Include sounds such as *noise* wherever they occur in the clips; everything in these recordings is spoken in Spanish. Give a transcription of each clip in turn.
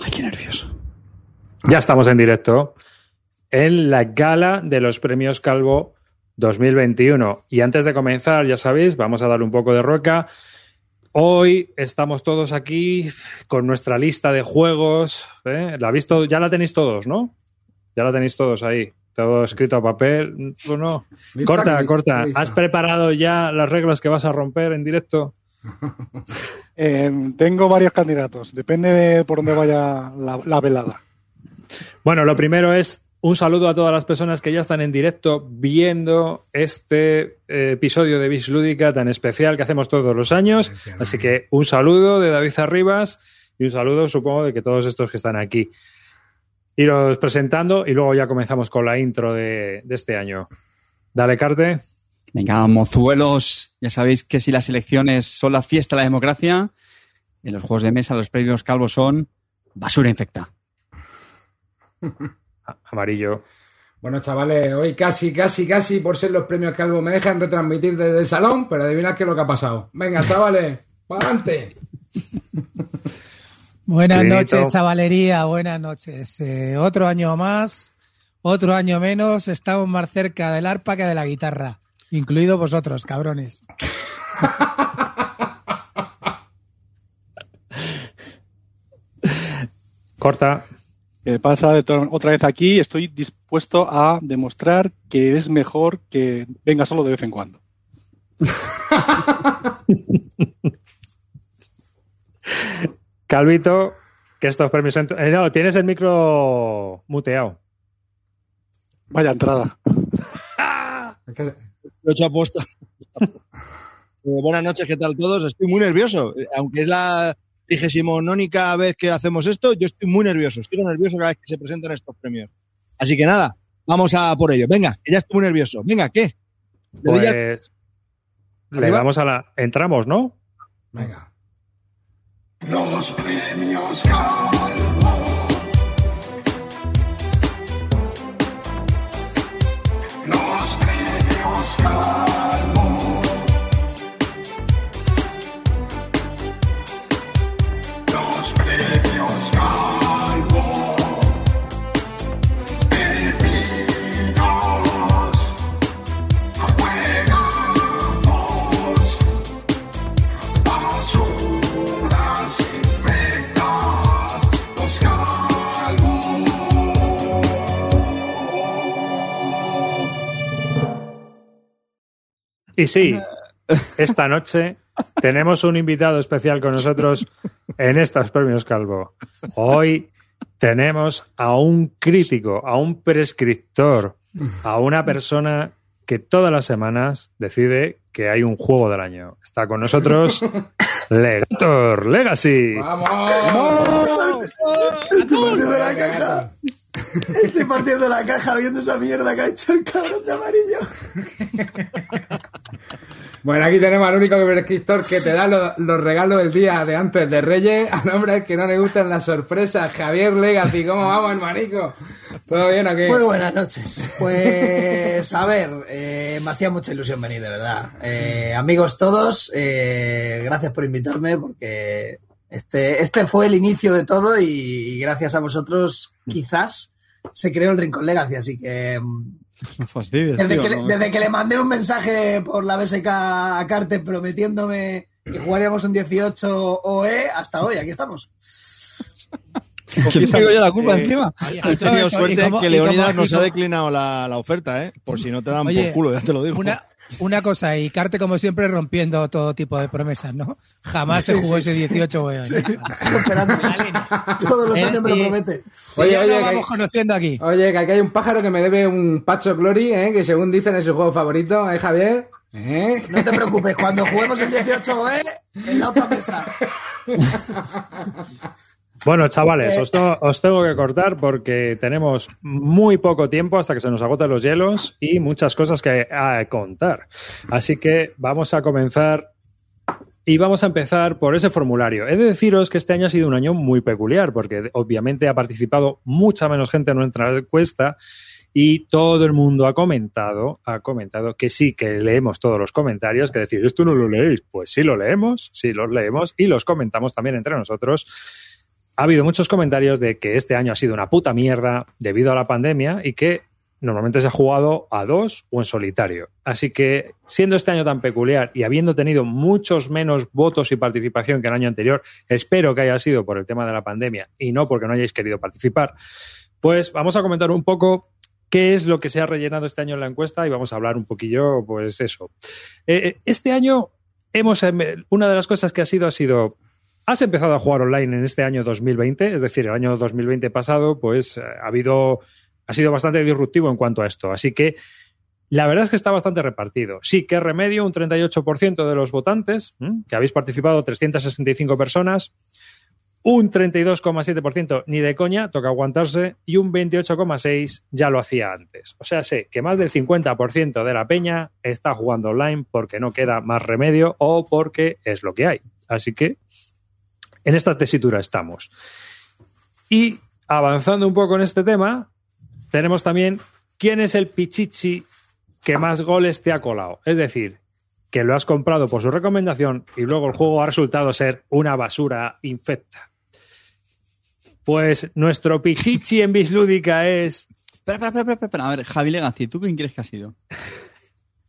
Ay, qué nervioso. Ya estamos en directo en la gala de los premios Calvo 2021. Y antes de comenzar, ya sabéis, vamos a dar un poco de roca. Hoy estamos todos aquí con nuestra lista de juegos. ¿eh? La visto, ya la tenéis todos, ¿no? Ya la tenéis todos ahí. Todo escrito a papel. no? Corta, corta. ¿Has preparado ya las reglas que vas a romper en directo? *laughs* Eh, tengo varios candidatos. Depende de por dónde vaya la velada. Bueno, lo primero es un saludo a todas las personas que ya están en directo viendo este eh, episodio de Bis Lúdica tan especial que hacemos todos los años. Así que un saludo de David Arribas y un saludo, supongo, de que todos estos que están aquí. Iros presentando y luego ya comenzamos con la intro de, de este año. Dale, Carte. Venga, mozuelos, ya sabéis que si las elecciones son la fiesta de la democracia, en los juegos de mesa los premios calvos son basura infecta. *laughs* Amarillo. Bueno, chavales, hoy casi, casi, casi, por ser los premios Calvo, me dejan retransmitir desde el salón, pero adivinad qué es lo que ha pasado. Venga, chavales, *laughs* para adelante. Buenas noches, chavalería, buenas noches. Eh, otro año más, otro año menos, estamos más cerca del arpa que de la guitarra, incluido vosotros, cabrones. Corta. ¿Qué pasa otra vez aquí? Estoy dispuesto a demostrar que es mejor que venga solo de vez en cuando. *laughs* Calvito, que estos premios... Eh, no, tienes el micro muteado. Vaya entrada. Lo he hecho aposta. *laughs* Eh, buenas noches, ¿qué tal todos? Estoy muy nervioso, eh, aunque es la vigésimo nónica vez que hacemos esto, yo estoy muy nervioso. Estoy nervioso cada vez que se presentan estos premios. Así que nada, vamos a por ello. Venga, que ya estoy muy nervioso. Venga, ¿qué? ¿Le, pues, le damos a la... Entramos, ¿no? Venga. Los premios premios Y sí, esta noche tenemos un invitado especial con nosotros en estos premios Calvo. Hoy tenemos a un crítico, a un prescriptor, a una persona que todas las semanas decide que hay un juego del año. Está con nosotros Lector Legacy. ¡Vamos! ¡Vamos! *laughs* Estoy partiendo la caja viendo esa mierda que ha hecho el cabrón de amarillo. *laughs* Bueno, aquí tenemos al único prescriptor que te da los, regalos del día de antes de Reyes, al hombre que no le gustan las sorpresas, Javier Legacy. ¿Cómo vamos, hermanico? ¿Todo bien aquí? Muy buenas noches. Pues, a ver, eh, me hacía mucha ilusión venir, de verdad. Eh, amigos todos, eh, gracias por invitarme porque este, este fue el inicio de todo y, gracias a vosotros quizás se creó el Rincón Legacy, así que... Mm, *laughs* desde, que le, mandé un mensaje por la BSK a Carte prometiéndome que jugaríamos un 18 OE, hasta hoy, aquí estamos. tengo yo la culpa eh, encima? Has tenido suerte que Leonidas nos ha declinado la, la, oferta, ¿eh? Por si no te dan por culo, ya te lo digo. Una, una cosa, y Carte como siempre rompiendo todo tipo de promesas, ¿no? Jamás se jugó ese 18 weón. Sí. Todos los años me lo promete. Oye, oye, lo vamos conociendo aquí. Oye, que aquí hay un pájaro que me debe un Pacho Glory, ¿eh? que según dicen es su juego favorito, ¿eh, Javier? ¿Eh? No te preocupes, cuando juguemos el 18, ¿eh? En la otra mesa. *laughs* Bueno, chavales, os, tengo que cortar porque tenemos muy poco tiempo hasta que se nos agoten los hielos y muchas cosas que contar. Así que vamos a comenzar y vamos a empezar por ese formulario. He de deciros que este año ha sido un año muy peculiar porque obviamente ha participado mucha menos gente en nuestra encuesta y todo el mundo ha comentado, ha comentado que sí, que leemos todos los comentarios, que decir, esto no lo leéis. Pues sí lo leemos, sí los leemos y los comentamos también entre nosotros ha habido muchos comentarios de que este año ha sido una puta mierda debido a la pandemia y que normalmente se ha jugado a dos o en solitario. Así que, siendo este año tan peculiar y habiendo tenido muchos menos votos y participación que el año anterior, espero que haya sido por el tema de la pandemia y no porque no hayáis querido participar, pues vamos a comentar un poco qué es lo que se ha rellenado este año en la encuesta y vamos a hablar un poquillo, pues eso. Eh, este año hemos, em, una de las cosas que ha sido ha sido Has empezado a jugar online en este año 2020, es decir, el año 2020 pasado, pues eh, ha habido, ha sido bastante disruptivo en cuanto a esto. Así que la verdad es que está bastante repartido. Sí, que remedio, un 38% de los votantes, que habéis participado 365 personas, un 32,7% ni de coña, toca aguantarse, y un 28,6% ya lo hacía antes. O sea, sé que más del 50% de la peña está jugando online porque no queda más remedio o porque es lo que hay. Así que en esta tesitura estamos. Y avanzando un poco en este tema, tenemos también quién es el pichichi que más goles te ha colado. Es decir, que lo has comprado por su recomendación y luego el juego ha resultado ser una basura infecta. Pues nuestro pichichi en Bislúdica es. Espera, espera, espera, espera, espera. A ver, Javi Legacy, ¿tú quién crees que ha sido?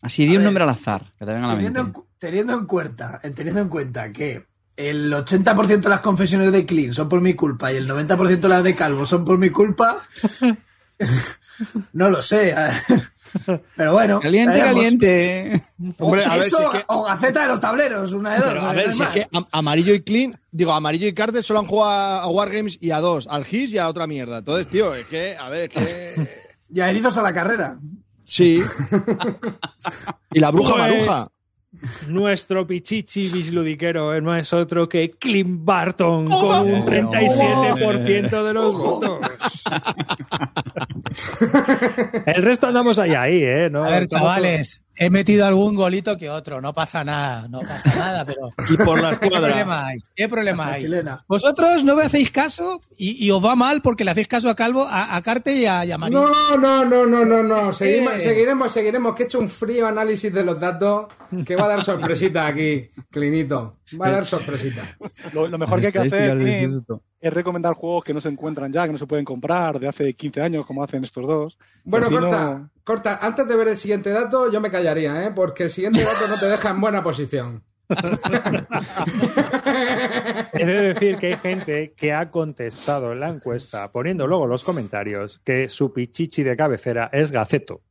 Así, di A un ver, nombre al azar, que te venga a la Teniendo mente. teniendo en cuenta, teniendo en cuenta que el 80% de las confesiones de Clean son por mi culpa y el 90% de las de Calvo son por mi culpa, *laughs* no lo sé. *laughs* Pero bueno. Caliente, veremos. caliente. Hombre, a ver, Eso si es que- o Gaceta de los tableros, una de dos. Pero, a ver, si es que Am- Amarillo y Clean, digo, Amarillo y Carter solo han jugado a Wargames y a dos, al GIS y a otra mierda. Entonces, tío, es que, a ver, es que. *laughs* Ya erizos a la carrera. Sí. y la bruja Pues- maruja. Nuestro pichichi bisludiquero no es otro que Clint Barton con un 37% de los votos. El resto andamos ahí, ahí, ¿eh? No, A ver, chavales, he metido algún golito que otro, no pasa nada, no pasa *laughs* nada, pero Y por la ¿qué problema escuadra. hay? ¿Qué problema hay? chilena. Vosotros no me hacéis caso y, y os va mal porque le hacéis caso a Calvo, a, a Carte y a, y a Marín. No, no, no, no, no, no. Seguimos, Eh. seguiremos, seguiremos. Que he hecho un frío análisis de los datos que va a dar sorpresita aquí, Clinito. Va a dar *laughs* sorpresita. Lo, lo mejor que hay que hacer es, recomendar juegos que no se encuentran ya, que no se pueden comprar de hace 15 años, como hacen estos dos. Bueno, corta, no- corta. Antes de ver el siguiente dato, yo me callaría, ¿eh? Porque el siguiente dato no te deja en buena posición. *laughs* He de decir que hay gente que ha contestado en la encuesta, poniendo luego los comentarios, que su pichichi de cabecera es Gaceto.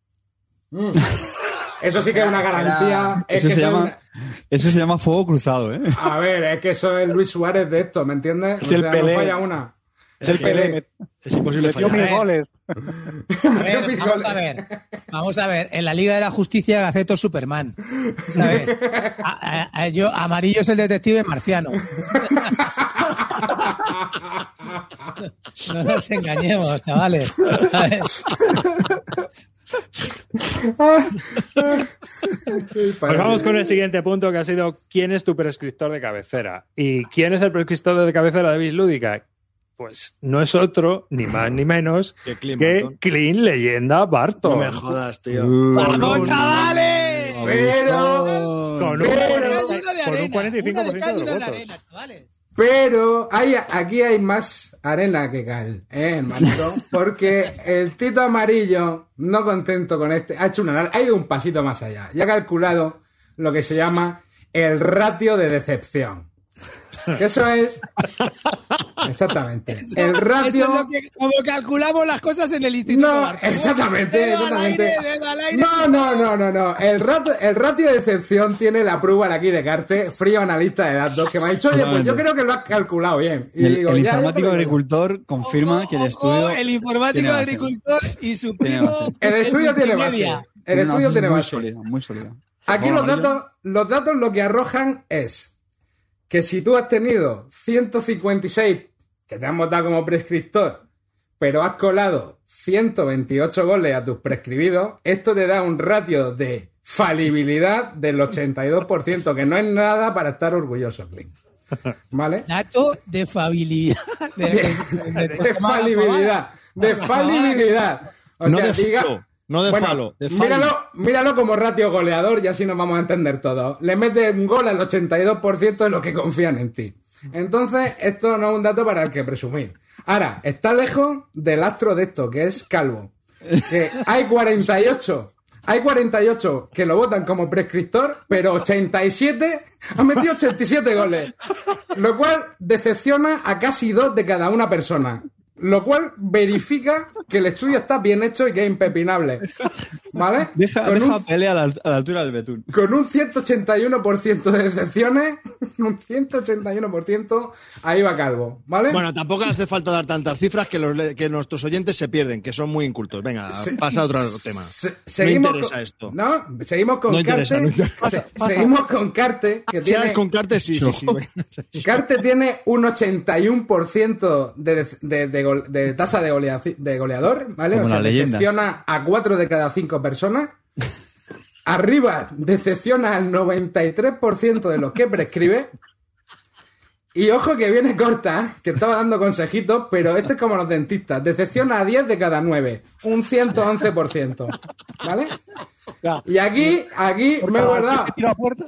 Eso sí que es una garantía. Es Eso que se, llama, una- eso se llama fuego cruzado, ¿eh? A ver, es que eso es Luis Suárez de esto, ¿me entiendes? Es el no Pelé. falla una. Es el Pelé. Pelé. Es imposible Metió fallar. mil goles. *laughs* A ver, vamos a ver, vamos a ver. En la Liga de la Justicia, Gaceto Superman. ¿Sabes? A- a- a- yo, amarillo es el detective marciano. *laughs* No nos engañemos, chavales. Pues vamos con el siguiente punto que ha sido ¿quién es tu prescriptor de cabecera? ¿Y quién es el prescriptor de cabecera de Bislúdica? Pues no es otro, ni más ni menos, *laughs* Que Barton. Clean Leyenda Barton. No me jodas, tío. ¡Vamos, chavales! Pero, Con un, Pero- Una de con un arena, 45% una de cal y de una los de votos. arena, chavales. Pero hay, aquí hay más arena que cal, ¿eh, hermanito? Porque el Tito Amarillo, no contento con este, ha hecho una, ha ido un pasito más allá y ha calculado lo que se llama el ratio de decepción. Que eso es. Exactamente. El ratio. Eso es lo que, como calculamos las cosas en el Instituto No, Barton. exactamente, exactamente. aire, aire. No, no, no, no, no. El, rato, el ratio de excepción tiene la prueba aquí de Carte, frío analista de datos, que me ha dicho, oye, pues yo creo que lo has calculado bien. Y El, digo, el ya, ya te informático agricultor confirma que el Ojo, estudio. el informático tiene base. agricultor y su primo. El estudio tiene base. El estudio base tiene muy base. sólida, muy sólida. Aquí los datos, los datos lo que arrojan es que si tú has tenido 156 que te han votado como prescriptor, pero has colado 128 goles a tus prescribidos, esto te da un ratio de falibilidad del 82%, que no es nada para estar orgulloso, Clint. ¿Vale? Dato de fabilidad. De, De, de- de- falibilidad. De falibilidad. O No sea, de diga- no de Bueno, falo, de fali. míralo, míralo como ratio goleador y así nos vamos a entender todos. Le metes un gol al 82% de los que confían en ti. Entonces, esto no es un dato para el que presumir. Ahora, está lejos del astro de esto, que es Calvo. Que hay 48. Hay 48 que lo votan como prescriptor, pero 87 han metido 87 goles. Lo cual decepciona a casi dos de cada una persona. Lo cual verifica que el estudio está bien hecho y que es impepinable. ¿Vale? *laughs* Deja, Con deja un- pelea a la, a la altura del betún. con un 181% de decepciones, *laughs* un 181%, ahí va Calvo, ¿vale? Bueno, tampoco hace falta dar tantas cifras que, los, que nuestros oyentes se pierden, que son muy incultos. Venga, pasa a otro tema. Se- no interesa con, esto. No, seguimos con No interesa, Carte. no interesa. se- seguimos con Carte, que Si tiene, hay con Carte, sí, sí, sí. *laughs* Carte tiene un 81% de, de, de, de tasa de, golea- de goleador, ¿vale? Como o sea, decepciona a 4 de cada 5 personas. Arriba decepciona al 93% de los que prescribe. Y ojo que viene corta, que estaba dando consejitos, pero este es como los dentistas. Decepciona a 10 de cada 9. Un 111%. ¿Vale? Ya. Y aquí, aquí me he guardado. puerta,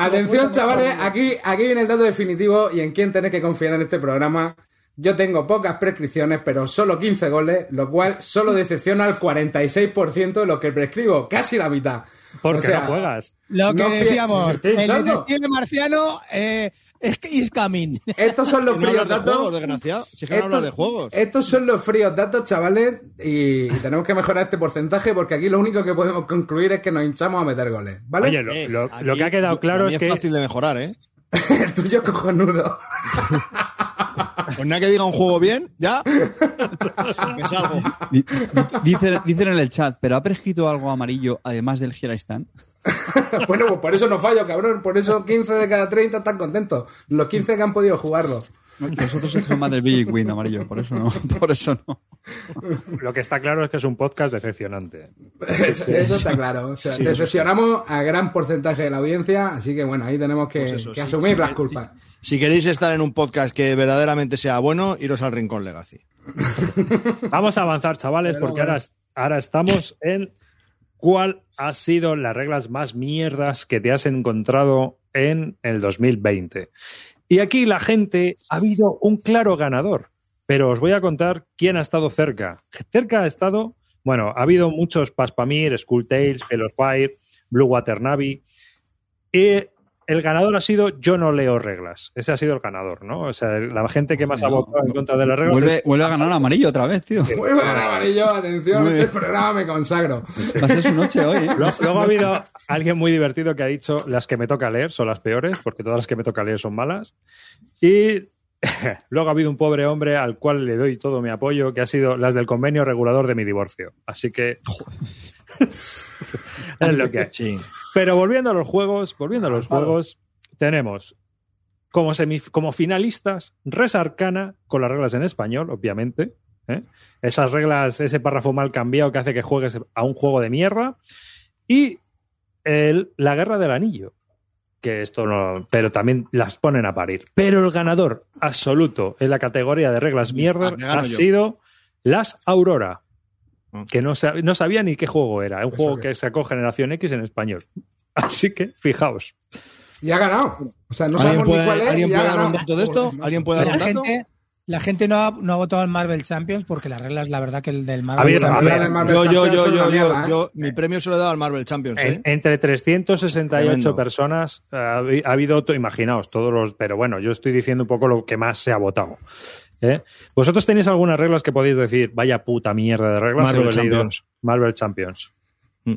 Atención, puerta, chavales, aquí, aquí viene el dato definitivo y en quién tenéis que confiar en este programa. Yo tengo pocas prescripciones, pero solo 15 goles, lo cual solo decepciona al 46% de lo que prescribo, casi la mitad. Porque O sea, no juegas. Lo que No decíamos, el detective marciano eh, es que is coming. *laughs* Estos son los No fríos hablas de juegos, datos. desgraciado. Si es que no de juegos. estos son los fríos datos, chavales, y, y tenemos que mejorar este porcentaje porque aquí lo único que podemos concluir es que nos hinchamos a meter goles, ¿vale? Oye, lo, Eh, lo- aquí- lo que ha quedado claro mí es que fácil de mejorar, ¿eh? *laughs* el tuyo cojonudo. *laughs* Pues nada que diga un juego bien, ya. Me salgo. Di- di- Dicen, dicen en el chat, ¿pero ha prescrito algo amarillo además del Giraistán? *laughs* bueno, pues por eso no fallo, cabrón. Por eso 15 de cada 30 están contentos. Los 15 que han podido jugarlo. Nosotros son más del Billy Queen amarillo, por eso no. Por eso no. lo que está claro es que es un podcast decepcionante. Eso, eso está claro. O sea, Sí, decepcionamos a gran porcentaje de la audiencia, así que bueno, ahí tenemos que, Pues eso, que sí, asumir sí, las sí. culpas. Si queréis estar en un podcast que verdaderamente sea bueno, iros al Rincón Legacy. *laughs* Vamos a avanzar, chavales, porque ahora, ahora estamos en cuál ha sido las reglas más mierdas que te has encontrado en el 2020. Y aquí la gente ha habido un claro ganador, pero os voy a contar quién ha estado cerca. Cerca ha estado, bueno, ha habido muchos Paspamir, Skull Tales, Fellow Fire, Blue Water Navy. Y el ganador ha sido yo no leo reglas. Ese ha sido el ganador, ¿no? O sea, la gente que más ha votado en contra de las reglas Vuelve, es vuelve a ganar amarillo otra vez, tío. Muy buen amarillo, atención, Muy este programa me consagro. *laughs* Va a ser su noche hoy, ¿eh? Luego, luego ha habido alguien muy divertido que ha dicho las que me toca leer son las peores, porque todas las que me toca leer son malas. Y *laughs* luego ha habido un pobre hombre al cual le doy todo mi apoyo, que ha sido las del convenio regulador de mi divorcio. Así que *laughs* es lo que hay. Sí. Pero volviendo a los juegos, volviendo a los juegos, tenemos como, como finalistas Res Arcana, con las reglas en español, obviamente. ¿eh? Esas reglas, ese párrafo mal cambiado que hace que juegues a un juego de mierda. Y el, la Guerra del Anillo, que esto no. Pero también las ponen a parir. Pero el ganador absoluto en la categoría de reglas mierda ha sido las Aurora. Que no, sa- no sabía ni qué juego era. Un ¿Eso juego que sacó Generación X en español. Así que, fijaos. Y ha ganado. O sea, no ¿Alguien sabemos puede, ni cuál es. ¿alguien y puede dar un dato de esto? ¿Alguien puede dar La un dato? gente, la gente no, ha, no ha votado al Marvel Champions porque las reglas, la verdad, que el del A Marvel a Champions. ver, del Marvel Yo, yo, Champions yo, yo, yo, ¿eh? yo, mi premio se lo he dado al Marvel Champions, ¿eh? En- entre 368 Tremendo. personas eh, ha, habi- ha habido, imaginaos, todos los. Pero bueno, yo estoy diciendo un poco lo que más se ha votado. ¿Eh? ¿Vosotros tenéis algunas reglas que podéis decir, vaya puta mierda de reglas? Marvel. Champions. Marvel Champions.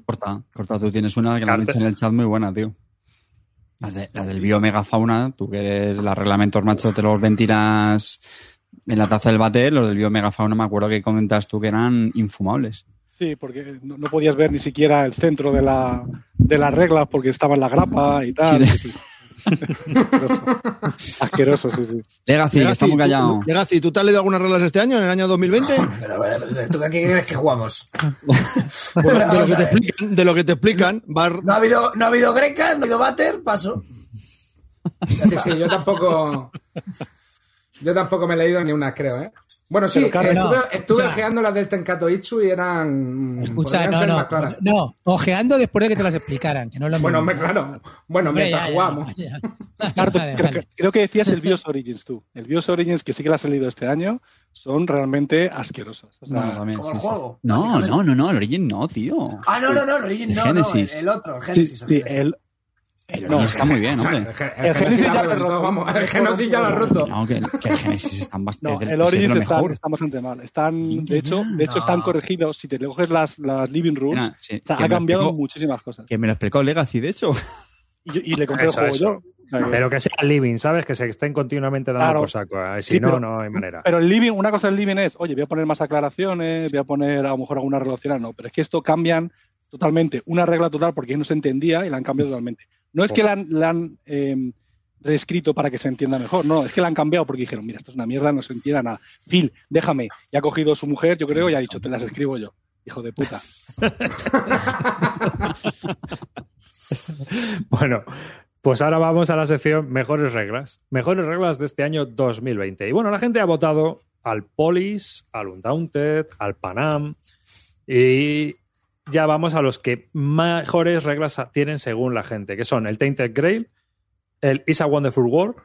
Corta, corta, tú tienes una que la han en el chat muy buena, tío. La, de- la del biomegafauna, tú que eres los reglamentos macho, te los ventilas en la taza del bate, los del biomegafauna me acuerdo que comentas tú que eran infumables. Sí, porque no, no podías ver ni siquiera el centro de, la, de las reglas porque estaba en la grapa y tal. Sí. Asqueroso. Asqueroso, sí, sí. Legacy, que está muy ¿tú- callado. Legacy, ¿tú te has leído algunas reglas este año, en el año 2020? Pero, pero, pero, ¿tú qué crees que jugamos? *laughs* Bueno, de, lo que te explican, de lo que te explican, va- No ha habido, no ha habido greca, no ha habido bater, paso. Sí, sí, yo tampoco. Yo tampoco me he leído ni unas, creo, ¿eh? Bueno, sí, claro, eh, no, estuve, ojeando las del Tenkaido Itsu y eran. Escucha, no, ser no, más claras. no, ojeando después de que te las explicaran, que no lo Bueno, hombre, claro. Bueno, Hombre, mientras ya, jugamos. ya. Claro, *laughs* tú- Vale, creo, vale. que- creo que decías el BIOS Origins tú. El BIOS Origins, que sí que lo has salido este año, son realmente asquerosos. O sea, No, también, como sí, el sí. juego, No, no, no, no, el Origin no, tío. Ah, no, no, no, el Origin El no, no, el, Genesis. el otro, el sí, Genesis. el sí, Genesis. el, El No, está muy bien, O sea, hombre. el, El Genesis ya lo lo roto. vamos. El Genesis ya lo ha roto. No, que, que el Genesis están bastante. no, el es de Origins está, está bastante mal. Están, de hecho, de hecho No. están corregidos. Si te coges las, las Living Rules, Mira, sí, o sea, que ha cambiado explicó- muchísimas cosas. Que me lo explicó Legacy, de hecho. Y, le compré Eso, el juego eso. yo. Pero que sea living, ¿sabes? Que se estén continuamente dando Claro. por saco. eh, Si Sí, no, pero- no hay manera. Pero el living, una cosa del living es, oye, voy a poner más aclaraciones, voy a poner a lo mejor alguna relación, no, pero es que esto cambian totalmente, una regla total porque no se entendía y la han cambiado totalmente. No es que la han, la han, eh, reescrito para que se entienda mejor, no, es que la han cambiado porque dijeron, mira, esto es una mierda, no se entiende nada. Phil, déjame. Y ha cogido su mujer, yo creo, y ha dicho, te las escribo yo. Hijo de puta. *laughs* Bueno, pues ahora vamos a la sección Mejores reglas. Mejores reglas de este año 2020. Y bueno, la gente ha votado al Polis, al Undaunted, al Panam. Y ya vamos a los que mejores reglas tienen según la gente, que son el Tainted Grail, el Is a Wonderful World,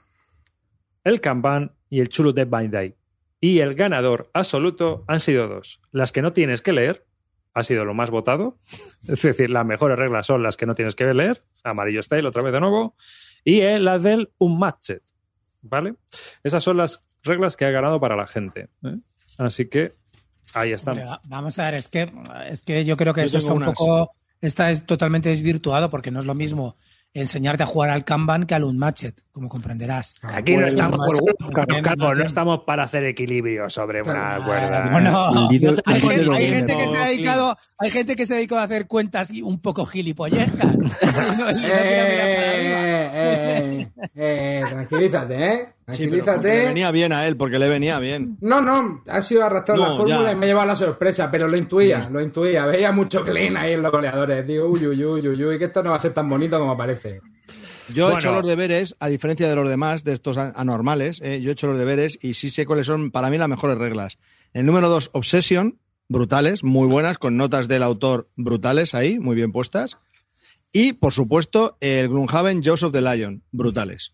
el Kanban y el Chulu Dead by Day. Y el ganador absoluto han sido dos. Las que no tienes que leer, ha sido lo más votado. *laughs* Es decir, las mejores reglas son las que no tienes que leer. Amarillo Style, otra vez de nuevo. Y eh, las del Unmatched. ¿Vale? Esas son las reglas que ha ganado para la gente. ¿eh? Así que ahí estamos. Vamos a ver, es que, es que yo creo que Yo eso está un unas. poco. Está es totalmente desvirtuado porque no es lo mismo enseñarte a jugar al Kanban que al Unmatched, como comprenderás. Aquí no estamos, más- Calvo, no están para hacer equilibrio sobre una cuerda. Bueno, hay, gente, hay que gente no. que se ha dedicado, hay gente que se ha dedicado a hacer cuentas y un poco *laughs* *laughs* no- no arriba. Eh, eh, eh, eh, tranquilízate. Sí, le venía bien a él, porque le venía bien. No, no, ha sido arrastrar la No, fórmula ya. y me ha llevado a la sorpresa, pero lo intuía, lo intuía. Veía mucho clean ahí en los goleadores. Digo, uy, uy, uy, uy, uy, que esto no va a ser tan bonito como parece. Yo he hecho los deberes, a diferencia de los demás, de estos an- anormales, eh, yo he hecho los deberes y sí sé cuáles son para mí las mejores reglas. El número dos, Obsession, brutales, muy buenas, con notas del autor brutales ahí, muy bien puestas. Y, por supuesto, el Gloomhaven Jaws of the Lion, brutales.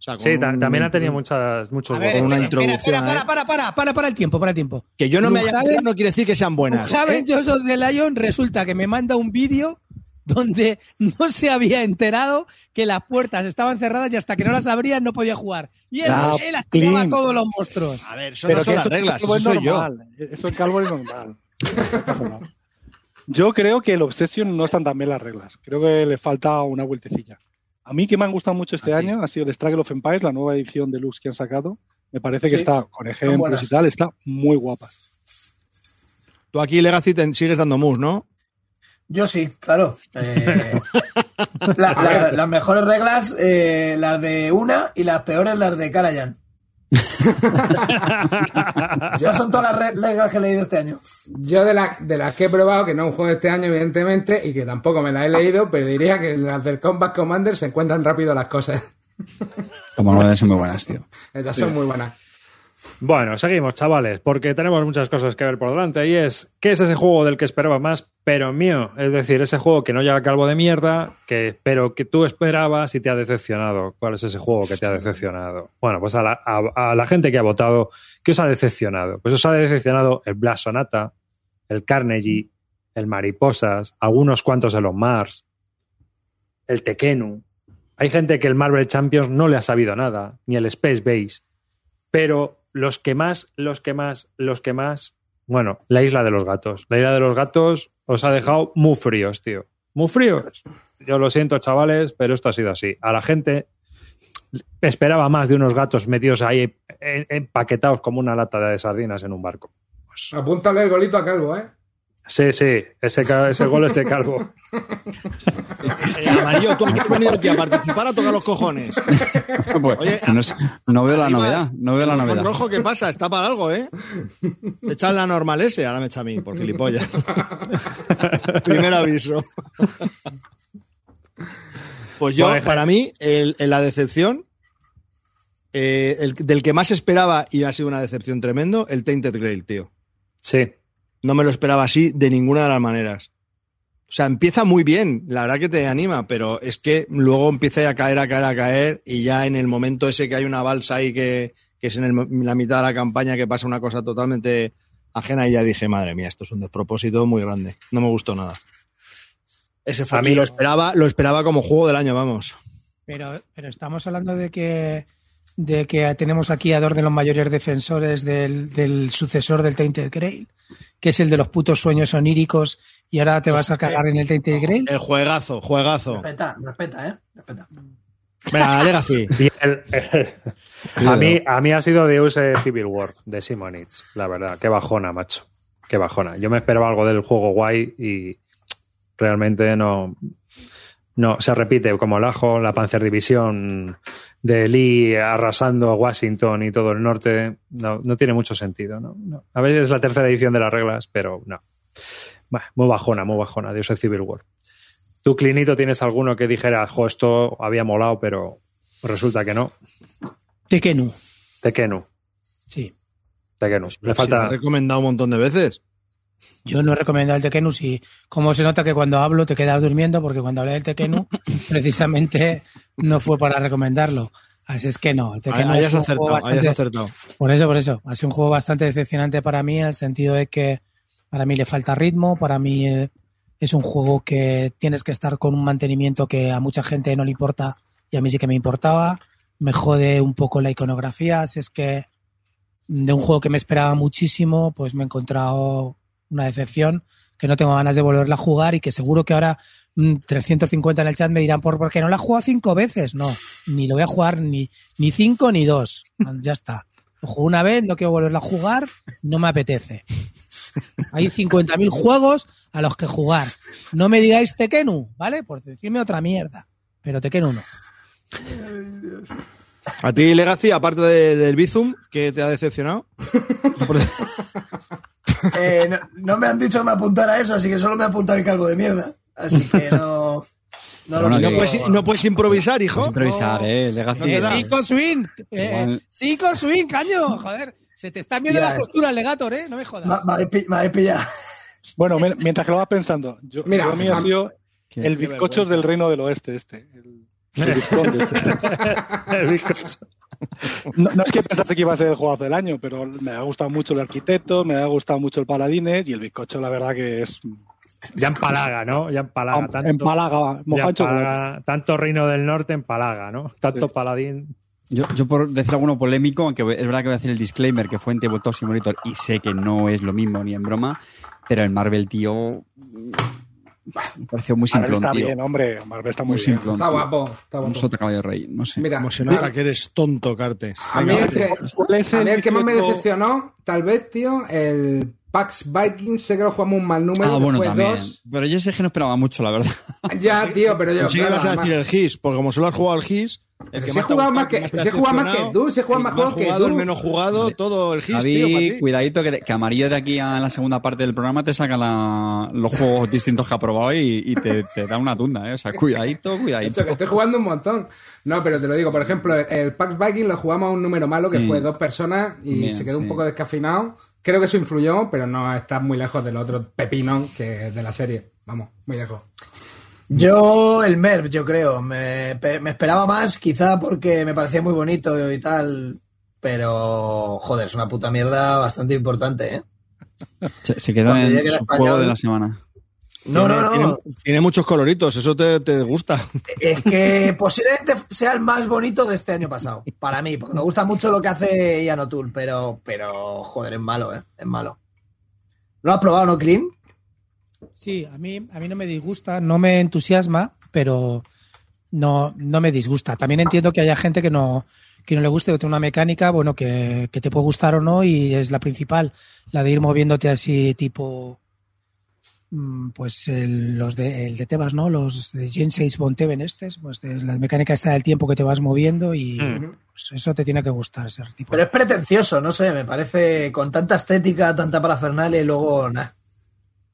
O sea, con Sí, un- también ha tenido muchas, muchos ver, votos, una espera, ¿eh? introducción, espera, para, ¿eh? para, para, para, para el tiempo, para el tiempo. Que yo no me haya enterado no quiere decir que sean buenas. Saben, ¿eh? yo soy de Lion, resulta que me manda un vídeo donde no se había enterado que las puertas estaban cerradas y hasta que no las abrían no podía jugar. Y él, Ah, él activaba todos los monstruos. A ver, eso Pero no son las reglas, eso es soy yo. normal. Eso en calvo es normal. *laughs* Yo creo que el Obsession no están tan bien las reglas. Creo que le falta una vueltecilla. A mí que me han gustado mucho este año ha sido el Struggle of Empires, la nueva edición de Lux que han sacado. Me parece que está con ejemplos y tal, está muy guapa. Tú aquí, Legacy, te sigues dando mus, ¿no? Yo sí, claro. *laughs* Eh, la- la- las mejores reglas, eh, las de una y las peores las de Karajan. *laughs* Ya son todas las re- reglas que he leído este año. Yo de, la- de las que he probado, que no es un juego este año, evidentemente, y que tampoco me las he leído, pero diría que en las del Combat Commander se encuentran rápido las cosas. Como no son muy buenas, tío. Esas son muy buenas. Bueno, seguimos, chavales, porque tenemos muchas cosas que ver por delante. Y es, ¿qué es ese juego del que esperaba más, pero mío? Es decir, ese juego que no llega calvo de mierda, que, pero que tú esperabas y te ha decepcionado. ¿Cuál es ese juego que te ha decepcionado? Bueno, pues a la, a- a la gente que ha votado, ¿qué os ha decepcionado? Pues os ha decepcionado el Blast Sonata, el Carnegie, el Mariposas, algunos cuantos de los Mars, el Tekenu. Hay gente que el Marvel Champions no le ha sabido nada, ni el Space Base. Pero los que más, los que más, los que más. Bueno, la isla de los gatos. La isla de los gatos os ha dejado muy fríos, tío. Muy fríos. Yo lo siento, chavales, pero esto ha sido así. A la gente esperaba más de unos gatos metidos ahí empaquetados como una lata de sardinas en un barco. Pues, Apúntale el golito a Calvo, ¿eh? Sí, sí, ese, gol es de calvo. Eh, amarillo, tú aquí has venido aquí a participar a tocar los cojones. *laughs* Pues, Oye, no, veo la novedad. No veo la novedad. rojo, ¿qué pasa? Está para algo, ¿eh? Echa la normal ese, ahora me echa a mí, por gilipollas. *laughs* Primer aviso. Pues yo, Bueno, para mí, el- el- la decepción eh, el, del que más esperaba y ha sido una decepción tremendo, el Tainted Grail, tío. Sí. No me lo esperaba así de ninguna de las maneras. O sea, empieza muy bien, la verdad que te anima, pero es que luego empieza a caer, a caer, a caer, y ya en el momento ese que hay una balsa ahí que, que es en, el- en la mitad de la campaña que pasa una cosa totalmente ajena, y ya dije, madre mía, esto es un despropósito muy grande. No me gustó nada. Ese fue A mí- lo esperaba, lo esperaba como juego del año, vamos. Pero, pero estamos hablando de que de que tenemos aquí a dos de los mayores defensores del, del sucesor del Tainted Grail, que es el de los putos sueños oníricos, y ahora te vas a cagar en el Tainted Grail. El juegazo, juegazo. Respeta, respeta, ¿eh? Respeta. Venga, Legacy. *laughs* El- a, mí, a mí ha sido Deus eh, Civil War de Simonitz, la verdad. Qué bajona, macho. Qué bajona. Yo me esperaba algo del juego guay y realmente no. No, se repite como el ajo, la Panzer División de Lee arrasando a Washington y todo el norte. No, no tiene mucho sentido. ¿no? No. A ver, es la tercera edición de las reglas, pero no. Bah, muy bajona, muy bajona. Dios Civil War. ¿Tú, Clinito, tienes alguno que dijeras, jo, esto había molado, pero resulta que no? Tekenu, Tekenu. sí. Tekenu. Le Si lo falta. he recomendado un montón de veces. Yo no he recomendado el Tekenu, si como se nota que cuando hablo te quedas durmiendo, porque cuando hablé del Tekenu, *laughs* precisamente no fue para recomendarlo. Así es que no. el un juego acertado, bastante- acertado. Por eso, por eso. Ha sido un juego bastante decepcionante para mí, en el sentido de que para mí le falta ritmo, para mí eh, es un juego que tienes que estar con un mantenimiento que a mucha gente no le importa y a mí sí que me importaba. Me jode un poco la iconografía, así es que de un juego que me esperaba muchísimo, pues me he encontrado una decepción que no tengo ganas de volverla a jugar y que seguro que ahora mm, 350 en el chat me dirán, ¿por qué no la he jugado cinco veces? No, ni lo voy a jugar ni, ni cinco ni dos. *laughs* Ya está. Lo jugué una vez, no quiero volverla a jugar, no me apetece. Hay 50.000 juegos a los que jugar. No me digáis Tekenu, ¿vale? Por decirme otra mierda. Pero Tekenu no. A ti, Legacy, aparte de- del Bizum, que te ha decepcionado. *laughs* Eh, no, no me han dicho que me apuntara a eso, así que solo me apunta el calvo de mierda. Así que no. No lo No puedes, no puedes improvisar, hijo. Puedes improvisar, eh, Legacy. No te Eh, da. sí, con swing. Eh, sí, con swing, caño. Joder. Se te están viendo las costuras, Legator, ¿eh? No me jodas. Me, me habéis pillado. Bueno, mi- mientras que lo vas pensando, yo, Mira, yo mío ha sido Qué- el vergüenza. del reino del oeste este. El, *laughs* No, no es que pensase que iba a ser el jugazo del año, pero me ha gustado mucho el arquitecto, me ha gustado mucho el paladines y el bizcocho, la verdad que es Ya empalaga, ¿no? Ya empalaga. Tanto, en Málaga, ya empalaga, tanto reino del norte empalaga, ¿no? Tanto Sí. paladín. Yo, yo por decir alguno polémico, aunque es verdad que voy a hacer el disclaimer que fue en Tabletop Simulator y sé que no es lo mismo ni en broma, pero el Marvel, tío, me pareció muy Marvel simplón, está tío. bien, hombre. Marvel está muy, Muy bien. simplón. Está guapo, está Un guapo. sota caballo de rey, no sé. Mira, Como se nota que eres tonto, Carte. a mí, el que, ¿Cuál es a mí el el que más me decepcionó, tal vez, tío, el Pax Vikings, sé que lo jugamos un mal número, Ah, que bueno, fue también. dos. Pero yo sé que no esperaba mucho, la verdad. *laughs* Ya, tío, pero yo. Que claro, ibas a decir el GIS, porque como solo has jugado al GIS, el Pero que ha jugado más que- jugado más que tú, si he jugado el más juegos que jugado, tú. el menos jugado, todo el GIS, tío, para Javi, ti. cuidadito, que, que Amarillo de aquí a la segunda parte del programa te saca la- los juegos *laughs* distintos que ha probado y, y te, te da una tunda, ¿eh? O sea, cuidadito, *laughs* cuidadito. hecho, que estoy jugando un montón. No, pero te lo digo, por ejemplo, el, el Pax Viking lo jugamos a un número malo que Sí. fue dos personas y Bien, se quedó un sí. poco descafinado. Creo que eso influyó, pero no está muy lejos del otro pepino que es de la serie. Vamos, muy lejos. Yo, el MERV, yo creo. Me, pe- me esperaba más, quizá porque me parecía muy bonito y tal. Pero, joder, es una puta mierda bastante importante, ¿eh? Se, se quedó Cuando en el su español- juego de la semana. No, no, Tiene- no. Tiene, tiene muchos coloritos, eso te, te gusta. Es que posiblemente sea el más bonito de este año pasado. Para mí, porque me gusta mucho lo que hace Ian O'Toole, pero, pero, joder, es malo, ¿eh? Es malo. ¿Lo has probado, no, Clean? Sí, a mí, a mí no me disgusta, no me entusiasma, pero no, no me disgusta. También entiendo que haya gente que no, que no le guste, que tiene una mecánica, bueno, que, que te puede gustar o no, y es la principal, la de ir moviéndote así tipo pues el, los de, el de Tebas, ¿no? Los de Gen 6 Bonteven estes, pues de la mecánica está del tiempo que te vas moviendo y Mm. pues eso te tiene que gustar ese tipo. Pero es pretencioso, no sé, me parece con tanta estética, tanta parafernalia y luego nada.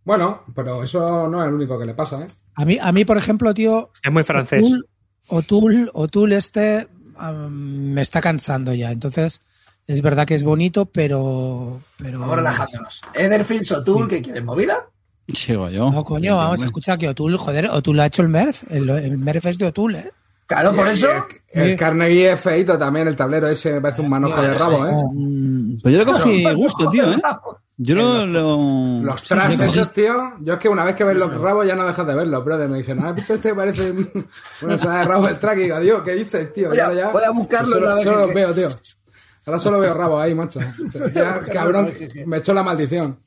Bueno, pero eso no es el único que le pasa, ¿eh? A mí, a mí, por ejemplo, tío, Es muy francés. O'Toole, O'Toole, O'Toole este, me está cansando ya. Entonces, es verdad que es bonito, pero. pero Vamos relajándonos. Etherfield, Sotul, ¿qué quieres? ¿Movida? Sigo yo. No, coño, vamos a escuchar que O'Toole, joder, O'Toole ha hecho el MERF. El, el MERF es de O'Toole, ¿eh? Claro, por eso. El, el Carnegie es feito también, el tablero ese me parece un manojo de rabo, ¿eh? Mm, Pues yo le cogí gusto, tío, ¿eh? Yo *laughs* lo... lo- Los cogí. esos, tío. Yo es que una vez que ves los rabos ya no dejas de verlos, brother. Me dicen, ah, ¿visto este parece un- una sala de rabos del track? Y digo, Dios, ¿qué dices, tío? Voy a- Ya, ya. voy a buscarlo Solo, vez solo que- los veo, tío. Ahora solo veo rabos ahí, macho. *laughs* Ya, cabrón, me echó la maldición.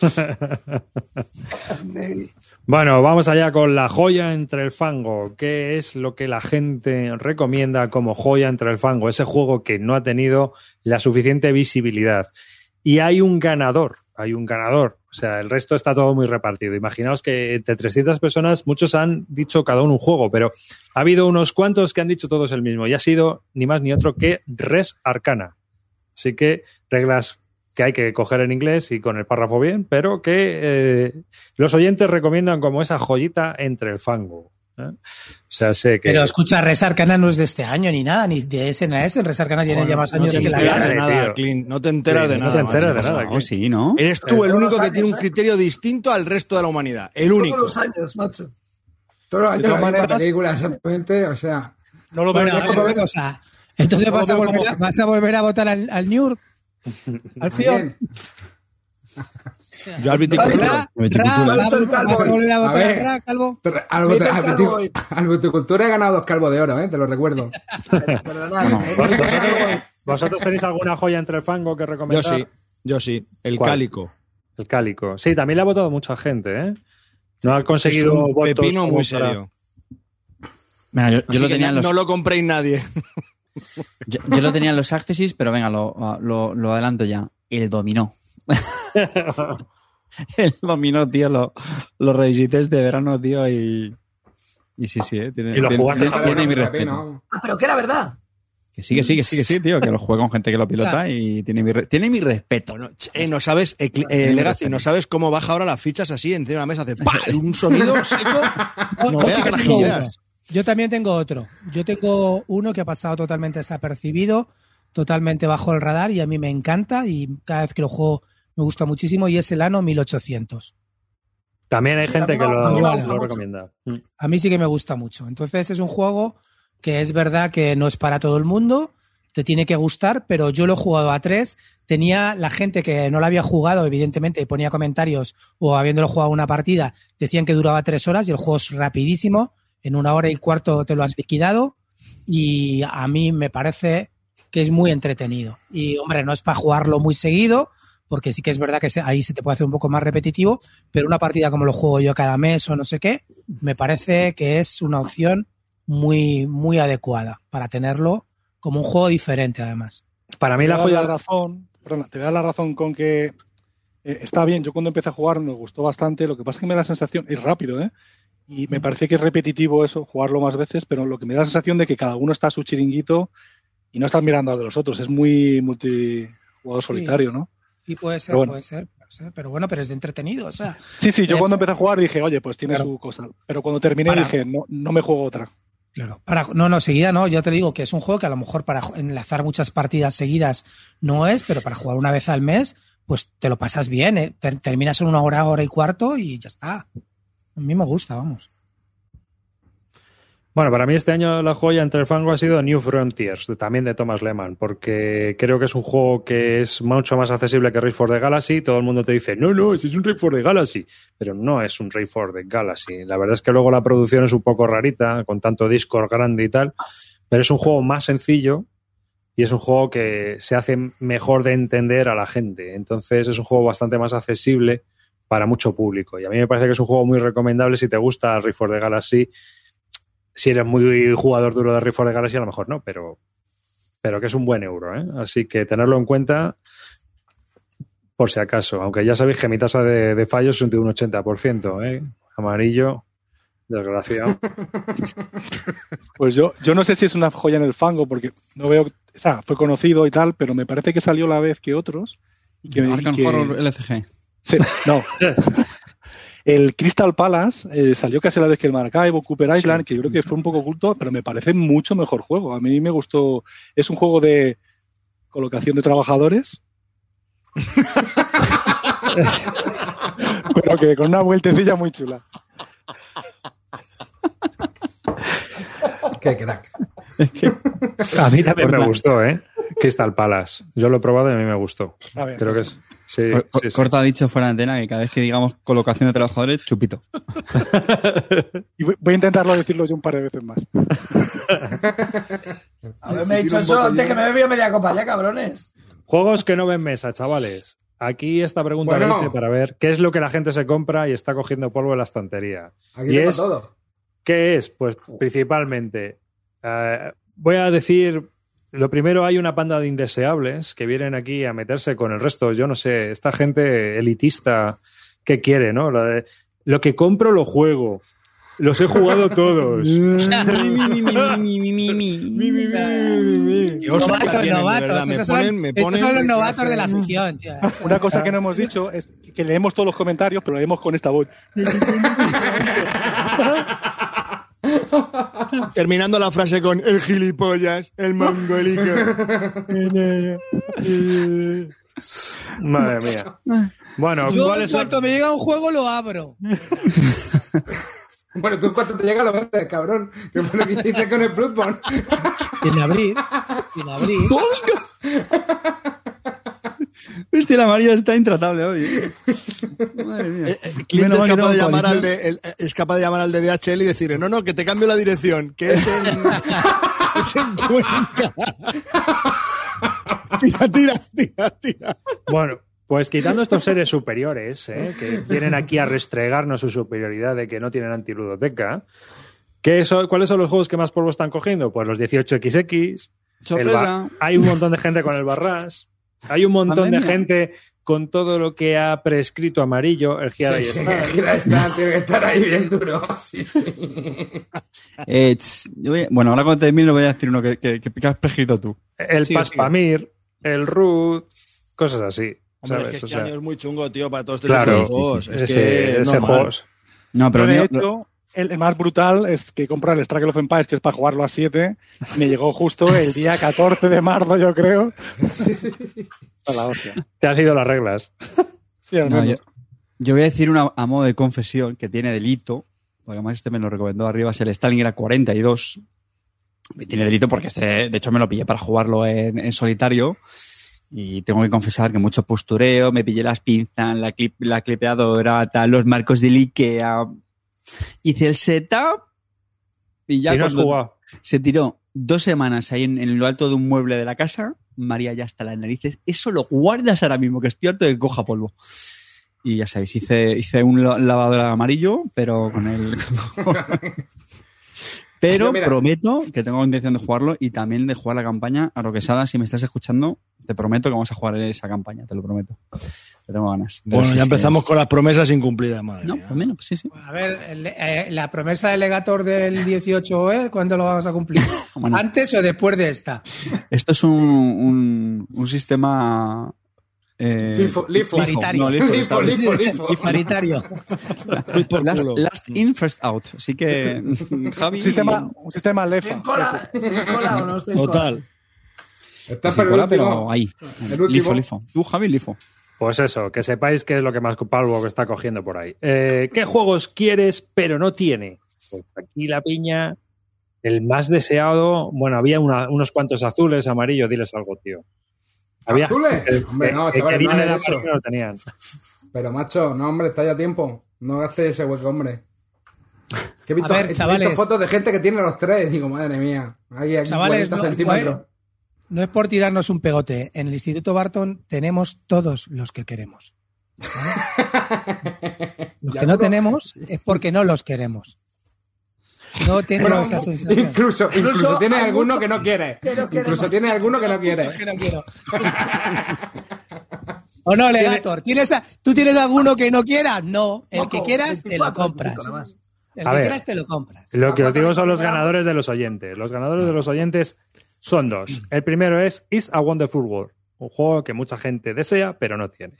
*laughs* Bueno, vamos allá con la joya entre el fango. ¿Qué es lo que la gente recomienda como joya entre el fango? Ese juego que no ha tenido la suficiente visibilidad. Y hay un ganador, hay un ganador. O sea, el resto está todo muy repartido. Imaginaos que entre 300 personas, muchos han dicho cada uno un juego, pero ha habido unos cuantos que han dicho todos el mismo. Y ha sido ni más ni otro que Res Arcana. Así que reglas que hay que coger en inglés y con el párrafo bien, pero que eh, los oyentes recomiendan como esa joyita entre el fango. ¿eh? O sea, sé que... Pero escucha, Res Arcana no es de este año ni nada, ni de ese ni a ese. Res Arcana tiene ya más no años te que la de nada. Clint. No te enteras Sí, de no nada. te enteras de nada. No, sí, ¿no? Eres tú Pero el todos único que tiene un ¿eh? criterio distinto al resto de la humanidad. El Todos único. los años, macho. Todos los años maneras- película, exactamente. O sea, No lo veo Bueno, yo a ver, como- una cosa. Entonces No vas a, volver a, como- vas a volver a votar al, al Njord, *laughs* al Fior. Yo al Viticultura. Ra, Lo ha ganado dos calvos de oro, ¿eh? Te lo recuerdo. *laughs* Perdonad. ¿Vosotros, vosotros tenéis alguna joya entre el fango que Yo recomendar? sí, yo sí. El ¿Cuál? cálico. El cálico. Sí, también le ha votado mucha gente, ¿eh? No ha Es conseguido un votos pepino muy para- serio. Yo, yo lo tenía los, No lo compréis nadie. *laughs* yo, yo lo tenía en los Accessis, pero venga, lo, lo, lo adelanto ya. El dominó. *laughs* El dominó, tío, lo, lo revisité este verano, tío, y... Y sí, sí, ¿eh? Tiene, Y lo jugaste tiene- mi respeto. Ah, pero que era verdad. Que sí, que sí, que sí, que sí, tío, que lo juego con gente que lo pilota O sea, y tiene mi, tiene mi respeto. Bueno, ch- eh, no sabes, eh, eh, Legacy, no sabes cómo baja ahora las fichas así encima de la mesa. Hace un sonido seco. *laughs* No veas Yo también tengo otro. Yo tengo uno que ha pasado totalmente desapercibido, totalmente bajo el radar y a mí me encanta y cada vez que lo juego me gusta muchísimo y es el Ano 1800. También hay Sí, gente que lo, recomienda. Mm. A mí sí que me gusta mucho. Entonces es un juego que es verdad que no es para todo el mundo, te tiene que gustar, pero yo lo he jugado a tres. Tenía la gente que no lo había jugado, evidentemente, y ponía comentarios o habiéndolo jugado una partida, decían que duraba tres horas y el juego es rapidísimo. En una hora y cuarto te lo has liquidado y a mí me parece que es muy entretenido. Y hombre, no es para jugarlo muy seguido, porque sí que es verdad que ahí se te puede hacer un poco más repetitivo, pero una partida como lo juego yo cada mes o no sé qué, me parece que es una opción muy, muy adecuada para tenerlo como un juego diferente, además. Para mí Te la voy a dar joya... la razón, perdona, te voy a dar la razón con que eh, está bien. Yo cuando empecé a jugar me gustó bastante. Lo que pasa es que me da la sensación, es rápido, ¿eh? Y me parece que es repetitivo eso, jugarlo más veces, pero lo que me da la sensación de que cada uno está a su chiringuito y no están mirando de los otros. Es muy multijugador solitario, ¿no? Sí, puede ser, bueno. puede ser, puede ser, pero bueno, pero es de entretenido, o sea, Sí, sí, yo Eh, cuando empecé a jugar dije, oye, pues tiene claro. su cosa. Pero cuando terminé Para- dije, no, no me juego otra. Claro. Para, no, no, seguida no. Yo te digo que es un juego que a lo mejor para enlazar muchas partidas seguidas no es, pero para jugar una vez al mes, pues te lo pasas bien. ¿eh? Ter- terminas en una hora, hora y cuarto y ya está. A mí me gusta, vamos. Bueno, para mí este año la joya entre el fango ha sido New Frontiers, también de Thomas Lehman, porque creo que es un juego que es mucho más accesible que Race for the Galaxy. Todo el mundo te dice, no, no, es un Race for the Galaxy, pero no es un Race for the Galaxy. La verdad es que luego la producción es un poco rarita, con tanto Discord grande y tal, pero es un juego más sencillo y es un juego que se hace mejor de entender a la gente. Entonces es un juego bastante más accesible para mucho público. Y a mí me parece que es un juego muy recomendable si te gusta for the Galaxy si eres muy jugador duro de Rift for the Galaxy, a lo mejor no, pero, pero que es un buen euro. ¿eh? Así que tenerlo en cuenta por si acaso. Aunque ya sabéis que mi tasa de, de fallos es de un 80%. ¿eh? Amarillo, desgraciado. *laughs* Pues yo, yo no sé si es una joya en el fango, porque no veo. O sea, fue conocido y tal, pero me parece que salió la vez que otros. Y que, y Arkham que- Horror LCG. Sí, no. El Crystal Palace eh, salió casi a la vez que el Maracaibo, Cooper Island, que yo creo que fue un poco oculto, pero me parece mucho mejor juego. A mí me gustó. Es un juego de colocación de trabajadores. pero que con una vueltecilla muy chula. Qué crack. A mí también me gustó, ¿eh? Crystal Palace. Yo lo he probado y a mí me gustó. A ver, Creo que es. Sí, Cor- sí, sí. Corta ha dicho fuera de antena que cada vez que digamos colocación de trabajadores, chupito. Y voy a intentarlo decirlo yo un par de veces más. *laughs* Haberme dicho eso antes que me he bebido media copa ya, cabrones. Juegos que no ven mesa, chavales. Aquí esta pregunta Bueno. la hice para ver qué es lo que la gente se compra y está cogiendo polvo en la estantería. Aquí Y tengo es- todo. ¿Qué es? Pues principalmente, eh, voy a decir, lo primero hay una panda de indeseables que vienen aquí a meterse con el resto. Yo no sé, esta gente elitista, ¿qué quiere? ¿no? Lo, de, lo que compro lo juego. Los he jugado todos. Estos son los novatos de la afición, tío. Una cosa que no hemos dicho es que leemos todos los comentarios, pero leemos con esta voz. *laughs* Terminando la frase con el gilipollas, el mongolico. *laughs* Madre mía. Bueno, Yo, en ¿cuáles son? cuanto me llega un juego, lo abro. *laughs* Bueno, tú cuánto te llega lo vendes, cabrón. Que fue lo que hiciste con el Bloodborne. Sin abrir. Sin abrir. Hostia, la María está intratable hoy. Madre mía. Eh, eh, Menos es capaz, de llamar al de, el- es capaz de llamar al de DHL y decirle, no, no, que te cambio la dirección, que es en, *laughs* es en Cuenca. *laughs* tira, tira, tira, tira. Bueno, pues quitando estos seres superiores, ¿eh? que vienen aquí a restregarnos su superioridad de que no tienen antiludoteca, ¿qué son- ¿cuáles son los juegos que más polvo están cogiendo? Pues los 18XX. el hay un montón de gente con el barras. Hay un montón de gente con todo lo que ha prescrito amarillo. El Giara Sí, sí, está. aquí la está, tiene que estar ahí bien duro. *laughs* Sí, sí. Eh, tss, voy bueno, ahora cuando termine le voy a decir uno que, que, que has prescrito tú. El Paspamir, el Root, cosas así. Hombre, es ¿sabes? que O este sea, año es muy chungo, tío, para todos claro, estos juegos. Es ese- que ese no, juego- mal. No, pero Pero de hecho, el, más brutal es que comprar el Struggle of Empires, que es para jugarlo a 7. Me llegó justo el día 14 de marzo, yo creo. A la hostia. te han leído las reglas. Sí, al no, yo, menos. yo voy a decir una a modo de confesión que tiene delito, porque además este me lo recomendó arriba, es el Stalingrad 42. Y Tiene delito porque este, de hecho, me lo pillé para jugarlo en, en solitario. Y tengo que confesar que mucho postureo, me pillé las pinzas, la, clip, la clipeadora, tal, los marcos del Ikea. Hice el setup y ya y no has cuando jugado. se tiró dos semanas ahí en, en lo alto de un mueble de la casa. María ya hasta las narices. Eso lo guardas ahora mismo, que estoy harto de que coja polvo. Y ya sabéis, hice, hice un la- lavador amarillo, pero con el. *laughs* pero mira. prometo que tengo intención de jugarlo y también de jugar la campaña. A lo que Sada, si me estás escuchando, te prometo que vamos a jugar esa campaña, te lo prometo. Que tengo ganas. Pero Bueno, sí, ya empezamos con las promesas incumplidas, madre No, mía. pues menos, sí, sí. A ver, el- eh, la promesa del legator del 18 es ¿cuándo lo vamos a cumplir? *laughs* Bueno. ¿Antes o después de esta? Esto es un, un, un sistema. Eh, Lifo, lifo. Paritario. Lifo, Lifo, lifo, *laughs* Last, last in, first out. Así que, *laughs* Javi. Un sistema, un sistema ¿Estoy lefa. en cola? ¿Estoy en cola o no estoy en cola? Total. Estás el último. pero ahí. El último. Lifo, lifo. Tú, Javi, lifo. Pues eso, que sepáis qué es lo que más polvo que está cogiendo por ahí. Eh, ¿Qué juegos quieres pero no tiene? Pues aquí la piña, el más deseado, bueno, había una- unos cuantos azules, amarillos, diles algo, tío. Había ¿Azules? eh, Hombre, no, que chavales, no hagáis eso. no tenían. Pero macho, no, hombre, está ya a tiempo. No gastes ese hueco, hombre. Que he visto, A ver, he visto chavales. fotos de gente que tiene los tres. Digo, madre mía. Aquí Chavales, 40 no, centímetros. No es por tirarnos un pegote. En el Instituto Barton tenemos todos los que queremos. ¿vale? *laughs* Los que no tenemos es porque no los queremos. No tengo Bueno, esa sensación. incluso, incluso, Incluso alguno que no quiere. que no quieren incluso más. tiene alguno que no quiere. Que no quiero. *laughs* ¿O no, Legator? ¿Tienes a- ¿Tú tienes alguno que no quieras? No. El que quieras, te lo 24, compras. 25 nada más. El A que ver. quieras, te lo compras. Lo que os digo son los ganadores de los oyentes. Los ganadores de los oyentes son dos. El primero es Is a Wonderful World, un juego que mucha gente desea pero no tiene.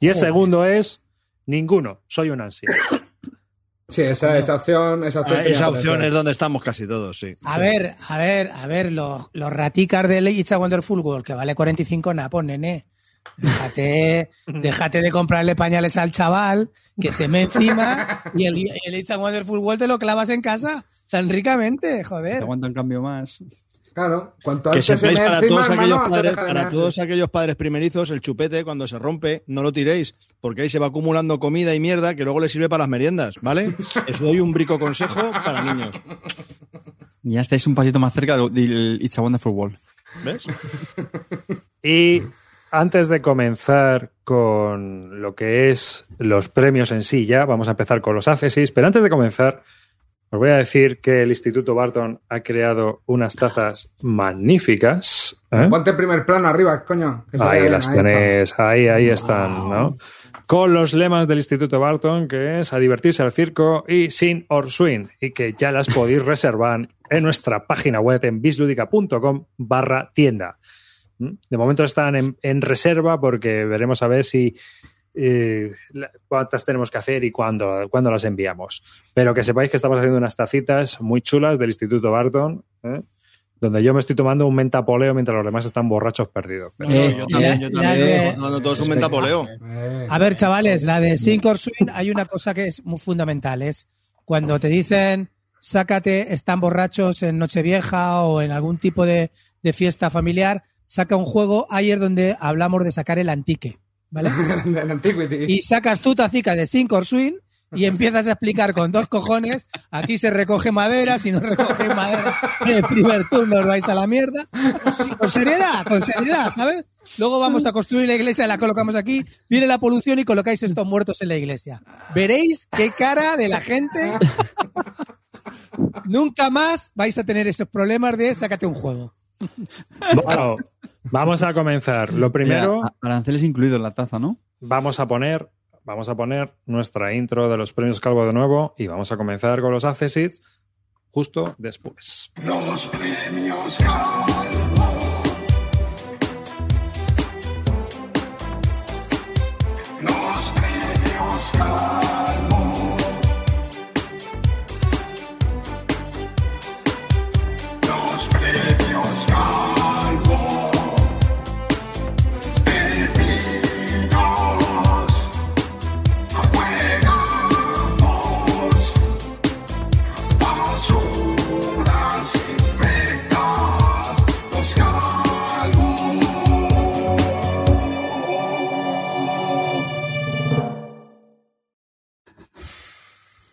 Y el segundo es Ninguno, soy un ansia. Sí, esa, esa opción. Esa opción, Ah, esa opción es donde estamos casi todos, sí. A ver, a ver, a ver, los, los raticas de It's a Wonderful World, que vale 45 napos, nene. Déjate, *laughs* déjate de comprarle pañales al chaval, que se me encima, y el, el It's a Wonderful World te lo clavas en casa tan ricamente, Te joder. aguanta un cambio más. Claro, cuanto Que antes se sepáis para, encima, todos, hermano, aquellos padres, deja de para mearse. todos aquellos padres primerizos, el chupete, cuando se rompe, no lo tiréis, porque ahí se va acumulando comida y mierda que luego le sirve para las meriendas, ¿vale? *laughs* Os doy un brico consejo para niños. Ya estáis un pasito más cerca del, del It's a Wonderful World. ¿Ves? Y antes de comenzar con lo que es los premios en sí, ya vamos a empezar con los ACESIS, pero antes de comenzar, os voy a decir que el Instituto Barton ha creado unas tazas magníficas. ¿eh? Ponte primer plano arriba, coño. que Ahí bien, las ahí está. ahí, ahí están, ¿no? Con los lemas del Instituto Barton, que es a divertirse al circo y sin Orsuin, y que ya las podéis reservar en nuestra página web en bisludica.com barra tienda. ¿Mm? De momento están en, en reserva porque veremos a ver si eh, cuántas tenemos que hacer y cuándo, cuándo las enviamos. Pero que sepáis que estamos haciendo unas tacitas muy chulas del Instituto Barton, ¿eh? donde yo me estoy tomando un mentapoleo mientras los demás están borrachos perdidos. Eh, yo también, yo también. de- tomando todos un mentapoleo. A ver, chavales, la de Sink or Swing, hay una cosa que es muy fundamental, es cuando te dicen sácate, están borrachos en Nochevieja o en algún tipo de, de fiesta familiar, saca un juego, es donde hablamos de sacar el antique, ¿vale? *laughs* Y sacas tu tacica de Sink or Swing y *laughs* empiezas a explicar con dos cojones, aquí se recoge madera, si no recoge madera, en el primer turno os vais a la mierda. Sí, con seriedad, con seriedad, ¿sabes? Luego vamos a construir la iglesia, la colocamos aquí, viene la polución y colocáis estos muertos en la iglesia. Veréis qué cara de la gente. Nunca más vais a tener esos problemas de sácate un juego. Bueno, vamos a comenzar. Lo primero, Ya, aranceles incluidos en la taza, ¿no? vamos a poner, vamos a poner nuestra intro de los premios Calvo de nuevo y vamos a comenzar con los accesits justo después. Los premios Calvo. Los premios Calvo.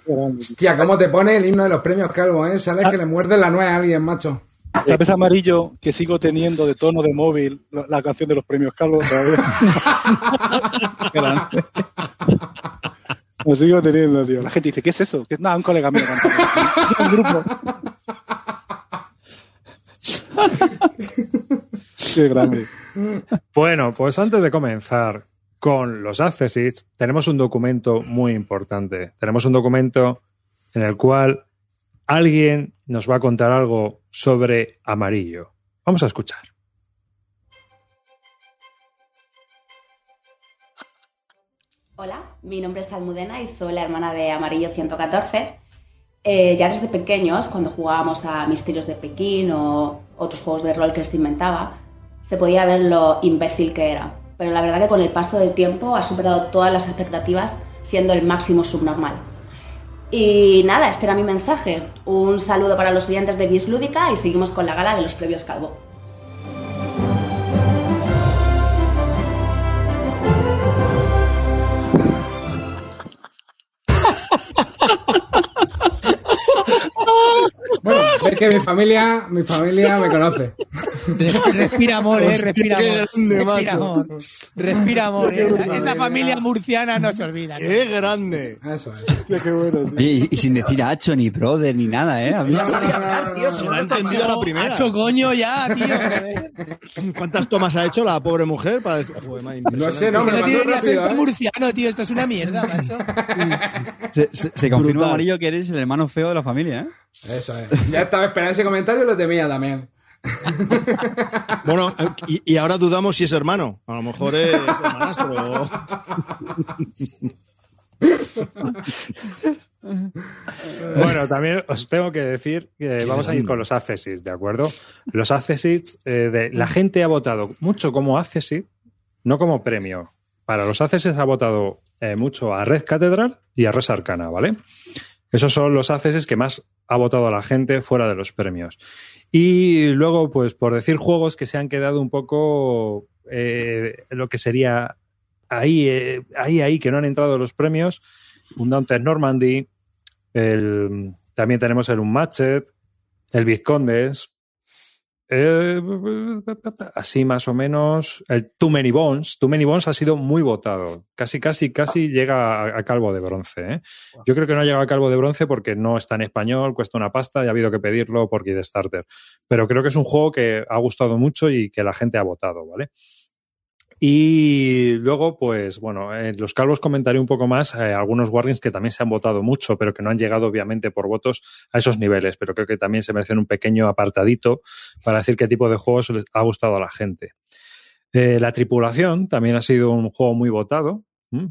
Hostia, ¿cómo te pone el himno de los premios Calvo, eh? Sabes que le muerde la nuez a alguien, macho. ¿Sabes amarillo que sigo teniendo de tono de móvil la, la canción de los premios Calvo todavía? *laughs* Lo sigo teniendo, tío. La gente dice, ¿qué es eso? Que es nada, un colega mío cantando. *laughs* un grupo. Qué grande. Bueno, pues antes de comenzar con los accesits, tenemos un documento muy importante. Tenemos un documento en el cual alguien nos va a contar algo sobre amarillo. Vamos a escuchar. Hola, mi nombre es Almudena y soy la hermana de Amarillo 114. Eh, ya desde pequeños, cuando jugábamos a Misterios de Pekín o otros juegos de rol que se inventaba, se podía ver lo imbécil que era. Pero la verdad que con el paso del tiempo ha superado todas las expectativas, siendo el máximo subnormal. Y nada, este era mi mensaje. Un saludo para los oyentes de Bis Lúdica y seguimos con la gala de los previos Calvo. *laughs* Bueno, es que mi familia, mi familia me conoce. Respira amor, eh, respira qué amor. grande, Respira macho. amor. Respira amor. eh. Esa familia. familia murciana no se olvida. ¡Qué grande! Eso es. Qué bueno, y, y sin decir Hacho, ni brother, ni nada, ¿eh? Ya sabía hablar, tío. Se lo no ha te entendido la primera. Macho, coño, ya, tío. ¿Cuántas tomas ha hecho la pobre mujer para decir, joder, madre, No sé, no, Que me no tiene ni acento ¿eh? murciano, tío. Esto es una mierda, macho. Se, se- se confirma Brutal. amarillo que eres el hermano feo de la familia, ¿eh? Eso es. Ya estaba esperando ese comentario y lo temía también. *laughs* Bueno, y, y ahora dudamos si es hermano. A lo mejor es hermanastro. *laughs* Bueno, también os tengo que decir que vamos a ir con los accesits, ¿de acuerdo? Los accesits, eh, de, la gente ha votado mucho como accessit, no como premio. Para los accesits ha votado eh, mucho a Red Catedral y a Res Arcana, ¿vale? Esos son los accesits que más ha votado a la gente fuera de los premios. Y luego, pues por decir juegos que se han quedado un poco eh, lo que sería ahí, eh, ahí, ahí, que no han entrado los premios, un Dantes Normandy, el, también tenemos el Unmatched, el Vizcondes, eh, así más o menos, el Too Many Bones. Too Many Bones ha sido muy votado. Casi, casi, casi llega a, a calvo de bronce. ¿eh? Yo creo que no ha llegado a calvo de bronce porque no está en español, cuesta una pasta y ha habido que pedirlo por Kickstarter. Pero creo que es un juego que ha gustado mucho y que la gente ha votado, ¿vale? Y luego, pues bueno, en los calvos comentaré un poco más eh, algunos warnings que también se han votado mucho, pero que no han llegado obviamente por votos a esos niveles, pero creo que también se merecen un pequeño apartadito para decir qué tipo de juegos les ha gustado a la gente. Eh, la tripulación también ha sido un juego muy votado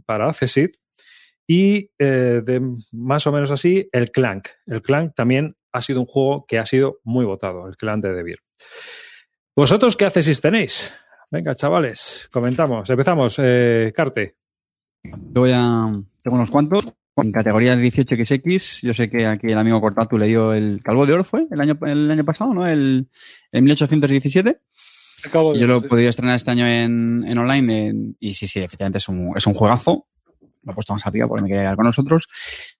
para Accesit. Y eh, de, más o menos así, el Clank. El Clank también ha sido un juego que ha sido muy votado, el Clank de Devir. ¿Vosotros qué Accesit tenéis? Venga, chavales, comentamos. Empezamos. Eh, Carte. Yo voy a. Tengo unos cuantos. En categorías 18XX, yo sé que aquí el amigo Cortatu le dio el Calvo de Oro, fue el año, el año pasado, ¿no? El, el 1817. Acabo de Yo lo he sí. podido estrenar este año en, en online en- y sí, sí, efectivamente es un, es un juegazo. Lo he puesto más arriba porque me quería quedar con nosotros.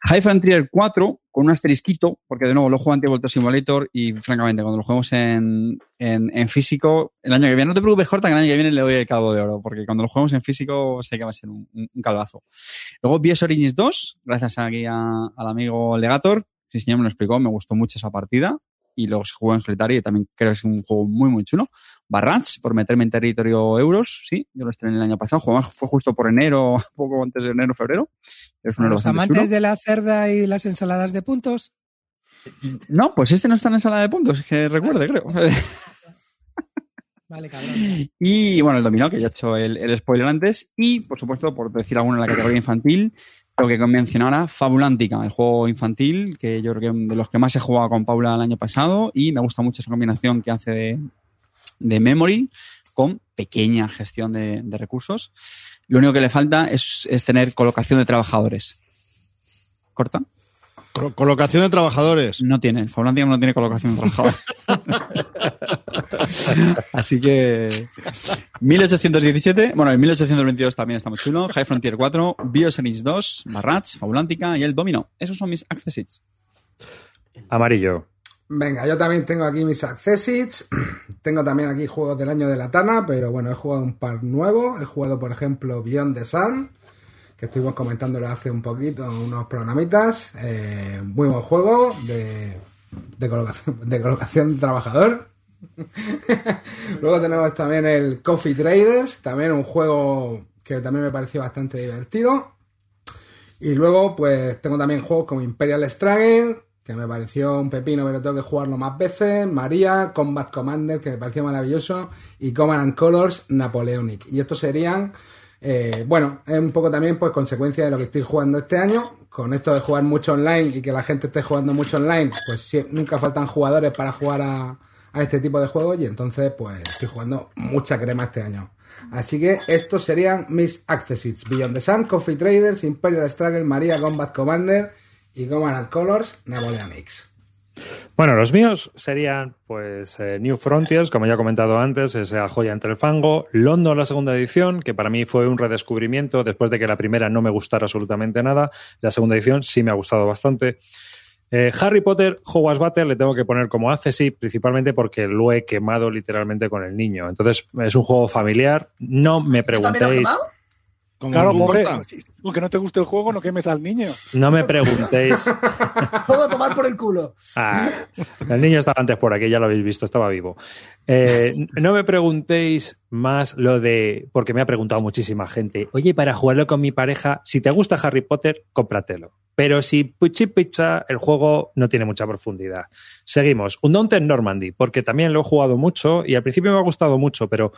High Frontier 4 con un asterisquito, porque de nuevo lo juego en Tabletop Simulator y francamente cuando lo juguemos en, en, en físico el año que viene, no te preocupes, Corta, que el año que viene le doy el cabo de oro, porque cuando lo juguemos en físico sé que va a ser un, un, calvazo. Luego Bios Origins 2, gracias aquí al amigo Legator, sí señor me lo explicó, me gustó mucho esa partida y luego se jugó en solitario y también creo que es un juego muy muy chulo. Barrats, por meterme en territorio euros, sí, yo lo estrené el año pasado, fue justo por enero, *laughs* poco antes de enero, febrero. Es un A euro los amantes chulo. de la cerda y las ensaladas de puntos. No, pues este no está en sala de puntos, es que recuerde, creo. *laughs* Vale, cabrón. Y bueno, el dominó, que ya he hecho el, el spoiler antes. Y, por supuesto, por decir alguno en la categoría infantil, tengo que mencionar a Fabulántica, el juego infantil, que yo creo que de los que más he jugado con Paula el año pasado. Y me gusta mucho esa combinación que hace de, de memory con pequeña gestión de, de recursos. Lo único que le falta es, es tener colocación de trabajadores. ¿Corta? Col- Colocación de trabajadores. No tiene. Fabulántica no tiene colocación de trabajadores. *laughs* Así que 1817, bueno, el 1822 también está muy chulo, High Frontier 4, Biosenix 2, Barrach, Fabulántica y el Domino. Esos son mis accessits. Amarillo. Venga, yo también tengo aquí mis accessits. *clears throat* Tengo también aquí juegos del año de la Tana, pero bueno, he jugado un par nuevos. He jugado, por ejemplo, Beyond the Sun, que estuvimos comentándolo hace un poquito, unos programitas. Eh, muy buen juego de, de colocación, de trabajador. *laughs* Luego tenemos también el Coffee Traders, también un juego que también me pareció bastante divertido. Y luego, pues tengo también juegos como Imperial Struggle, que me pareció un pepino, pero tengo que jugarlo más veces. María, Combat Commander, que me pareció maravilloso. Y Command and Colors, Napoleonic. Y estos serían, eh, bueno, es un poco también pues consecuencia de lo que estoy jugando este año. Con esto de jugar mucho online y que la gente esté jugando mucho online, pues nunca faltan jugadores para jugar a, a este tipo de juegos. Y entonces, pues estoy jugando mucha crema este año. Así que estos serían mis accessits. Beyond the Sun, Coffee Traders, Imperial Struggle, María Combat Commander y and Colors, Napoleonics. Bueno, los míos serían, pues, eh, New Frontiers, como ya he comentado antes, esa joya entre el fango. London, la segunda edición, que para mí fue un redescubrimiento después de que la primera no me gustara absolutamente nada. La segunda edición sí me ha gustado bastante. Eh, Harry Potter, Hogwarts Battle, le tengo que poner como accessit, principalmente porque lo he quemado literalmente con el niño. Entonces, es un juego familiar. No me ¿Tú también lo has preguntéis. Como Claro, pobre. Aunque no te guste el juego, no quemes al niño. No me preguntéis. *laughs* Juego a tomar por el culo. Ah, el niño estaba antes por aquí, ya lo habéis visto, estaba vivo. Eh, no me preguntéis más lo de, porque me ha preguntado muchísima gente, oye, para jugarlo con mi pareja, si te gusta Harry Potter, cómpratelo. Pero si Puchi Pizza, el juego no tiene mucha profundidad. Seguimos. Un Daunted Normandy, porque también lo he jugado mucho y al principio me ha gustado mucho, pero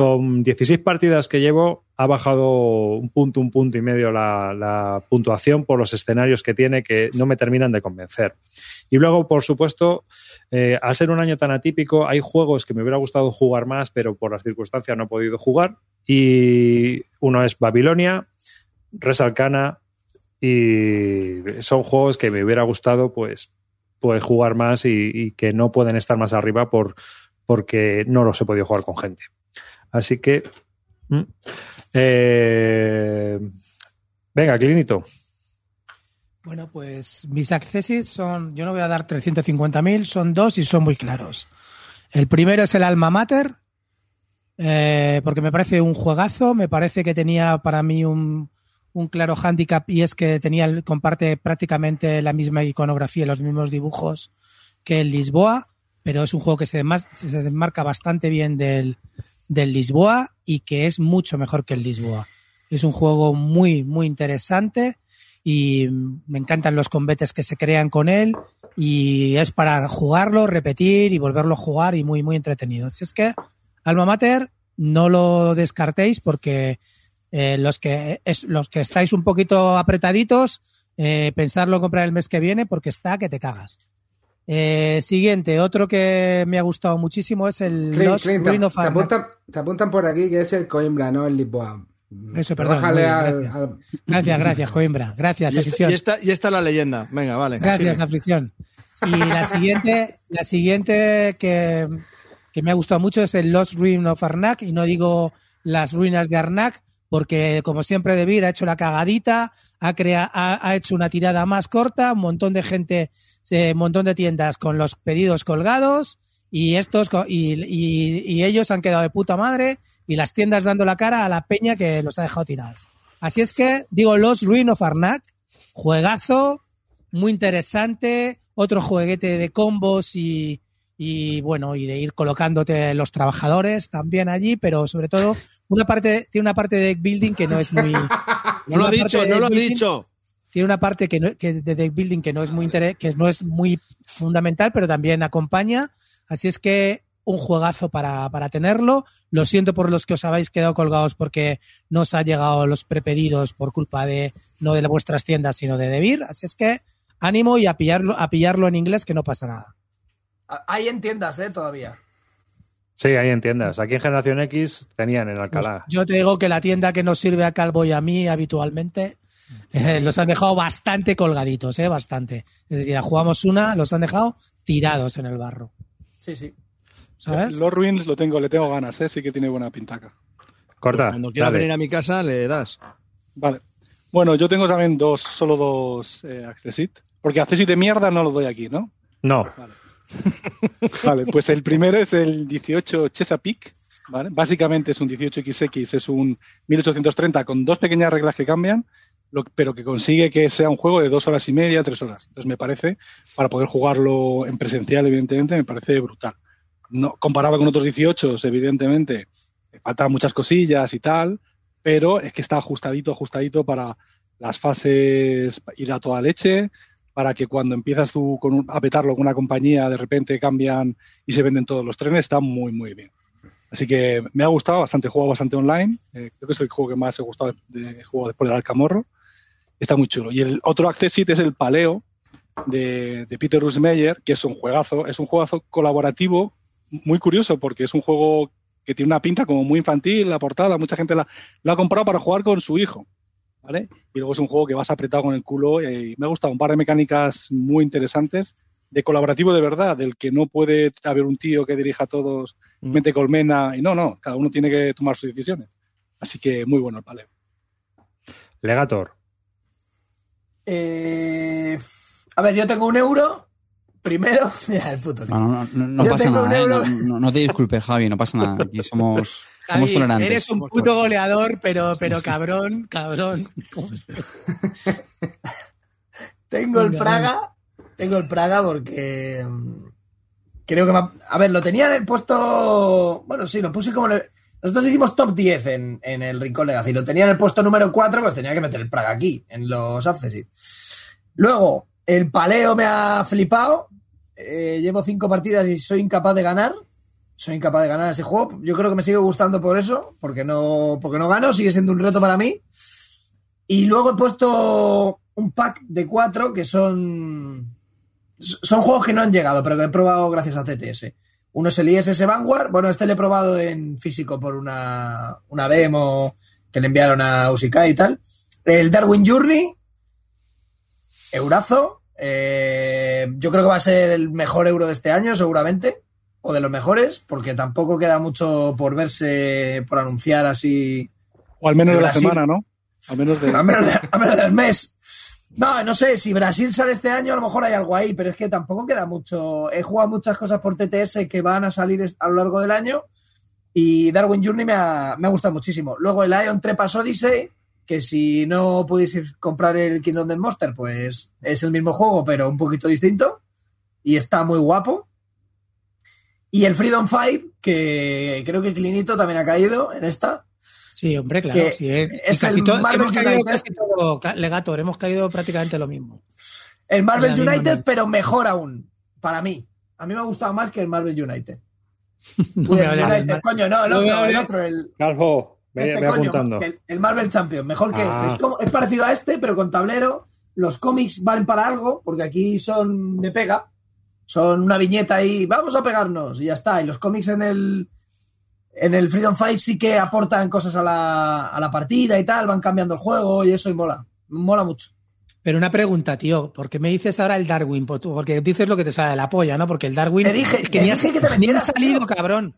con 16 partidas que llevo, ha bajado un punto, un punto y medio la, puntuación por los escenarios que tiene que no me terminan de convencer. Y luego, por supuesto, eh, al ser un año tan atípico, hay juegos que me hubiera gustado jugar más, pero por las circunstancias no he podido jugar. Y uno es Babilonia, Resalcana, y son juegos que me hubiera gustado pues, pues jugar más y, y que no pueden estar más arriba por, porque no los he podido jugar con gente. Así que. mm, eh, venga, Clinito. Bueno, pues mis accesits son, yo no voy a dar 350.000, son dos y son muy claros. El primero es el Alma Mater, eh, porque me parece un juegazo, me parece que tenía para mí un, un claro hándicap y es que tenía comparte prácticamente la misma iconografía los mismos dibujos que el Lisboa, pero es un juego que se, demas- se desmarca bastante bien del, del Lisboa y que es mucho mejor que el Lisboa. Es un juego muy, muy interesante y me encantan los combates que se crean con él y es para jugarlo, repetir y volverlo a jugar y muy, muy entretenido. Así es que Alma Mater no lo descartéis porque eh, los, que, es, los que estáis un poquito apretaditos, eh, pensarlo en comprar el mes que viene porque está que te cagas. Eh, siguiente, otro que me ha gustado muchísimo es el Clint, Lost Clint, Ruin te, of te apuntan, te apuntan por aquí que es el Coimbra, no el Lisboa. Eso, perdón, bien, gracias. al- Gracias, gracias, Coimbra. Gracias, Y esta, afición. y, esta, y esta es la leyenda. Venga, vale. Gracias, sigue. afición. Y la siguiente, la siguiente que, que me ha gustado mucho es el Lost Ruin of Arnak, y no digo las ruinas de Arnak, porque como siempre De Beer ha hecho la cagadita, ha, crea, ha, ha hecho una tirada más corta, un montón de gente, un montón de tiendas con los pedidos colgados, y estos y, y- y ellos han quedado de puta madre, y las tiendas dando la cara a la peña que los ha dejado tirados. Así es que digo Lost Ruin of Arnak, juegazo, muy interesante, otro jueguete de combos y, y, bueno, y de ir colocándote los trabajadores también allí, pero sobre todo una parte, tiene una parte de deck building que no es muy. *laughs* No lo he dicho, no lo he dicho. Tiene una parte que, no- que de deck building que no es muy inter- que no es muy fundamental, pero también acompaña. Así es que un juegazo para, para tenerlo. Lo siento por los que os habéis quedado colgados porque no os ha llegado los prepedidos por culpa de no de vuestras tiendas, sino de Debir. Así es que ánimo y a pillarlo, a pillarlo en inglés que no pasa nada. Hay en tiendas, ¿eh? Todavía. Sí, ahí entiendas. Aquí en Generación X tenían en Pues Alcalá. yo te digo que la tienda que nos sirve a Calvo y a mí habitualmente eh, los han dejado bastante colgaditos, eh, bastante. Es decir, jugamos una, los han dejado tirados en el barro, Sí, sí. ¿sabes? Los Ruins lo tengo, le tengo ganas, ¿eh? sí que tiene buena pintaca. Corta. Cuando quieras dale. venir a mi casa, le das. Vale. Bueno, yo tengo también dos, solo dos eh, Accessit. Porque Accessit de mierda no lo doy aquí, ¿no? No, Vale, *laughs* pues el primero es el 18 Chesapeake. ¿vale? Básicamente es un 18XX, es un 1830 con dos pequeñas reglas que cambian, lo- pero que consigue que sea un juego de dos horas y media, tres horas. Entonces me parece, para poder jugarlo en presencial, evidentemente, me parece brutal. No, comparado con otros 18, evidentemente, faltan muchas cosillas y tal, pero es que está ajustadito, ajustadito para las fases ir a toda leche, para que cuando empiezas tú con un- a petarlo con una compañía, de repente cambian y se venden todos los trenes, está muy, muy bien. Así que me ha gustado bastante, he jugado bastante online. eh, creo que es el juego que más he gustado de, de juego después del Alcamorro. Está muy chulo. Y el otro Accessit es el Paleo de, de Peter Rusmeyer, que es un juegazo. Es un juegazo colaborativo muy curioso porque es un juego que tiene una pinta como muy infantil, la portada. Mucha gente la, lo ha comprado para jugar con su hijo. ¿Vale? Y luego es un juego que vas apretado con el culo y me ha gustado un par de mecánicas muy interesantes de colaborativo de verdad, del que no puede haber un tío que dirija a todos, Mm. mente colmena, y no, no, cada uno tiene que tomar sus decisiones. Así que muy bueno el paleo. Legator. Eh, a ver, yo tengo un euro. Primero, *laughs* mira el puto. tío. No, no, no, pasa nada, ¿eh? euro. no, no- no te disculpes, Javi, no pasa nada. Aquí somos, *laughs* somos tolerantes. eres un puto goleador, pero, pero cabrón, cabrón. *laughs* Tengo el Praga. Tengo el Praga porque. mm, Creo que. me ha- A ver, lo tenía en el puesto. Bueno, sí, lo puse como. en el- Nosotros hicimos top 10 en, en el Rincón Legacy. Lo tenía en el puesto número 4, pues tenía que meter el Praga aquí, en los Accessit. Luego, el Paleo me ha flipado. Eh, llevo cinco partidas y soy incapaz de ganar. Soy incapaz de ganar ese juego. Yo creo que me sigue gustando por eso, porque no, porque no gano, sigue siendo un reto para mí. Y luego he puesto un pack de cuatro que son. Son juegos que no han llegado, pero que he probado gracias a TTS. Uno es el ISS Vanguard. Bueno, este lo he probado en físico por una, una demo que le enviaron a Usikai y tal. El Darwin Journey. Eurazo. eh, yo creo que va a ser el mejor euro de este año, seguramente. O de los mejores, porque tampoco queda mucho por verse, por anunciar así. O al menos de la semana, ¿no? Al menos de. A menos, de- a menos del mes. No, no sé, si Brasil sale este año, a lo mejor hay algo ahí, pero es que tampoco queda mucho. He jugado muchas cosas por TTS que van a salir a lo largo del año y Darwin Journey me ha, me ha gustado muchísimo. Luego el Ion Trepas Odyssey, que si no pudieseis comprar el Kingdom Death Monster, pues es el mismo juego, pero un poquito distinto y está muy guapo. Y el Freedom 5, que creo que Clinito también ha caído en esta. Sí, hombre, claro. Que sí, eh, es y casi el todo- Marvel hemos caído United. casi todo, Legator, hemos caído prácticamente lo mismo. El Marvel United, pero mejor aún, para mí. A mí me ha gustado más que el Marvel United. *laughs* No el United, coño, no, el otro, el otro, el, Calvo, este coño, apuntando. el, el Marvel Champion, mejor que Ah. este. Es, como- es parecido a este, pero con tablero. Los cómics valen para algo, porque aquí son de pega. Son una viñeta ahí, vamos a pegarnos, y ya está. Y los cómics en el, en el Freedom Fight sí que aportan cosas a la, a la partida y tal, van cambiando el juego y eso y mola. Mola mucho. Pero una pregunta, tío, ¿por qué me dices ahora el Darwin? Porque dices lo que te sale de la polla, ¿no? Porque el Darwin. Te dije- que te ni ha, dije que te ni ha salido, tío. cabrón.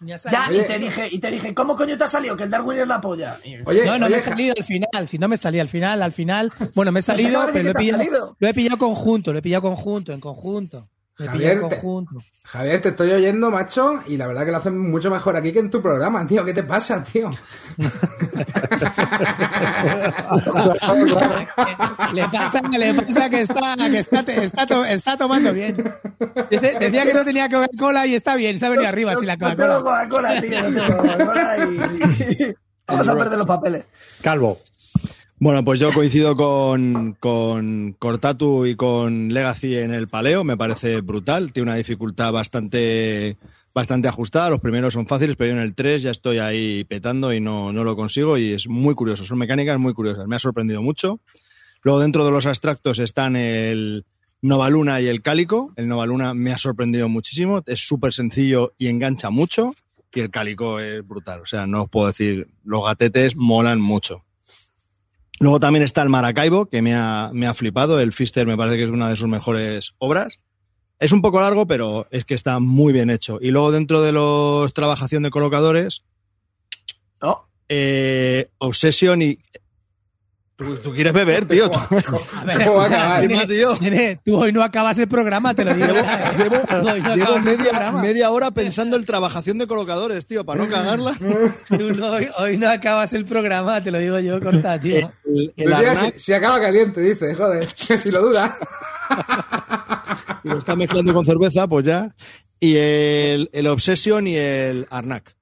Ha Ya, salido. y te dije, y te dije, ¿cómo coño te ha salido? Que el Darwin es la polla. Oye, no, no oye, me he Ja- salido al final. Si no me salí al final, al final. Bueno, me he salido, acaba de pero lo he, pillado, salido. lo he pillado conjunto, lo he pillado conjunto, en conjunto. Javier, te-. Javier, te estoy oyendo, macho, y la verdad que lo hacen mucho mejor aquí que en tu programa, tío. ¿Qué te pasa, tío? *laughs* Le pasa, le pasa que está, que está, está, to- está tomando bien. Dice- decía que no tenía Coca-Cola y está bien, se ha venido arriba sin la No tengo Coca-Cola. Coca-Cola, tío, no tengo Coca-Cola y... *laughs* Vamos a perder los papeles. Calvo. Bueno, pues yo coincido con, con Cortatu y con Legacy en el paleo. Me parece brutal. Tiene una dificultad bastante, bastante ajustada. Los primeros son fáciles, pero yo en el 3 ya estoy ahí petando y no, no lo consigo. Y es muy curioso. Son mecánicas muy curiosas. Me ha sorprendido mucho. Luego, dentro de los abstractos están el Novaluna y el Cálico. El Novaluna me ha sorprendido muchísimo. Es súper sencillo y engancha mucho. Y el Cálico es brutal. O sea, no os puedo decir, los gatetes molan mucho. Luego también está el Maracaibo, que me ha, me ha flipado. El Fister me parece que es una de sus mejores obras. Es un poco largo, pero es que está muy bien hecho. Y luego dentro de los trabajación de colocadores, No. eh, Obsession y... ¿Tú, tú quieres beber, tío? Tú- A ver, ¿Cómo va a o sea, acabar? nene, tío. nene, tú hoy no acabas el programa, te lo digo. Llevo, ¿eh? llevo- no llevo media, hora pensando en trabajación de colocadores, tío, para no cagarla. Tú no- hoy, hoy no acabas el programa, te lo digo yo, corta, tío. El, el ya, Arnac, si, si acaba caliente, dice, joder, *laughs* si lo duda. y *laughs* lo está mezclando con cerveza, pues ya. Y el, el Obsession y el Arnac,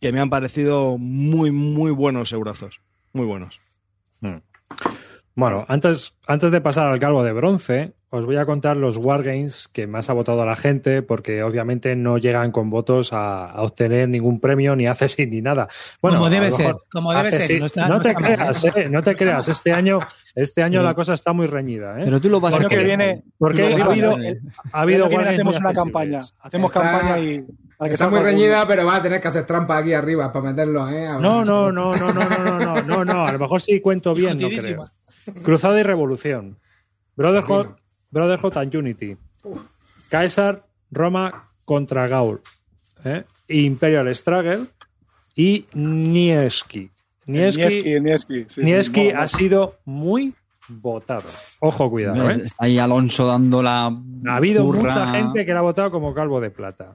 que me han parecido muy, muy buenos eurazos. Muy buenos. Bueno, antes, antes de pasar al calvo de bronce, os voy a contar los Wargames que más ha votado la gente, porque obviamente no llegan con votos a, a obtener ningún premio, ni hace ni nada. Bueno, Como debe ser, como debe ser, no está- no, no te está mal, creas, ¿eh? eh, no te creas. Este año, este año la cosa está muy reñida. ¿eh? Pero tú lo vas a que viene, Porque ha ha habido, ha ha habido Wargames hacemos una campaña. Hacemos campaña y Está salga muy reñida, pero va a tener que hacer trampa aquí arriba para meterlo, ¿eh? No, no, no, no, no, no, no, no, no, no. A lo mejor sí cuento bien, no creo. Cruzada y Revolución. Brotherhood, Brotherhood and Unity. Caesar, Roma contra Gaul. ¿eh? Imperial Struggle y Nieski. Nieski, Nieski, Nieski. sí, sí, Nieski mola. ha sido muy votado. Ojo, cuidado. ¿eh? Está ahí Alonso dando la. Ha habido burra. mucha gente que la ha votado como calvo de plata.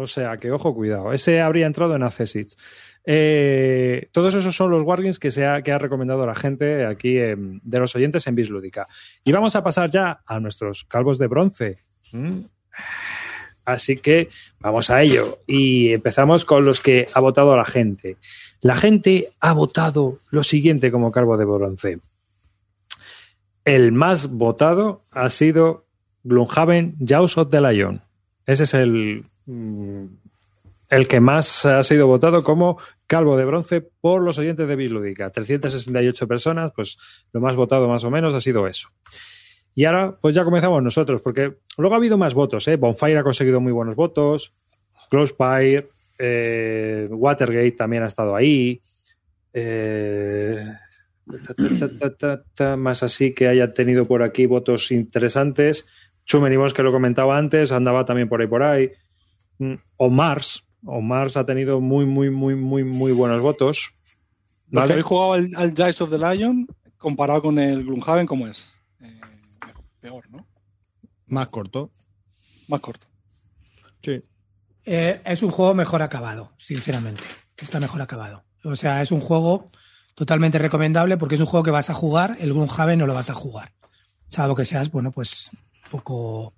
O sea que, ojo, cuidado. Ese habría entrado en Accessits. Eh, todos esos son los wargames que, se ha, que ha recomendado la gente aquí de los oyentes en Bislúdica. Y vamos a pasar ya a nuestros calvos de bronce. ¿Mm? Así que vamos a ello. Y empezamos con los que ha votado la gente. La gente ha votado lo siguiente como calvo de bronce. El más votado ha sido Gloomhaven Jaws of the Lion. Ese es el el que más ha sido votado como calvo de bronce por los oyentes de Bilúdica. 368 personas, pues lo más votado más o menos ha sido eso. Y ahora, pues ya comenzamos nosotros, porque luego ha habido más votos, ¿eh? Bonfire ha conseguido muy buenos votos, Closepire, eh, Watergate también ha estado ahí. eh, más así que haya tenido por aquí votos interesantes. Chumen y Bones, que lo comentaba antes, andaba también por ahí por ahí. Mm, O Mars. O Mars ha tenido muy, muy, muy, muy, muy buenos votos. Los que ¿Vale? habéis jugado al, al Dice of the Lion, comparado con el Gloomhaven, ¿cómo es? Eh, peor, ¿no? Más corto. Más corto. Sí. Eh, es un juego mejor acabado, sinceramente. Está mejor acabado. O sea, es un juego totalmente recomendable porque es un juego que vas a jugar, el Gloomhaven no lo vas a jugar. Salvo que seas, bueno, pues un poco.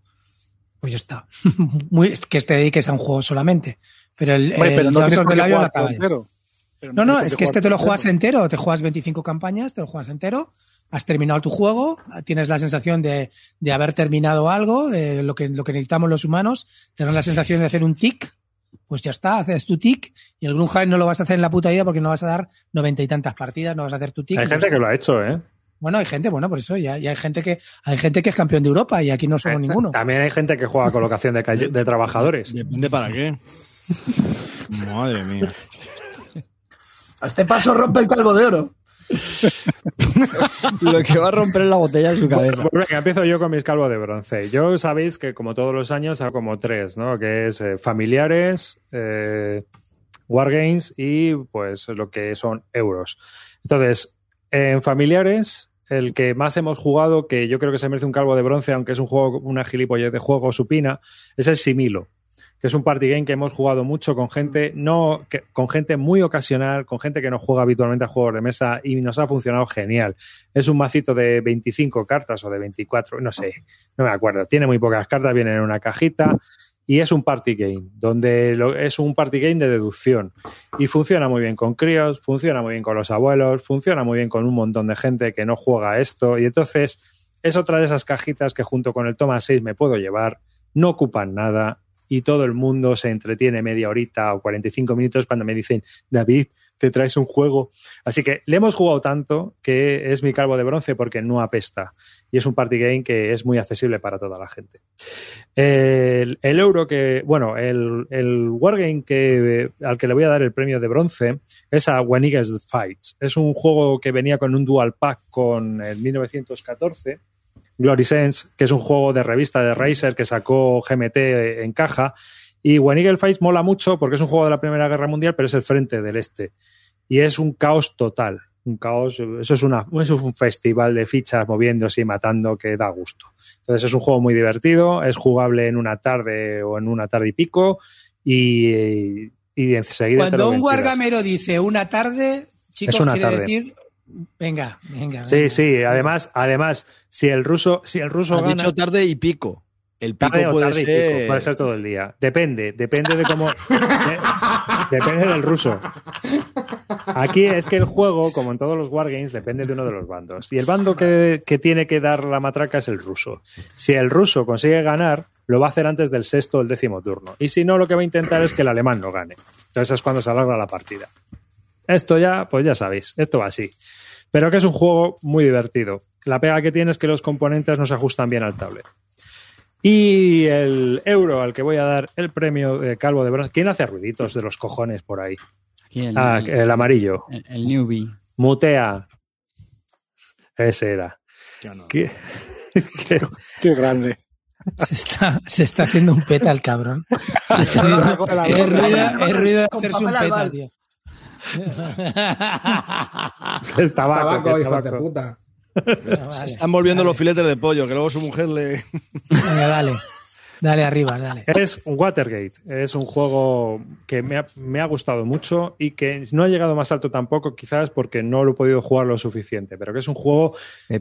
Pues ya está. *laughs* Muy, que te dediques a un juego solamente. Pero el, Hombre, pero el no del entero. Pero No, no, es que este te lo juegas entero, te juegas 25 campañas, te lo juegas entero, has terminado tu juego, tienes la sensación de, de haber terminado algo, eh, lo, que, lo que necesitamos los humanos, tener la sensación de hacer un tic, pues ya está, haces tu tic, y el Gloomhaven no lo vas a hacer en la puta vida porque no vas a dar noventa y tantas partidas, no vas a hacer tu tic. Hay gente que lo ha hecho, ¿eh? Bueno, hay gente, bueno, por eso ya, y hay gente que hay gente que es campeón de Europa y aquí no somos ninguno. También hay gente que juega colocación de, calle- de trabajadores. Depende para qué. Madre mía. A este paso rompe el calvo de oro. Lo que va a romper es la botella en su cabeza. Pues venga, empiezo yo con mis calvos de bronce. Yo sabéis que como todos los años hago como tres, ¿no? Que es eh, familiares, eh, wargames y pues lo que son euros. Entonces, en familiares, el que más hemos jugado, que yo creo que se merece un calvo de bronce, aunque es un juego, una gilipollez de juego supina, es el Similo que es un party game que hemos jugado mucho con gente no que- con gente muy ocasional, con gente que no juega habitualmente a juegos de mesa y nos ha funcionado genial. Es un macito de 25 cartas o de 24, no sé, no me acuerdo. Tiene muy pocas cartas, viene en una cajita y es un party game, donde lo- es un party game de deducción. Y funciona muy bien con críos, funciona muy bien con los abuelos, funciona muy bien con un montón de gente que no juega esto. Y entonces es otra de esas cajitas que junto con el toma 6 me puedo llevar, no ocupan nada y todo el mundo se entretiene media horita o 45 minutos cuando me dicen, David, te traes un juego. Así que le hemos jugado tanto que es mi calvo de bronce porque no apesta. Y es un party game que es muy accesible para toda la gente. El, euro que, bueno, el, el wargame que, al que le voy a dar el premio de bronce es a When Eagles Fights. Es un juego que venía con un dual pack con el 1914 Glory Sense, que es un juego de revista de Razer que sacó GMT en caja. Y When Eagle Fights mola mucho porque es un juego de la Primera Guerra Mundial, pero es el frente del este. Y es un caos total. Un caos, eso es, una, eso es un festival de fichas moviéndose y matando que da gusto. Entonces es un juego muy divertido, es jugable en una tarde o en una tarde y pico. Y, y enseguida. Cuando un guargamero dice una tarde, chicos, Es una quiere tarde. decir venga, venga. Sí, venga. sí, además, además, si el ruso, si el ruso Has gana. dicho tarde y pico. El pico Tarde puede tarde ser. pico, puede ser todo el día. Depende, depende de cómo. de- depende del ruso. Aquí es que el juego, como en todos los wargames, depende de uno de los bandos. Y el bando que, que tiene que dar la matraca es el ruso. Si el ruso consigue ganar, lo va a hacer antes del sexto o el décimo turno. Y si no, lo que va a intentar es que el alemán no gane. Entonces es cuando se alarga la partida. Esto ya, pues ya sabéis, esto va así. Pero que es un juego muy divertido. La pega que tiene es que los componentes no se ajustan bien al tablet. Y el euro al que voy a dar el premio de Calvo de Bronce. ¿Quién hace ruiditos de los cojones por ahí? Aquí el, Ah, el amarillo. el- el newbie. Mutea. Ese era. No. ¿Qué? *laughs* qué- Qué grande. Se está, se está haciendo un peta el cabrón. Se está haciendo- es ruido, es ruido de hacerse un peta, tío. es tabaco, Tabaco, qué es hijo de tabaco. Se están volviendo los filetes de pollo, que luego su mujer le. Venga, dale. Dale arriba, *laughs* dale. Es un Watergate. Es un juego que me ha, me ha gustado mucho y que no ha llegado más alto tampoco, quizás porque no lo he podido jugar lo suficiente, pero que es un juego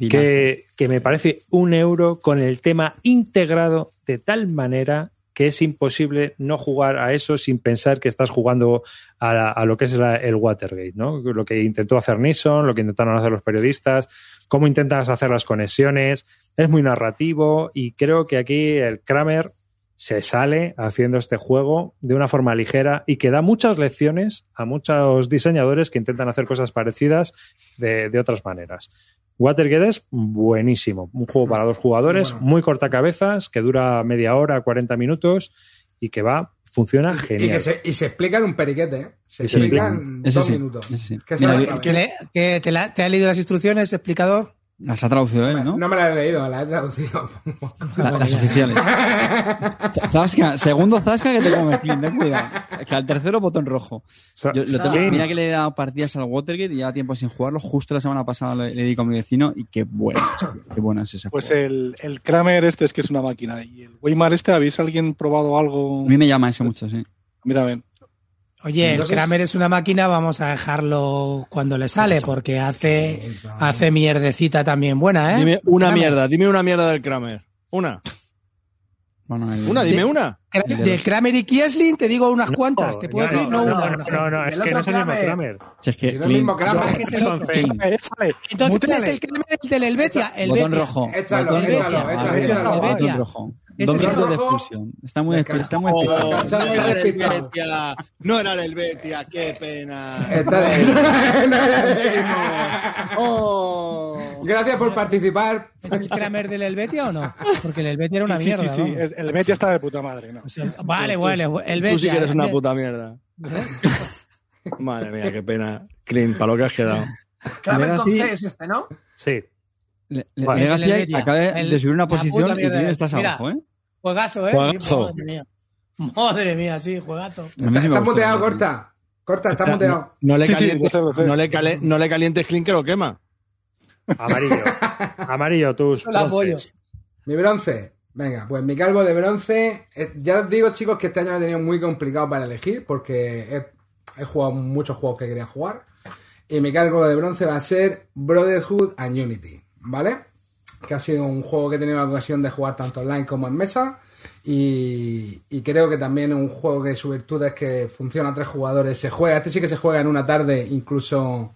que, que me parece un euro con el tema integrado de tal manera que es imposible no jugar a eso sin pensar que estás jugando a, la- a lo que es la- el Watergate, ¿no? Lo que intentó hacer Nixon, lo que intentaron hacer los periodistas, cómo intentas hacer las conexiones, es muy narrativo y creo que aquí el Kramer se sale haciendo este juego de una forma ligera y que da muchas lecciones a muchos diseñadores que intentan hacer cosas parecidas de, de otras maneras. Watergate es buenísimo. Un juego para dos jugadores, Bueno. muy cortacabezas, que dura media hora, 40 minutos y que va, funciona Y, genial. que se, y se explica en un periquete, ¿eh? Se Sí, explica sí. dos sí, minutos. ese sí. Que Mira, se- vi- ¿Que le- que te, la- te ha leído las instrucciones, explicador? Las ha traducido él, ¿no? No me la he leído, me la he traducido. *laughs* La- las oficiales. *laughs* Zasca, segundo Zasca que te come Clint, ten cuidado. Es que al tercero botón rojo. Sa- Yo lo tengo- Clint, mira que le he dado partidas al Watergate y lleva tiempo sin jugarlo. Justo la semana pasada le, le di con mi vecino y qué tío, qué bueno es ese Pues el, el Kramer este es que es una máquina. Y el Weimar este, ¿habéis alguien probado algo? A mí me llama ese mucho, sí. Mira, ven. Oye, el Kramer es una máquina, vamos a dejarlo cuando le sale, porque hace, hace mierdecita también buena, ¿eh? Dime una Kramer. mierda, dime una mierda del Kramer. Una. Bueno, el- Una, dime una. Del Kramer y Kiesling te digo unas cuantas, te puedo no, decir, no, no, una. no, no, no, es que no es el mismo Kramer. Si es que Si no es el mismo Kramer. que es el otro. *laughs* Entonces es el Kramer el del Helvetia, el botón Betia. rojo. Échalo, échalo, échalo, Betia. minutos de expulsión. Está muy, está muy Oh, despistado. no Está muy era el despistado. Helvetia. No era el Helvetia, qué pena. *laughs* *laughs* Oh. Gracias por participar. ¿Es el Kramer del Helvetia o no? Porque el Helvetia era una sí, mierda. sí, sí. el Betia está de puta madre. ¿no? O sea, vale, vale, el Tú sí que eres una puta mierda. Madre mía, qué pena. Clint, para lo que has quedado. Kramer con C es este, ¿no? Sí. Le- Vale. Legacy El Helvetia. acaba de, El- de subir una posición y tú es. estás Mira. abajo, ¿eh? Juegazo, ¿eh? Juegazo. Madre mía. Madre mía, sí, juegazo. Sí Está muteado, corta. Corta, está muteado. No le, Sí, sí, calientes, sé. no, le cale- no le calientes Clint que lo quema. Amarillo. *laughs* Amarillo, tus Yo apoyo. Mi bronce. Venga, pues mi calvo de bronce. eh, ya os digo, chicos, que este año lo he tenido muy complicado para elegir porque he, he jugado muchos juegos que quería jugar. Y mi calvo de bronce va a ser Brotherhood and Unity, ¿vale? Que ha sido un juego que he tenido la ocasión de jugar tanto online como en mesa. Y, creo que también un juego que su virtud es que funciona a tres jugadores. Se juega, este sí que se juega en una tarde, incluso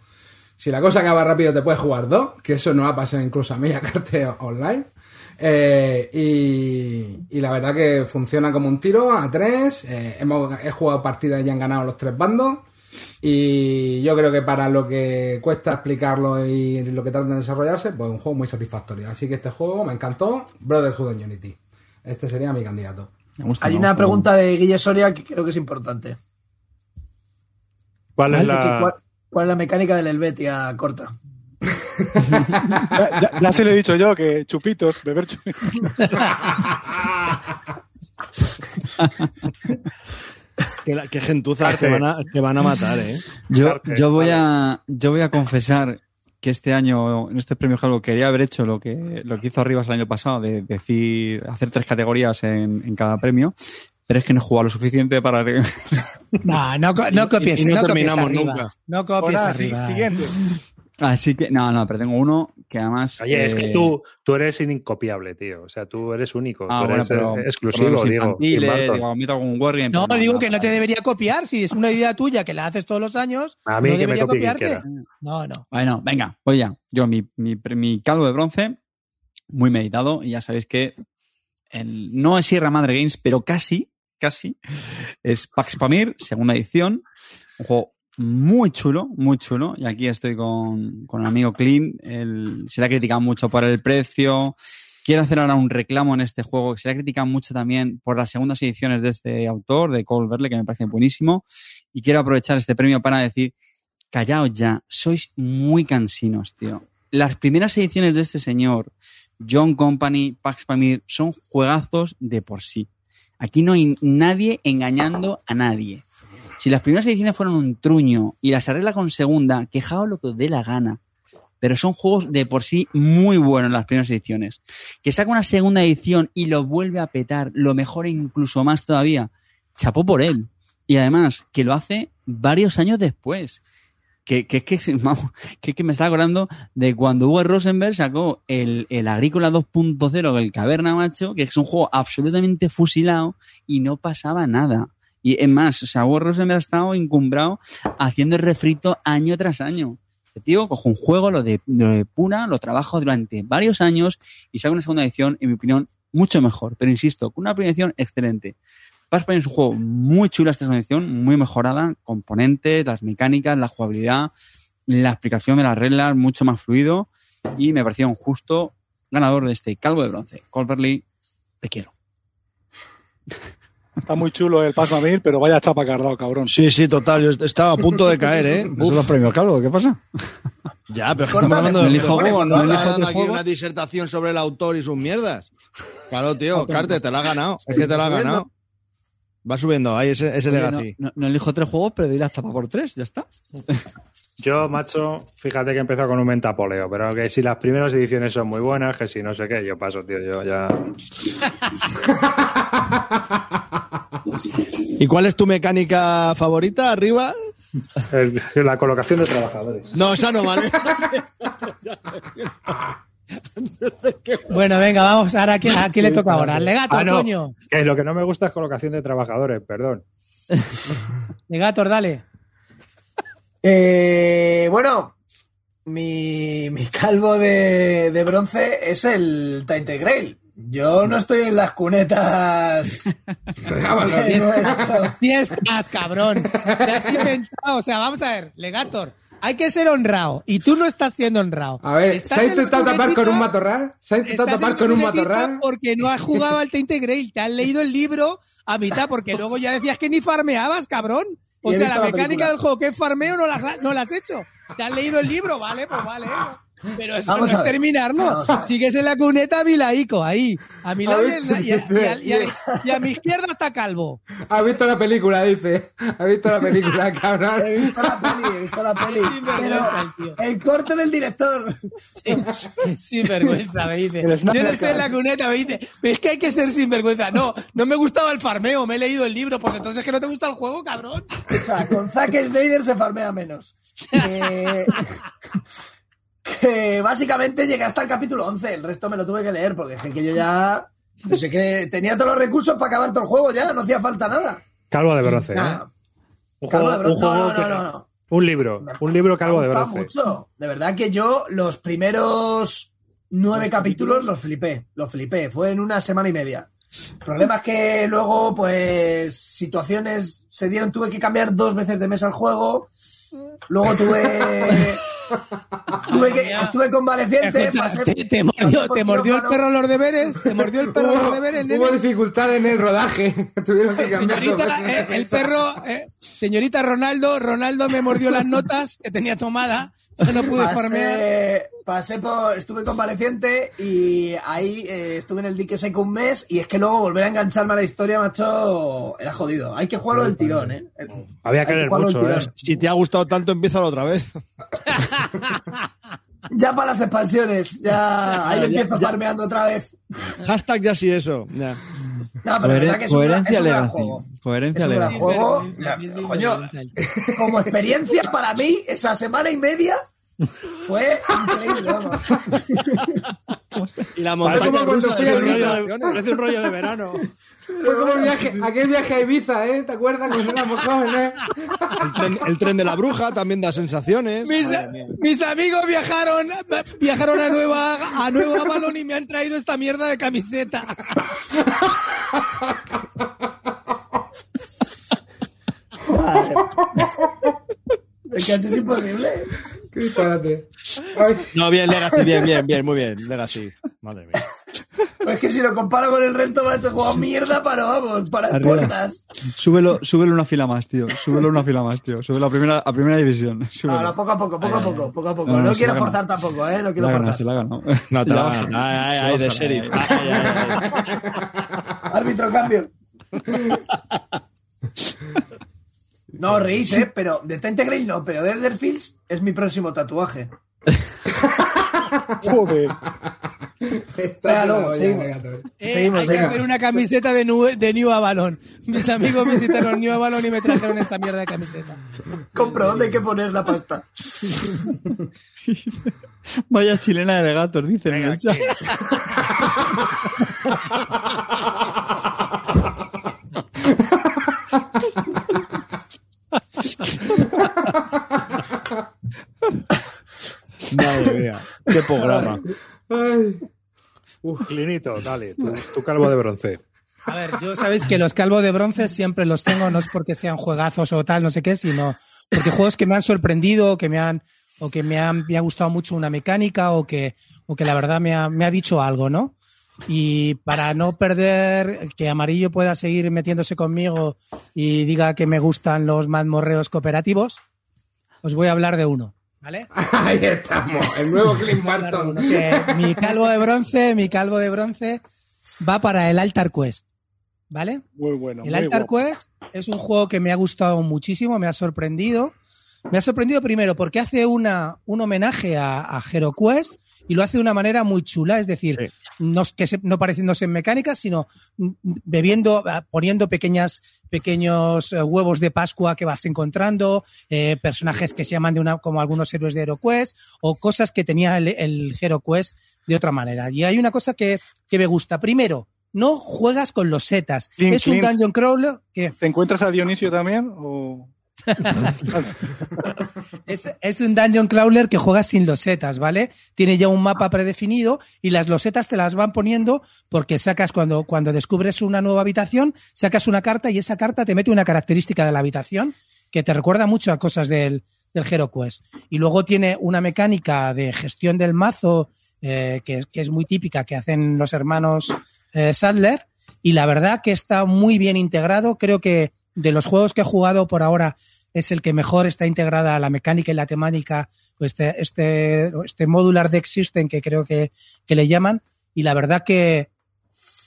si la cosa acaba rápido te puedes jugar dos, que eso no ha pasado incluso a mí *laughs* a carteo online. Eh, y, la verdad que funciona como un tiro a tres. Eh, hemos, he jugado partidas y han ganado los tres bandos. Y yo creo que para lo que cuesta explicarlo y lo que trata de desarrollarse, pues un juego muy satisfactorio. Así que este juego me encantó. Brotherhood and Unity. Este sería mi candidato. Me gusta, Hay una gusta. pregunta de Guille Soria que creo que es importante. ¿Cuál es que la, ¿Cuál, cuál es la mecánica del Helvetia corta? *laughs* Ya, ya- ya se lo he dicho yo, que chupitos, beber chupitos. *laughs* Qué, qué gentuza te van, a, te van a matar, ¿eh? Yo, yo voy a yo voy a confesar que este año en este premio algo quería haber hecho lo que lo que hizo Arribas el año pasado de decir hacer tres categorías en, en cada premio pero es que no he jugado lo suficiente para No, no, no copies, y no no copies terminamos arriba. nunca. No copies Ahora, sí, arriba. siguiente. Así que no no pero tengo uno que además Oye, es eh, que tú, tú eres incopiable, tío. O sea, tú eres único. ah, tú bueno, eres pero eh, exclusivo, digo. digo, meto algún wargame, No, pero digo que no te debería copiar. Si es una idea tuya que la haces todos los años, A mí no que me debería copie copiarte. No, no. Bueno, venga, voy ya. Yo, mi, mi, mi calvo de bronce, muy meditado, y ya sabéis que el- no es Sierra Madre Games, pero casi, casi, es Pax Pamir, segunda edición. Un juego muy chulo, muy chulo. Y aquí estoy con, con el amigo Clint. Se le ha criticado mucho por el precio. Quiero hacer ahora un reclamo en este juego se le ha criticado mucho también por las segundas ediciones de este autor, de Cole Verle, que me parece buenísimo. Y quiero aprovechar este premio para decir callaos ya, sois muy cansinos, tío. Las primeras ediciones de este señor, John Company, Pax Pamir, son juegazos de por sí. Aquí no hay nadie engañando a nadie. Si las primeras ediciones fueron un truño y las arregla con segunda, quejaos lo que os dé la gana. Pero son juegos de por sí muy buenos las primeras ediciones. Que saca una segunda edición y lo vuelve a petar, lo mejora incluso más todavía. Chapó por él. Y además, que lo hace varios años después que, que, que, *laughs* que, me estaba acordando de cuando Hugo Rosenberg sacó el, el Agrícola 2.0, el Caverna Macho, que es un juego absolutamente fusilado y no pasaba nada. Y es más, o sea, Hugo Rosenberg ha estado encumbrado haciendo el refrito año tras año. Este tío coge un juego, lo de, lo depura, lo trabaja durante varios años y saca una segunda edición, en mi opinión, mucho mejor. Pero insisto, con una premiación excelente. Pax Panic es un juego muy chulo esta edición, muy mejorada, componentes, las mecánicas, la jugabilidad, la explicación de las reglas, mucho más fluido y me parecía un justo ganador de este calvo de bronce. Colberly, te quiero. Está muy chulo el Pasmamir, pero vaya chapa que has dado, cabrón. Sí, sí, total. Yo estaba a punto de caer, ¿eh? ¿Eso los premios calvo? ¿Qué pasa? Ya, pero es estamos hablando no de elijo- de juego, no no elijo dando aquí juego. una disertación sobre el autor y sus mierdas. Claro, tío, Carte, te la has ganado. Es que te la has ganado. Va subiendo, ahí ese, ese Oye, legacy. no, no- no elijo tres juegos, pero doy la chapa por tres, ya está. Yo, macho, fíjate que he empezado con un mentapoleo, pero que si las primeras ediciones son muy buenas, que si no sé qué, yo paso, tío, yo ya... *laughs* ¿Y cuál es tu mecánica favorita arriba? El- la colocación de trabajadores. No, esa no vale. Bueno, venga, vamos. Ahora, ¿a quién, a quién le toca ahora? Al legato, Ah, no. coño. Que lo que no me gusta es colocación de trabajadores, perdón. Legator, dale. Eh, bueno, mi, mi calvo de, de bronce es el Tainted Grail. Yo no estoy en las cunetas. ¿Dónde estás? ¿Dónde estás, cabrón? Te has inventado. O sea, vamos a ver, Legator. Hay que ser honrado. Y tú no estás siendo honrado. A ver, Estás ¿se ha en intentado tapar con un matorral? ¿Se ha intentado Estás tapar con un matorral? Porque no has jugado al Tainted Grail. Te has leído el libro a mitad, porque luego ya decías que ni farmeabas, cabrón. O sea, la mecánica del juego que es farmeo no la no la has hecho. Te has leído el libro, vale, pues vale. Pero eso Vamos no a es ver. terminarlo. Vamos a ver. Sigues en la cuneta Vilaico, ahí. A mi A lado y, a, y a- y a- y a mi izquierda está Calvo. Ha visto la película, dice. Ha visto la película, *laughs* He cabrón. visto la peli, he visto la peli. vergüenza, el tío. Pero el corte del director. Sin vergüenza, me dice. Yo no estoy en la cuneta, me dice. Es que hay que ser sinvergüenza. No, no me gustaba el farmeo, me he leído el libro. Pues entonces es que no te gusta el juego, cabrón. O sea, con Zack Snyder se farmea menos. Que, *laughs* que básicamente llegué hasta el capítulo 11. El resto me lo tuve que leer porque es que yo ya. No sé qué. Tenía todos los recursos para acabar todo el juego ya. No hacía falta nada. Calvo de bronce, ¿eh? Un Calvo juego, de bronce. un juego No, no, que- no, no, no. Un libro, un libro calvo me de bronce. mucho. De verdad que yo los primeros nueve capítulos los flipé. Los flipé. Fue en una semana y media. El problema es que luego, pues, situaciones se dieron. Tuve que cambiar dos veces de mesa el juego. Luego tuve. *laughs* que, estuve convaleciente. Escucha, pasé- te, mordió, por te mordió el perro los deberes, te mordió el perro los deberes, nene. Hubo dificultad en el rodaje. *laughs* Tuvieron que cambiar dos Señorita, eh, el perro, eh, señorita Ronaldo, Ronaldo me mordió las notas que tenía tomada, yo no pude farmear. Pasé, pasé por. Estuve convaleciente y ahí eh, estuve en el dique seco un mes. Y es que luego volver a engancharme a la historia, macho, era jodido. Hay que jugarlo del tirón, ¿eh? Había que que leer jugarlo mucho, al ¿eh? tirón. Si te ha gustado tanto, empieza otra vez. *laughs* Ya para las expansiones, ya *laughs* ahí Ya, empiezo ya. farmeando otra vez. Hashtag ya sí eso. Ya. No, pero verdad que es un, gran- coherencia es un gran juego. Coherencia Es un gran juego. Ya, sin coño, *laughs* como experiencia para mí, esa semana y media fue increíble, vamos. *laughs* Y la montaña rusa fui de a los Ibiza. vacaciones. Parece un rollo de verano. Fue como el viaje, aquel viaje a Ibiza, ¿eh? ¿Te acuerdas cuando éramos jóvenes? El tren, el tren de la bruja también da sensaciones. Mis, amigos viajaron, viajaron a Nueva, a Nueva Balón y me han traído esta mierda de camiseta. Es que así es imposible. Qué disparate. Ay, No, bien, Legacy, bien, bien, bien, muy bien. Legacy. Madre mía. Pues es que si lo comparo con el resto, macho, jugado mierda para, vamos, para Arriba. puertas. Súbelo, súbelo una fila más, tío. Súbelo una fila más, tío. Súbelo a primera, a primera división. Súbelo. Ahora, poco a poco, poco a poco, poco a poco. No, No, no, quiero forzar tampoco, ¿eh? No quiero forzar. se la ha ganado. No, te *laughs* la ganas. Ay, ay, de sheriff. ay, Ay, ay, ay. Árbitro, cambio. *laughs* No, reís, ¿eh? Pero de Grail no, pero de Etherfields es mi próximo tatuaje. *laughs* Joder. olla, seguimos. Negator. Eh, Seguimos, hay que hacer una camiseta de, New, de New Avalon. Mis amigos visitaron New Avalon y me trajeron esta mierda de camiseta. Compro, ¿dónde hay que poner la pasta? Vaya chilena de legatos, dicen. en el chat. *laughs* Madre mía. Qué programa. Ay. Clinito, dale, tu, tu calvo de bronce. A ver, yo sabéis que los calvos de bronce siempre los tengo, no es porque sean juegazos o tal, no sé qué, sino porque juegos que me han sorprendido, que me han, o que me han, me ha gustado mucho una mecánica, o que, o que la verdad me ha, me ha dicho algo, ¿no? Y para no perder, que Amarillo pueda seguir metiéndose conmigo y diga que me gustan los mazmorreos cooperativos, os voy a hablar de uno, ¿vale? *laughs* Ahí estamos, el nuevo Clint Barton. uno, que mi calvo de bronce, mi calvo de bronce va para el Altar Quest, ¿vale? Muy bueno. El muy Altar guapo. Quest es un juego que me ha gustado muchísimo, me ha sorprendido. Me ha sorprendido primero porque hace una, un homenaje a, a Hero Quest y lo hace de una manera muy chula, es decir, no, es que se- no pareciéndose en mecánicas, sino mm, bebiendo, ah, poniendo pequeñas, pequeños eh, huevos de Pascua que vas encontrando, eh, personajes que se llaman de una, como algunos héroes de Hero Quest, o cosas que tenía el, el Hero Quest de otra manera. Y hay una cosa que, que me gusta. Primero, no juegas con los setas. Es un dungeon crawler que ¿Te encuentras a Dionisio también? O... *laughs* es, un dungeon crawler que juegas sin losetas, ¿vale? Tiene ya un mapa predefinido y las losetas te las van poniendo porque sacas cuando, cuando descubres una nueva habitación, sacas una carta y esa carta te mete una característica de la habitación que te recuerda mucho a cosas del, del Hero Quest. Y luego tiene una mecánica de gestión del mazo eh, que, que es muy típica que hacen los hermanos eh, Sadler y la verdad que está muy bien integrado. Creo que de los juegos que he jugado por ahora es el que mejor está integrada la mecánica y la temática, este, este, este modular deck system que creo que, que le llaman. Y la verdad que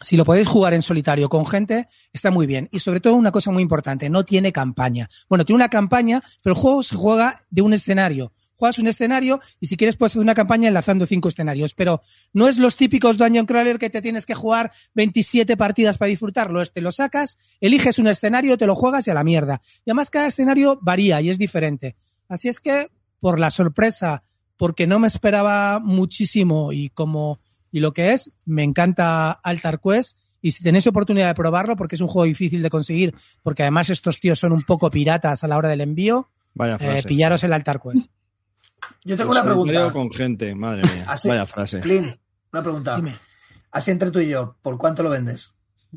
si lo podéis jugar en solitario con gente, está muy bien. Y sobre todo una cosa muy importante, no tiene campaña. Bueno, tiene una campaña, pero el juego se juega de un escenario. Juegas un escenario y si quieres puedes hacer una campaña enlazando cinco escenarios, pero no es los típicos Dungeon Crawler que te tienes que jugar 27 partidas para disfrutarlo. Este lo sacas, eliges un escenario, te lo juegas y a la mierda. Y además cada escenario varía y es diferente. Así es que, por la sorpresa, porque no me esperaba muchísimo y como y lo que es, me encanta Altar Quest. Y si tenéis oportunidad de probarlo, porque es un juego difícil de conseguir, porque además estos tíos son un poco piratas a la hora del envío, Vaya eh, frase. pillaros el Altar Quest. Yo tengo una pregunta. con gente, madre mía. *laughs* Así- Vaya frase. Clint, una pregunta. Dime. Así entre tú y yo, ¿por cuánto lo vendes?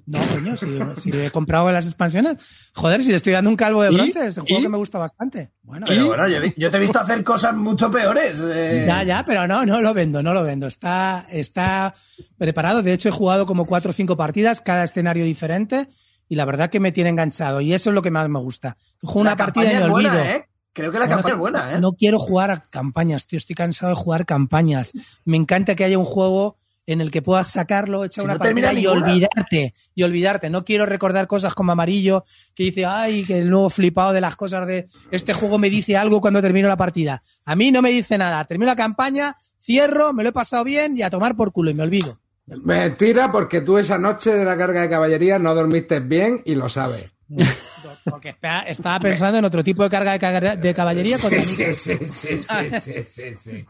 No, coño, si, si he comprado las expansiones. Joder, si le estoy dando un calvo de bronce, es un juego ¿Y? que me gusta bastante. Bueno, Pero bueno, yo, yo te he visto hacer cosas mucho peores. eh. Ya, ya, pero no, no lo vendo, no lo vendo. Está, está preparado. De hecho, he jugado como cuatro o cinco partidas, cada escenario diferente, y la verdad que me tiene enganchado. Y eso es lo que más me gusta. Juego una partida y me olvido. buena, ¿eh? Creo que la campaña es buena, ¿eh? No quiero jugar a campañas, tío. Estoy cansado de jugar campañas. Me encanta que haya un juego en el que puedas sacarlo, echar Si una no partida y ninguna. olvidarte. Y olvidarte. No quiero recordar cosas como amarillo que dice, ay, que el nuevo flipado de las cosas de este juego me dice algo cuando termino la partida. A mí no me dice nada. Termino la campaña, cierro, me lo he pasado bien y a tomar por culo y me olvido. Mentira, porque tú esa noche de la carga de caballería no dormiste bien y lo sabes. *laughs* Porque está- estaba pensando en otro tipo de carga de, de caballería Sí, sí, sí, sí, sí, sí, sí, sí.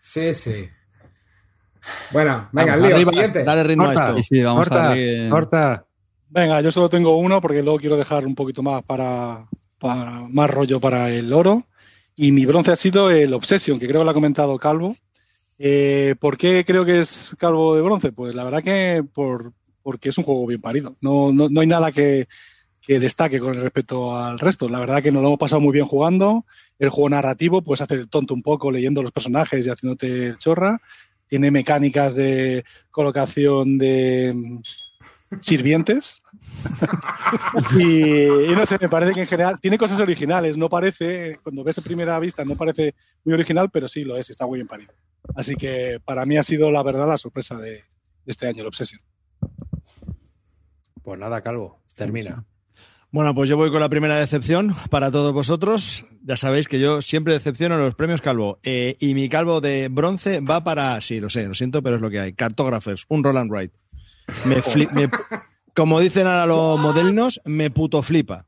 Sí, sí. Bueno, venga, Vamos, lío, arriba, siguiente. dale ritmo a esto. Sí, vamos a corta, darle- corta. Venga, yo solo tengo uno porque luego quiero dejar un poquito más para, para más rollo para el oro. Y mi bronce ha sido el Obsession, que creo que lo ha comentado Calvo. Eh, ¿Por qué creo que es Calvo de bronce? Pues la verdad que por, porque es un juego bien parido. No, no, no hay nada que, que destaque con respecto al resto. La verdad que nos lo hemos pasado muy bien jugando. El juego narrativo, pues hace el tonto un poco leyendo los personajes y haciéndote el chorra. Tiene mecánicas de colocación de mm, sirvientes. *laughs* y, y no sé, me parece que en general tiene cosas originales. No parece, cuando ves a primera vista, no parece muy original, pero sí lo es, está muy bien parido. Así que para mí ha sido la verdad la sorpresa de, de este año, el Obsession. Pues nada, Calvo, termina. Bueno, pues yo voy con la primera decepción para todos vosotros. Ya sabéis que yo siempre decepciono los premios Calvo. Eh, y mi Calvo de bronce va para, sí, lo sé, lo siento, pero es lo que hay. Cartographers, un Roland Wright. Me fli- me- *laughs* como dicen ahora los modernos, me puto flipa.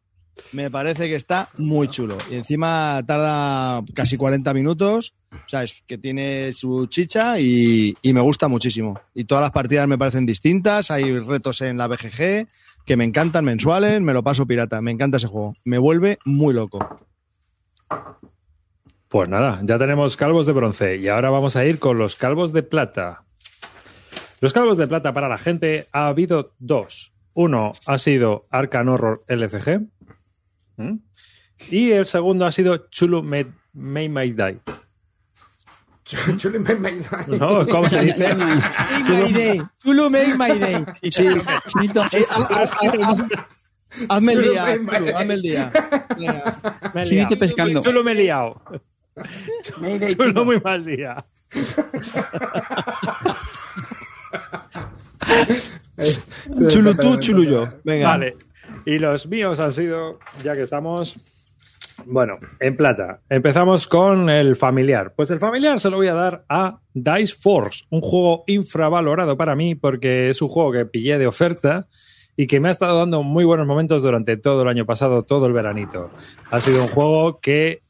Me parece que está muy chulo. Y encima tarda casi 40 minutos. O sea, es que tiene su chicha y, y me gusta muchísimo. Y todas las partidas me parecen distintas. Hay retos en la BGG que me encantan mensuales. Me lo paso pirata. Me encanta ese juego. Me vuelve muy loco. Pues nada, ya tenemos calvos de bronce y ahora vamos a ir con los calvos de plata. Los calvos de plata para la gente ha habido dos. Uno ha sido Arcan Horror LCG. Y el segundo ha sido Chulu May, May May Die. Chuli, me- me- ¿No? ¿Cómo se dice? Make my day. Chulu make my day. Sí. Haz- haz- haz- Hazme el día, Chulu, hazme el día. *laughs* Liado. pescando. Chulo me he liado. Chulo. muy mal día. Chulu tú, chulu yo. Venga. Vale. Y los míos han sido, ya que estamos, bueno, en plata. Empezamos con el familiar. Pues el familiar se lo voy a dar a Dice Force, un juego infravalorado para mí porque es un juego que pillé de oferta y que me ha estado dando muy buenos momentos durante todo el año pasado, todo el veranito. Ha sido un juego que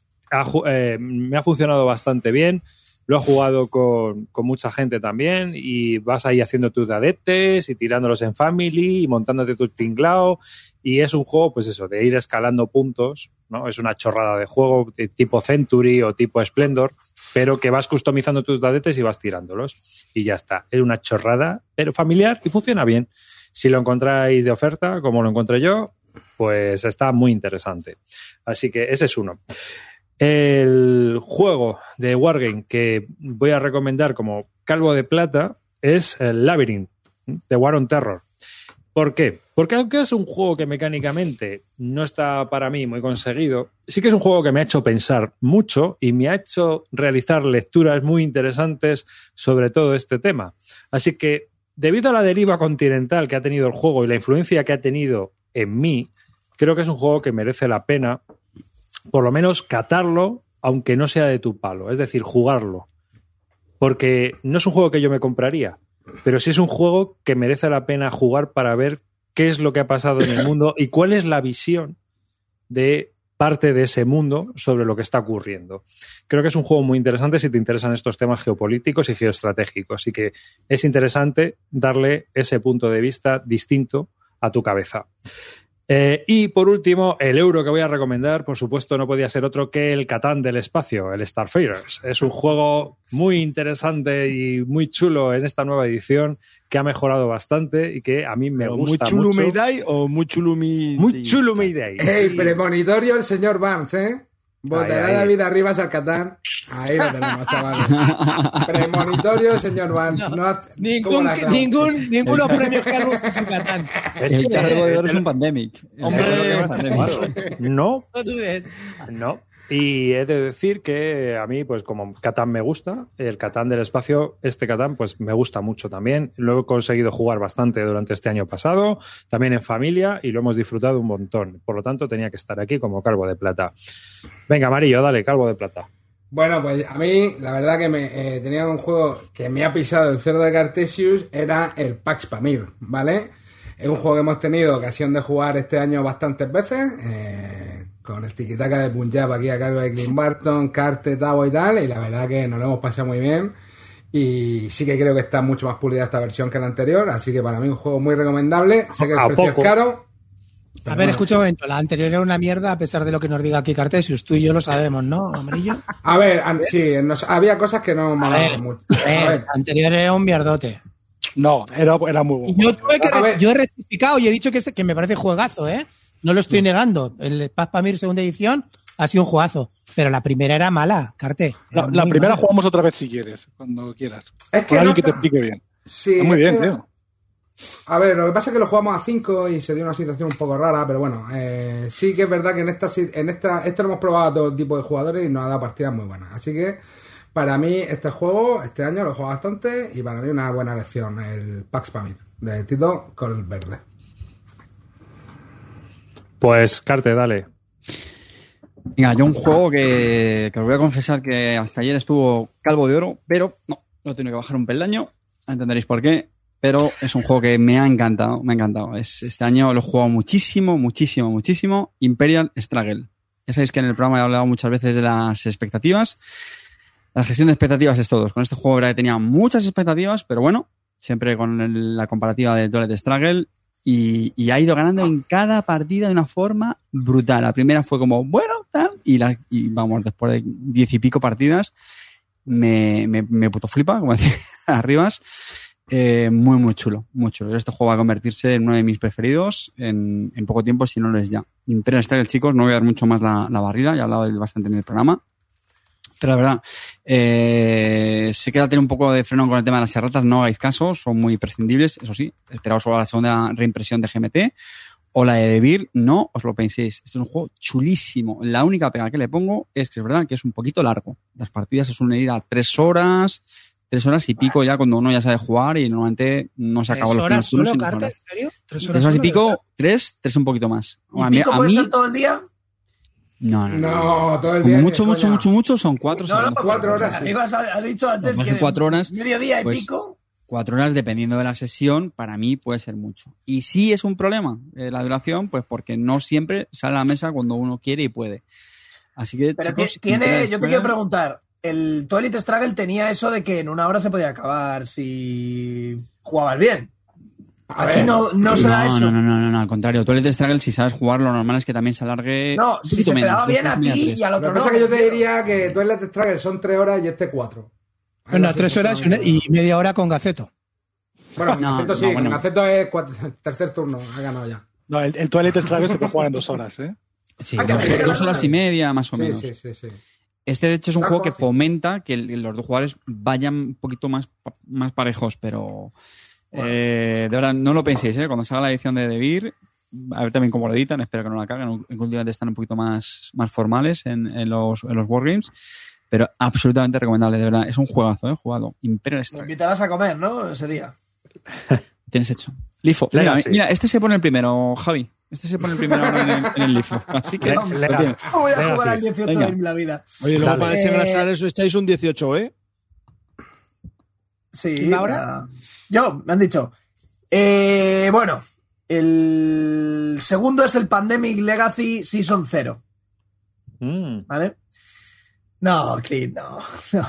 eh, me ha funcionado bastante bien. Lo he jugado con, con mucha gente también y vas ahí haciendo tus dadetes y tirándolos en family y montándote tus tinglao y es un juego, pues eso, de ir escalando puntos, ¿no? Es una chorrada de juego tipo Century o tipo Splendor, pero que vas customizando tus dadetes y vas tirándolos. Y ya está. Es una chorrada, pero familiar y funciona bien. Si lo encontráis de oferta, como lo encontré yo, pues está muy interesante. Así que ese es uno. El juego de Wargame que voy a recomendar como calvo de plata es el Labyrinth de War on Terror. ¿Por qué? Porque aunque es un juego que mecánicamente no está para mí muy conseguido, sí que es un juego que me ha hecho pensar mucho y me ha hecho realizar lecturas muy interesantes sobre todo este tema. Así que, debido a la deriva continental que ha tenido el juego y la influencia que ha tenido en mí, creo que es un juego que merece la pena por lo menos catarlo, aunque no sea de tu palo, es decir, jugarlo. Porque no es un juego que yo me compraría, pero sí es un juego que merece la pena jugar para ver qué es lo que ha pasado en el *coughs* mundo y cuál es la visión de parte de ese mundo sobre lo que está ocurriendo. Creo que es un juego muy interesante si te interesan estos temas geopolíticos y geoestratégicos y que es interesante darle ese punto de vista distinto a tu cabeza. Eh, y por último, el euro que voy a recomendar, por supuesto, no podía ser otro que el Catán del espacio, el Starfarers. Es un juego muy interesante y muy chulo en esta nueva edición que ha mejorado bastante y que a mí me Pero ¿Muy gusta mucho. Mayday o muy chulu mi... Muy chulo Mayday. Ey, premonitorio el señor Barnes, ¿eh? Ahí. David arriba al Catán. Ahí lo tenemos, *laughs* chavales. Premonitorio el señor Barnes. No, hace- ¿cómo Ningún, ningún, ninguno premios catán. *laughs* Es El que- de oro es un pandemic. El Hombre, es un pandemic. No, No dudes. No. Y he de decir que a mí, pues como Catán me gusta, el Catán del espacio, este Catán, pues me gusta mucho también. Lo he conseguido jugar bastante durante este año pasado, también en familia, y lo hemos disfrutado un montón. Por lo tanto, tenía que estar aquí como calvo de plata. Venga, Amarillo, dale, calvo de plata. Bueno, pues a mí, la verdad que me eh, tenía un juego que me ha pisado el cerdo de Cartesius, era el Pax Pamir, ¿vale? Es un juego que hemos tenido ocasión de jugar este año bastantes veces, eh, con el tiquitaca de Punjab aquí a cargo de Clint Barton, Carte, Tavo y tal, y la verdad que nos lo hemos pasado muy bien. Y sí que creo que está mucho más pulida esta versión que la anterior, así que para mí un juego muy recomendable. Sé que el ¿A precio poco? es caro. A ver, bueno. escucha un momento. La anterior era una mierda a pesar de lo que nos diga aquí Cartesius. Tú y yo lo sabemos, ¿no, Amarillo? A ver, sí, nos- había cosas que no ver, mucho. a ver, A ver, la anterior era un mierdote. No, era, era muy bueno. Yo, tuve que yo he rectificado y he dicho que, es- que me parece juegazo, ¿eh? No lo estoy negando. El Paz Pamir segunda edición ha sido un juegazo. Pero la primera era mala, Carte. La, Era la muy primera mala. jugamos otra vez si quieres, cuando quieras. es que, no que te explique bien. sí, Está muy es bien, que- tío. A ver, lo que pasa es que lo jugamos a 5 y se dio una situación un poco rara, pero bueno, eh, sí que es verdad que en esta, en esta, esto lo hemos probado a todo tipo de jugadores y nos ha dado partidas muy buenas. Así que para mí este juego, este año lo he jugado bastante y para mí una buena elección, el Pax Pamir, de Tito Colverde. Pues, Carte, dale. Venga, yo un juego que, os voy a confesar que hasta ayer estuvo calvo de oro, pero no, lo he tenido que bajar un peldaño, entenderéis por qué, pero es un juego que me ha encantado, me ha encantado. Es, este año lo he jugado muchísimo, muchísimo, muchísimo, Imperial Struggle. Ya sabéis que en el programa he hablado muchas veces de las expectativas. La gestión de expectativas es todo. Con este juego era que tenía muchas expectativas, pero bueno, siempre con la comparativa de Toilet Struggle y, y ha ido ganando en cada partida de una forma brutal. La primera fue como, bueno, tal, y, la, y vamos, después de diez y pico partidas, me, me, me puto flipa, como *laughs* decía Arribas. Eh, muy, muy chulo, muy chulo. Este juego va a convertirse en uno de mis preferidos en, en poco tiempo, si no lo es ya. Imperial Struggle, chicos, no voy a dar mucho más la, la barrila, ya he hablado de él bastante en el programa. Pero la verdad, eh, se queda tener un poco de freno con el tema de las erratas, no hagáis caso, son muy prescindibles, eso sí, esperaos solo la segunda reimpresión de GMT. O la de Debir, no os lo penséis. Este es un juego chulísimo. La única pega que le pongo es que es verdad que es un poquito largo. Las partidas se suelen ir a tres horas, tres horas y pico ya cuando uno ya sabe jugar y normalmente no se acabó ¿Tres los horas primeros turnos solo, y no Carter? horas. ¿En serio? ¿Tres Tres horas y solo, pico, tres, tres un poquito más. ¿Y A mí, pico a puede mí- ser todo el día? No, no, no. No, todo el día. mucho, que, mucho, mucho, mucho son cuatro. No, no, cuatro horas, sí. Ibas a- ha dicho antes que cuatro horas, mediodía y pues, pico. cuatro horas dependiendo de la sesión, para mí puede ser mucho. Y sí es un problema eh, la duración, pues porque no siempre sale a la mesa cuando uno quiere y puede. Así que, Pero chicos, ti- tiene, yo te quiero preguntar, el Twilight Struggle tenía eso de que en una hora se podía acabar si jugabas bien. Aquí ver, no, no se da no, eso. no, no, no, no, no, al contrario. Tú eres de Struggle, si sabes jugar, lo normal es que también se alargue. No, si se te menos, daba dos, bien a ti y al Lo otro que pasa no. es que yo te diría que Twilight Struggle son tres horas y este cuatro. Bueno, tres horas y, media hora con Gaceto. Bueno, con Gaceto no, sí, bueno. con Gaceto es cuatro- tercer turno, ha ganado ya. No, el, el Twilight Struggle se puede jugar en dos horas, ¿eh? Sí, Ah, que dos, horas y media, más o Sí, menos. sí, sí, sí. Este, de hecho, es un juego que fomenta que el- los dos jugadores vayan un poquito más, más parejos, pero. Eh, de verdad, no lo penséis, ¿eh? Cuando salga la edición de Devir, a ver también cómo lo editan, espero que no la caguen, que últimamente están un poquito más, más formales en, en los, en los Wargames, pero absolutamente recomendable, de verdad. Es un juegazo, ¿eh? Jugado. Imperial Me Strike. invitarás a comer, ¿no? Ese día. *laughs* Tienes hecho. Lifo. Mira, este se pone el primero, Javi. Este se pone el primero ahora en el, en el Lifo. Así que. Le-. ¿Cómo voy a jugar al 18 Venga. en la vida? Oye, luego Dale. para Eh, desengrasar eso estáis un 18, ¿eh? Sí. ¿Y ahora? ah, Yo, me han dicho. Eh, bueno, el segundo es el Pandemic Legacy Season 0, Mm. ¿vale? No, Clint, no. no.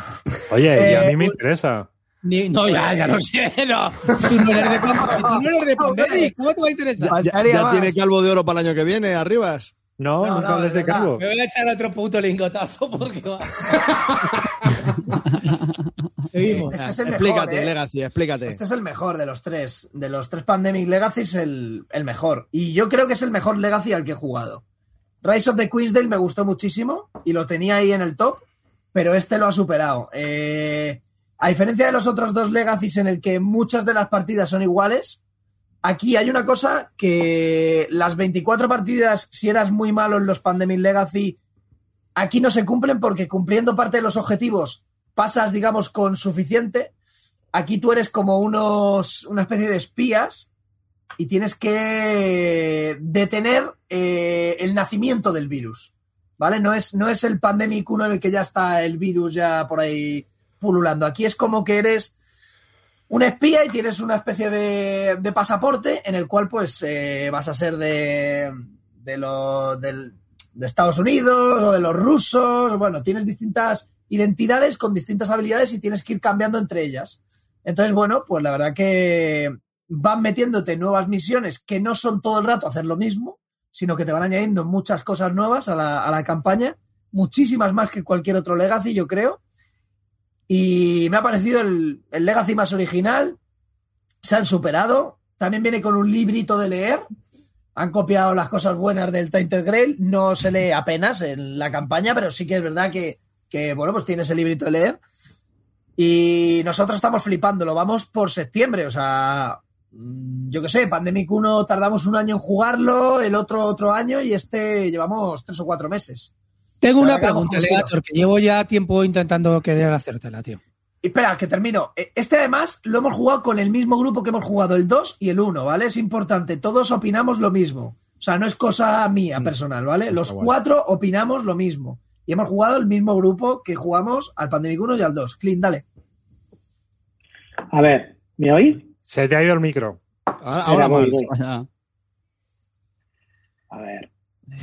Oye, y a Eh, mí me un- interesa. Ni- no, ya, ya lo sé, no. *laughs* Tú no eres de tú no eres de *laughs* Pandemic, ¿cómo te va a interesar? Ya, tiene calvo de oro para el año que viene, arribas. No, No, nunca no, hables de calvo. Me voy a echar otro puto lingotazo porque va. *laughs* *laughs* Seguimos. Este es el explícate, mejor, ¿eh? Legacy, explícate. Este es el mejor de los tres. De los tres Pandemic Legacy es el, el mejor. Y yo creo que es el mejor Legacy al que he jugado. Rise of the Queensdale me gustó muchísimo y lo tenía ahí en el top, pero este lo ha superado. Eh, a diferencia de los otros dos Legacies en el que muchas de las partidas son iguales, aquí hay una cosa que las 24 partidas, si eras muy malo en los Pandemic Legacy, aquí no se cumplen porque cumpliendo parte de los objetivos pasas, digamos, con suficiente. Aquí tú eres como unos, una especie de espías y tienes que detener eh, el nacimiento del virus. ¿Vale? No es, no es el Pandemic 1 en el que ya está el virus ya por ahí pululando. Aquí es como que eres un espía y tienes una especie de, de pasaporte en el cual pues eh, vas a ser de, de, lo- de Estados Unidos o de los rusos. Bueno, tienes distintas identidades con distintas habilidades y tienes que ir cambiando entre ellas. Entonces, bueno, pues la verdad que van metiéndote nuevas misiones que no son todo el rato hacer lo mismo, sino que te van añadiendo muchas cosas nuevas a la, a la campaña, muchísimas más que cualquier otro Legacy, yo creo. Y me ha parecido el, el Legacy más original. Se han superado. También viene con un librito de leer. Han copiado las cosas buenas del Tainted Grail. No se lee apenas en la campaña, pero sí que es verdad que, que, bueno, pues tiene ese librito de leer. Y nosotros estamos flipándolo. Vamos por septiembre, o sea, mm, yo qué sé, Pandemic 1 tardamos un año en jugarlo, el otro otro año y este llevamos tres o cuatro meses. Tengo una pregunta, Legator, que llevo ya tiempo intentando querer hacértela, tío. Y Espera, que termino. Eh, Este además lo hemos jugado con el mismo grupo que hemos jugado el 2 y el 1, ¿vale? Es importante, todos opinamos lo mismo. O sea, no es cosa mía personal, ¿vale? Los cuatro opinamos lo mismo. Y hemos jugado el mismo grupo que jugamos al Pandemic 1 y al 2. Clint, dale. A ver, ¿me oís? Se te ha ido el micro. Ahora, ahora voy, voy. Sea, A ver.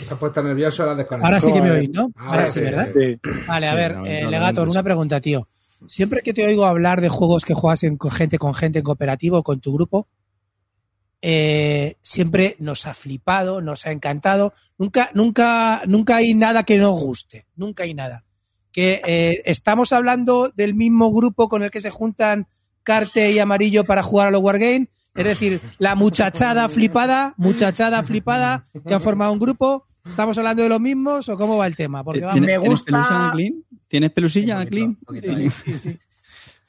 Te has puesto nervioso la desconexión. Ahora sí que me Joder. oís, ¿no? Ahora Ahora sí, sí, ¿verdad? sí. Vale, a Sí, ver, la eh, Legator, una pregunta, tío. Siempre que te oigo hablar de juegos que juegas en, con gente, con gente en cooperativo, con tu grupo, eh, siempre nos ha flipado, nos ha encantado. Nunca, nunca, nunca hay nada que nos guste. Nunca hay nada. Que eh, estamos hablando del mismo grupo con el que se juntan Carte y Amarillo para jugar a los Wargames. Es decir, la muchachada flipada, muchachada flipada, que han formado un grupo. ¿Estamos hablando de los mismos o cómo va el tema? Porque vamos, ¿Tienes, me tienes gusta-? ¿Tienes pelusilla, un poquito ahí. sí, sí.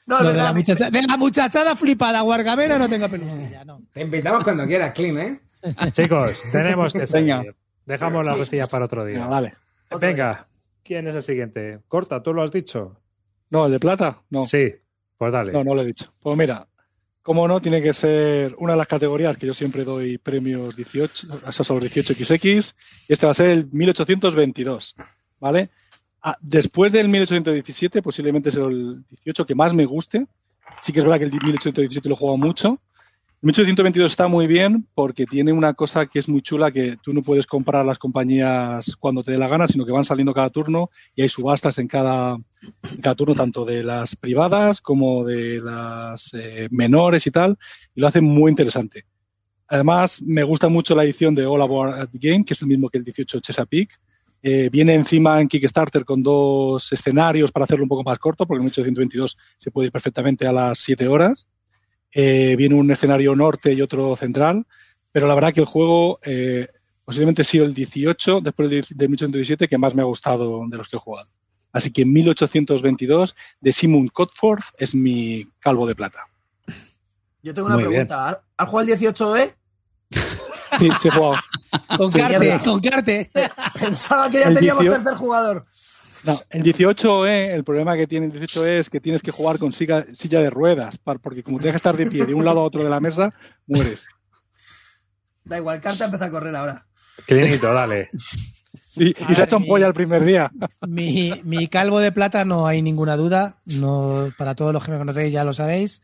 No, Lo es de, la muchacha- de la muchachada flipada, Wargamera no tengo pelusilla, no. Te invitamos cuando quieras, Clean, ¿eh? *laughs* Chicos, tenemos que seguir. Dejamos las recillas para otro día. Otro Venga, ¿quién es el siguiente? Corta, ¿tú lo has dicho? No, el de plata, no. Sí, pues dale. No, no lo he dicho. Pues mira, como no, tiene que ser una de las categorías que yo siempre doy premios 18, esos son los 18XX, y este va a ser el 1822, ¿vale? Ah, después del 1817, posiblemente sea el 18 que más me guste. Sí que es verdad que el 1817 lo jugado mucho. El 1822 está muy bien porque tiene una cosa que es muy chula, que tú no puedes comprar las compañías cuando te dé la gana, sino que van saliendo cada turno y hay subastas en cada, turno, tanto de las privadas como de las eh, menores y tal, y lo hace muy interesante. Además, me gusta mucho la edición de All Aboard Game, que es el mismo que el 18 Chesapeake. Eh, viene encima en Kickstarter con dos escenarios para hacerlo un poco más corto, porque en 1822 se puede ir perfectamente a las 7 horas. Eh, viene un escenario norte y otro central, pero la verdad que el juego eh, posiblemente ha sido el 18, después del de 1817, que más me ha gustado de los que he jugado. Así que 1822 de Simon Cotforth es mi calvo de plata. Yo tengo una Muy pregunta. ¿Has- ¿Has jugado el 18E? *laughs* Sí, sí he jugado. Con Sí, Carte, con Carte. Pensaba que ya El teníamos 18. tercer jugador. No, el 18E, el problema que tiene el 18E es que tienes que jugar con silla, silla de ruedas, porque como tienes que estar de pie de un lado a otro de la mesa, mueres. Da igual, carta empieza a correr ahora. Clinito, dale. Sí, y se ha hecho un polla el primer día. Mi, mi calvo de plata no hay ninguna duda. No, para todos los que me conocéis ya lo sabéis.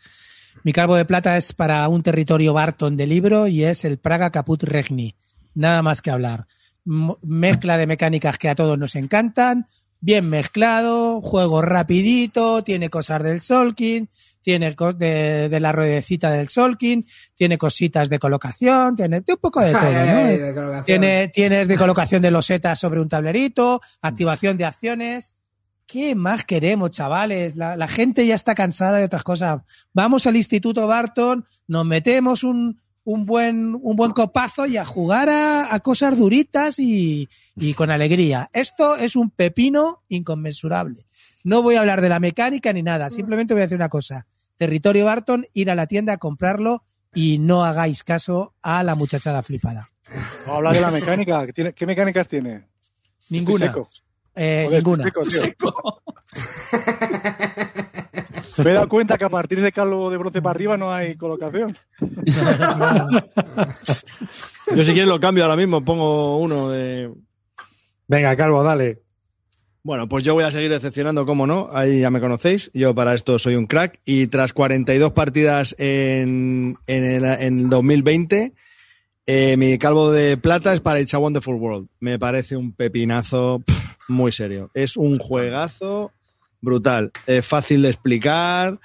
Mi calvo de plata es para un territorio Barton de libro y es el Praga Caput Regni. Nada más que hablar. M- mezcla de mecánicas que a todos nos encantan. Bien mezclado, juego rapidito, tiene cosas del Solkin, tiene de, de la ruedecita del Solkin, tiene cositas de colocación, tiene un poco de *laughs* todo, Ay, ¿no? ay, de colocación. Tiene, tienes de colocación de losetas sobre un tablerito, activación de acciones. ¿Qué más queremos, chavales? La, la gente ya está cansada de otras cosas. Vamos al Instituto Barton, nos metemos un, un buen, un buen copazo y a jugar a, a cosas duritas y, y con alegría. Esto es un pepino inconmensurable. No voy a hablar de la mecánica ni nada, simplemente voy a decir una cosa. Territorio Barton, ir a la tienda a comprarlo y no hagáis caso a la muchachada flipada. No, habla de la mecánica. ¿qué tiene- ¿Qué mecánicas tiene? Estoy Ninguna. Eh, Joder, ninguna. seco. Me he dado cuenta que a partir de calvo de bronce para arriba no hay colocación. *laughs* Yo si quieres lo cambio ahora mismo, pongo uno de... Venga, Calvo, dale. Bueno, pues yo voy a seguir decepcionando, como no, ahí ya me conocéis, yo para esto soy un crack y tras 42 partidas en, en, el, en 2020, eh, mi calvo de plata es para It's a Wonderful World. Me parece un pepinazo pff, muy serio. Es un juegazo brutal, es fácil de explicar,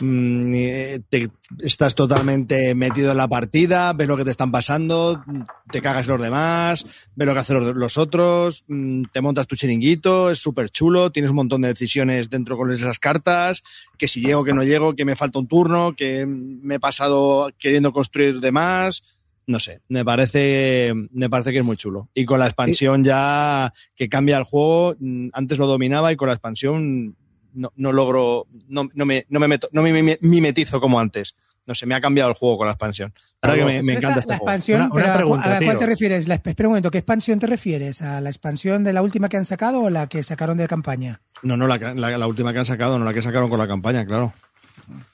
mm, eh, te- estás totalmente metido en la partida, ves lo que te están pasando, te cagas los demás, ves lo que hacen los, los otros, mm, te montas tu chiringuito, es súper chulo, tienes un montón de decisiones dentro con esas cartas, que si llego, que no llego, que me falta un turno, que me he pasado queriendo construir de más. No sé, me parece, me parece que es muy chulo. Y con la expansión ya que cambia el juego, mm, antes lo dominaba y con la expansión no, no logro, no, no me, no me meto, no me mime- mimetizo como antes. No sé, me ha cambiado el juego con la expansión. La verdad que me, encanta esta- este la juego. expansión, Una- una pero ¿a cu- pregunta, ¿a, cuál te refieres? La, espera un momento, ¿qué expansión te refieres? ¿A la expansión de la última que han sacado o la que sacaron de campaña? No, no, la, la, la última que han sacado, no la que sacaron con la campaña, claro.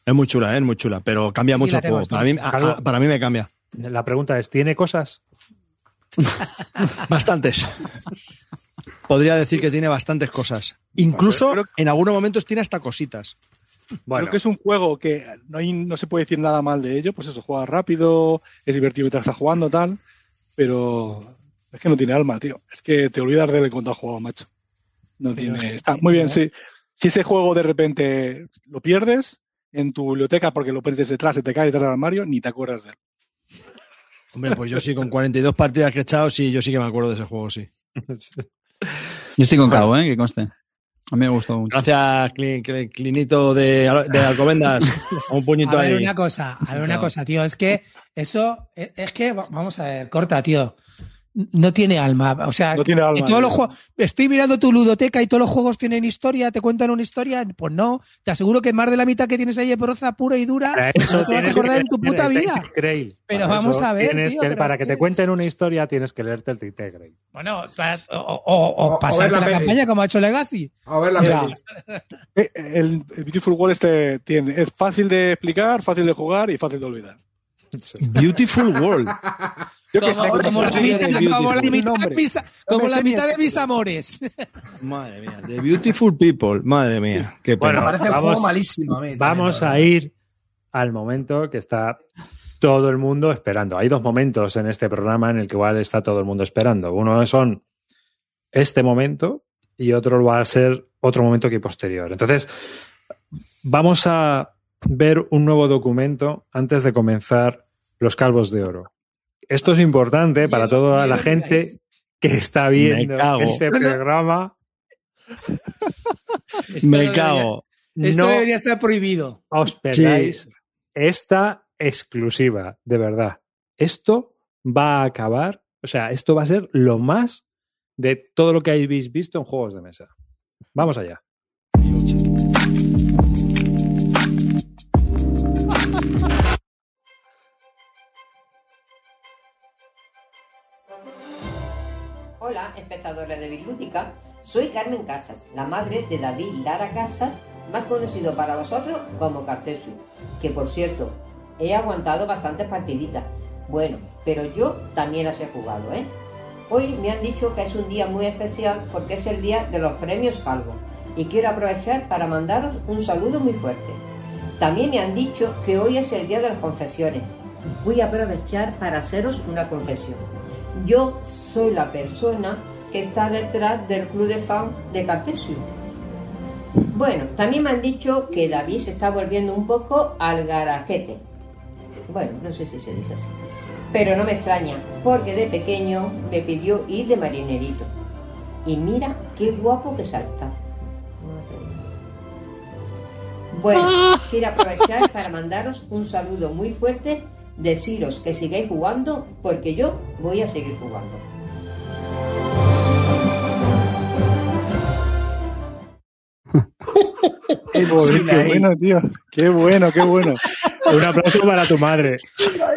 Es muy chula, ¿eh? es muy chula, pero cambia Sí, mucho el juego. Para mí, a- Carlos. a- para mí me cambia. La pregunta es, ¿tiene cosas? *laughs* Bastantes. Podría decir que tiene bastantes cosas. Incluso en algunos momentos tiene hasta cositas. Bueno, Creo que es un juego que no, hay, no se puede decir nada mal de ello, pues eso, juega rápido, es divertido mientras estás jugando, tal, pero es que no tiene alma, tío. Es que te olvidas de él cuando has jugado, macho. No tiene. Está muy bien, sí. Si ese juego de repente lo pierdes en tu biblioteca porque lo pones detrás, se te cae detrás del armario, ni te acuerdas de él. Hombre, pues yo sí, con 42 partidas que he echado, sí, yo sí que me acuerdo de ese juego, sí. *laughs* Yo estoy con Cabo, ¿eh? Que conste. A mí me gustó mucho. Gracias, Cli- Cli- Clinito de, de Alcobendas. *laughs* Un puñito A ver, ahí. una cosa, a ver, una cosa, tío. Es que eso, es es que, va- vamos a ver, corta, tío. No tiene alma. O sea, No tiene alma, que todos los juegos. Estoy mirando tu ludoteca y todos los juegos tienen historia, te cuentan una historia. Pues no, te aseguro que más de la mitad que tienes ahí de proza pura y dura, Para no eso te vas a tienes acordar en tu puta vida. Grail. Pero Para vamos eso a ver, tienes tío, que- para es que que- te cuenten una historia tienes que leerte el Tate Grail. Bueno, para- o, o- o ver la la, campaña como ha hecho Legacy. A ver la Mira, peli. Eh, El, el Beautiful World este tiene, es fácil de explicar, fácil de jugar y fácil de olvidar. Beautiful World. Yo que Como, sé, como como la mitad, como la de mis, como la mitad de amores. Madre mía. The Beautiful People. Madre mía. Qué pena. Bueno, parece vamos- juego malísimo a mí. también, Vamos a verdad. ir al momento que está todo el mundo esperando. Hay dos momentos en este programa en el que igual está todo el mundo esperando. Uno son este momento y otro va a ser otro momento que posterior. Entonces, vamos a ver un nuevo documento antes de comenzar los calvos de oro. Esto es importante para toda la gente que está viendo este programa. *laughs* Esto Me debería- cago. Esto No debería estar prohibido. os perdáis esta exclusiva, de verdad. Esto va a acabar, o sea, esto va a ser lo más de todo lo que habéis visto en juegos de mesa. Vamos allá. Hola, espectadores de Bilúdica. Soy Carmen Casas, la madre de David Lara Casas, más conocido para vosotros como Cartesu, que por cierto, he aguantado bastantes partiditas. Bueno, pero yo también las he jugado, ¿eh? Hoy me han dicho que es un día muy especial porque es el día de los premios Calvo y quiero aprovechar para mandaros un saludo muy fuerte. También me han dicho que hoy es el día de las confesiones. Voy a aprovechar para haceros una confesión. Yo soy la persona que está detrás del club de fan de Cartesio. Bueno, también me han dicho que David se está volviendo un poco al garajete. Bueno, no sé si se dice así. Pero no me extraña, porque de pequeño me pidió ir de marinerito. Y mira qué guapo que salta. Bueno, quiero aprovechar para mandaros un saludo muy fuerte, deciros que sigáis jugando, porque yo voy a seguir jugando. Qué *laughs* bueno, tío. Qué bueno, qué bueno. Un aplauso para tu madre.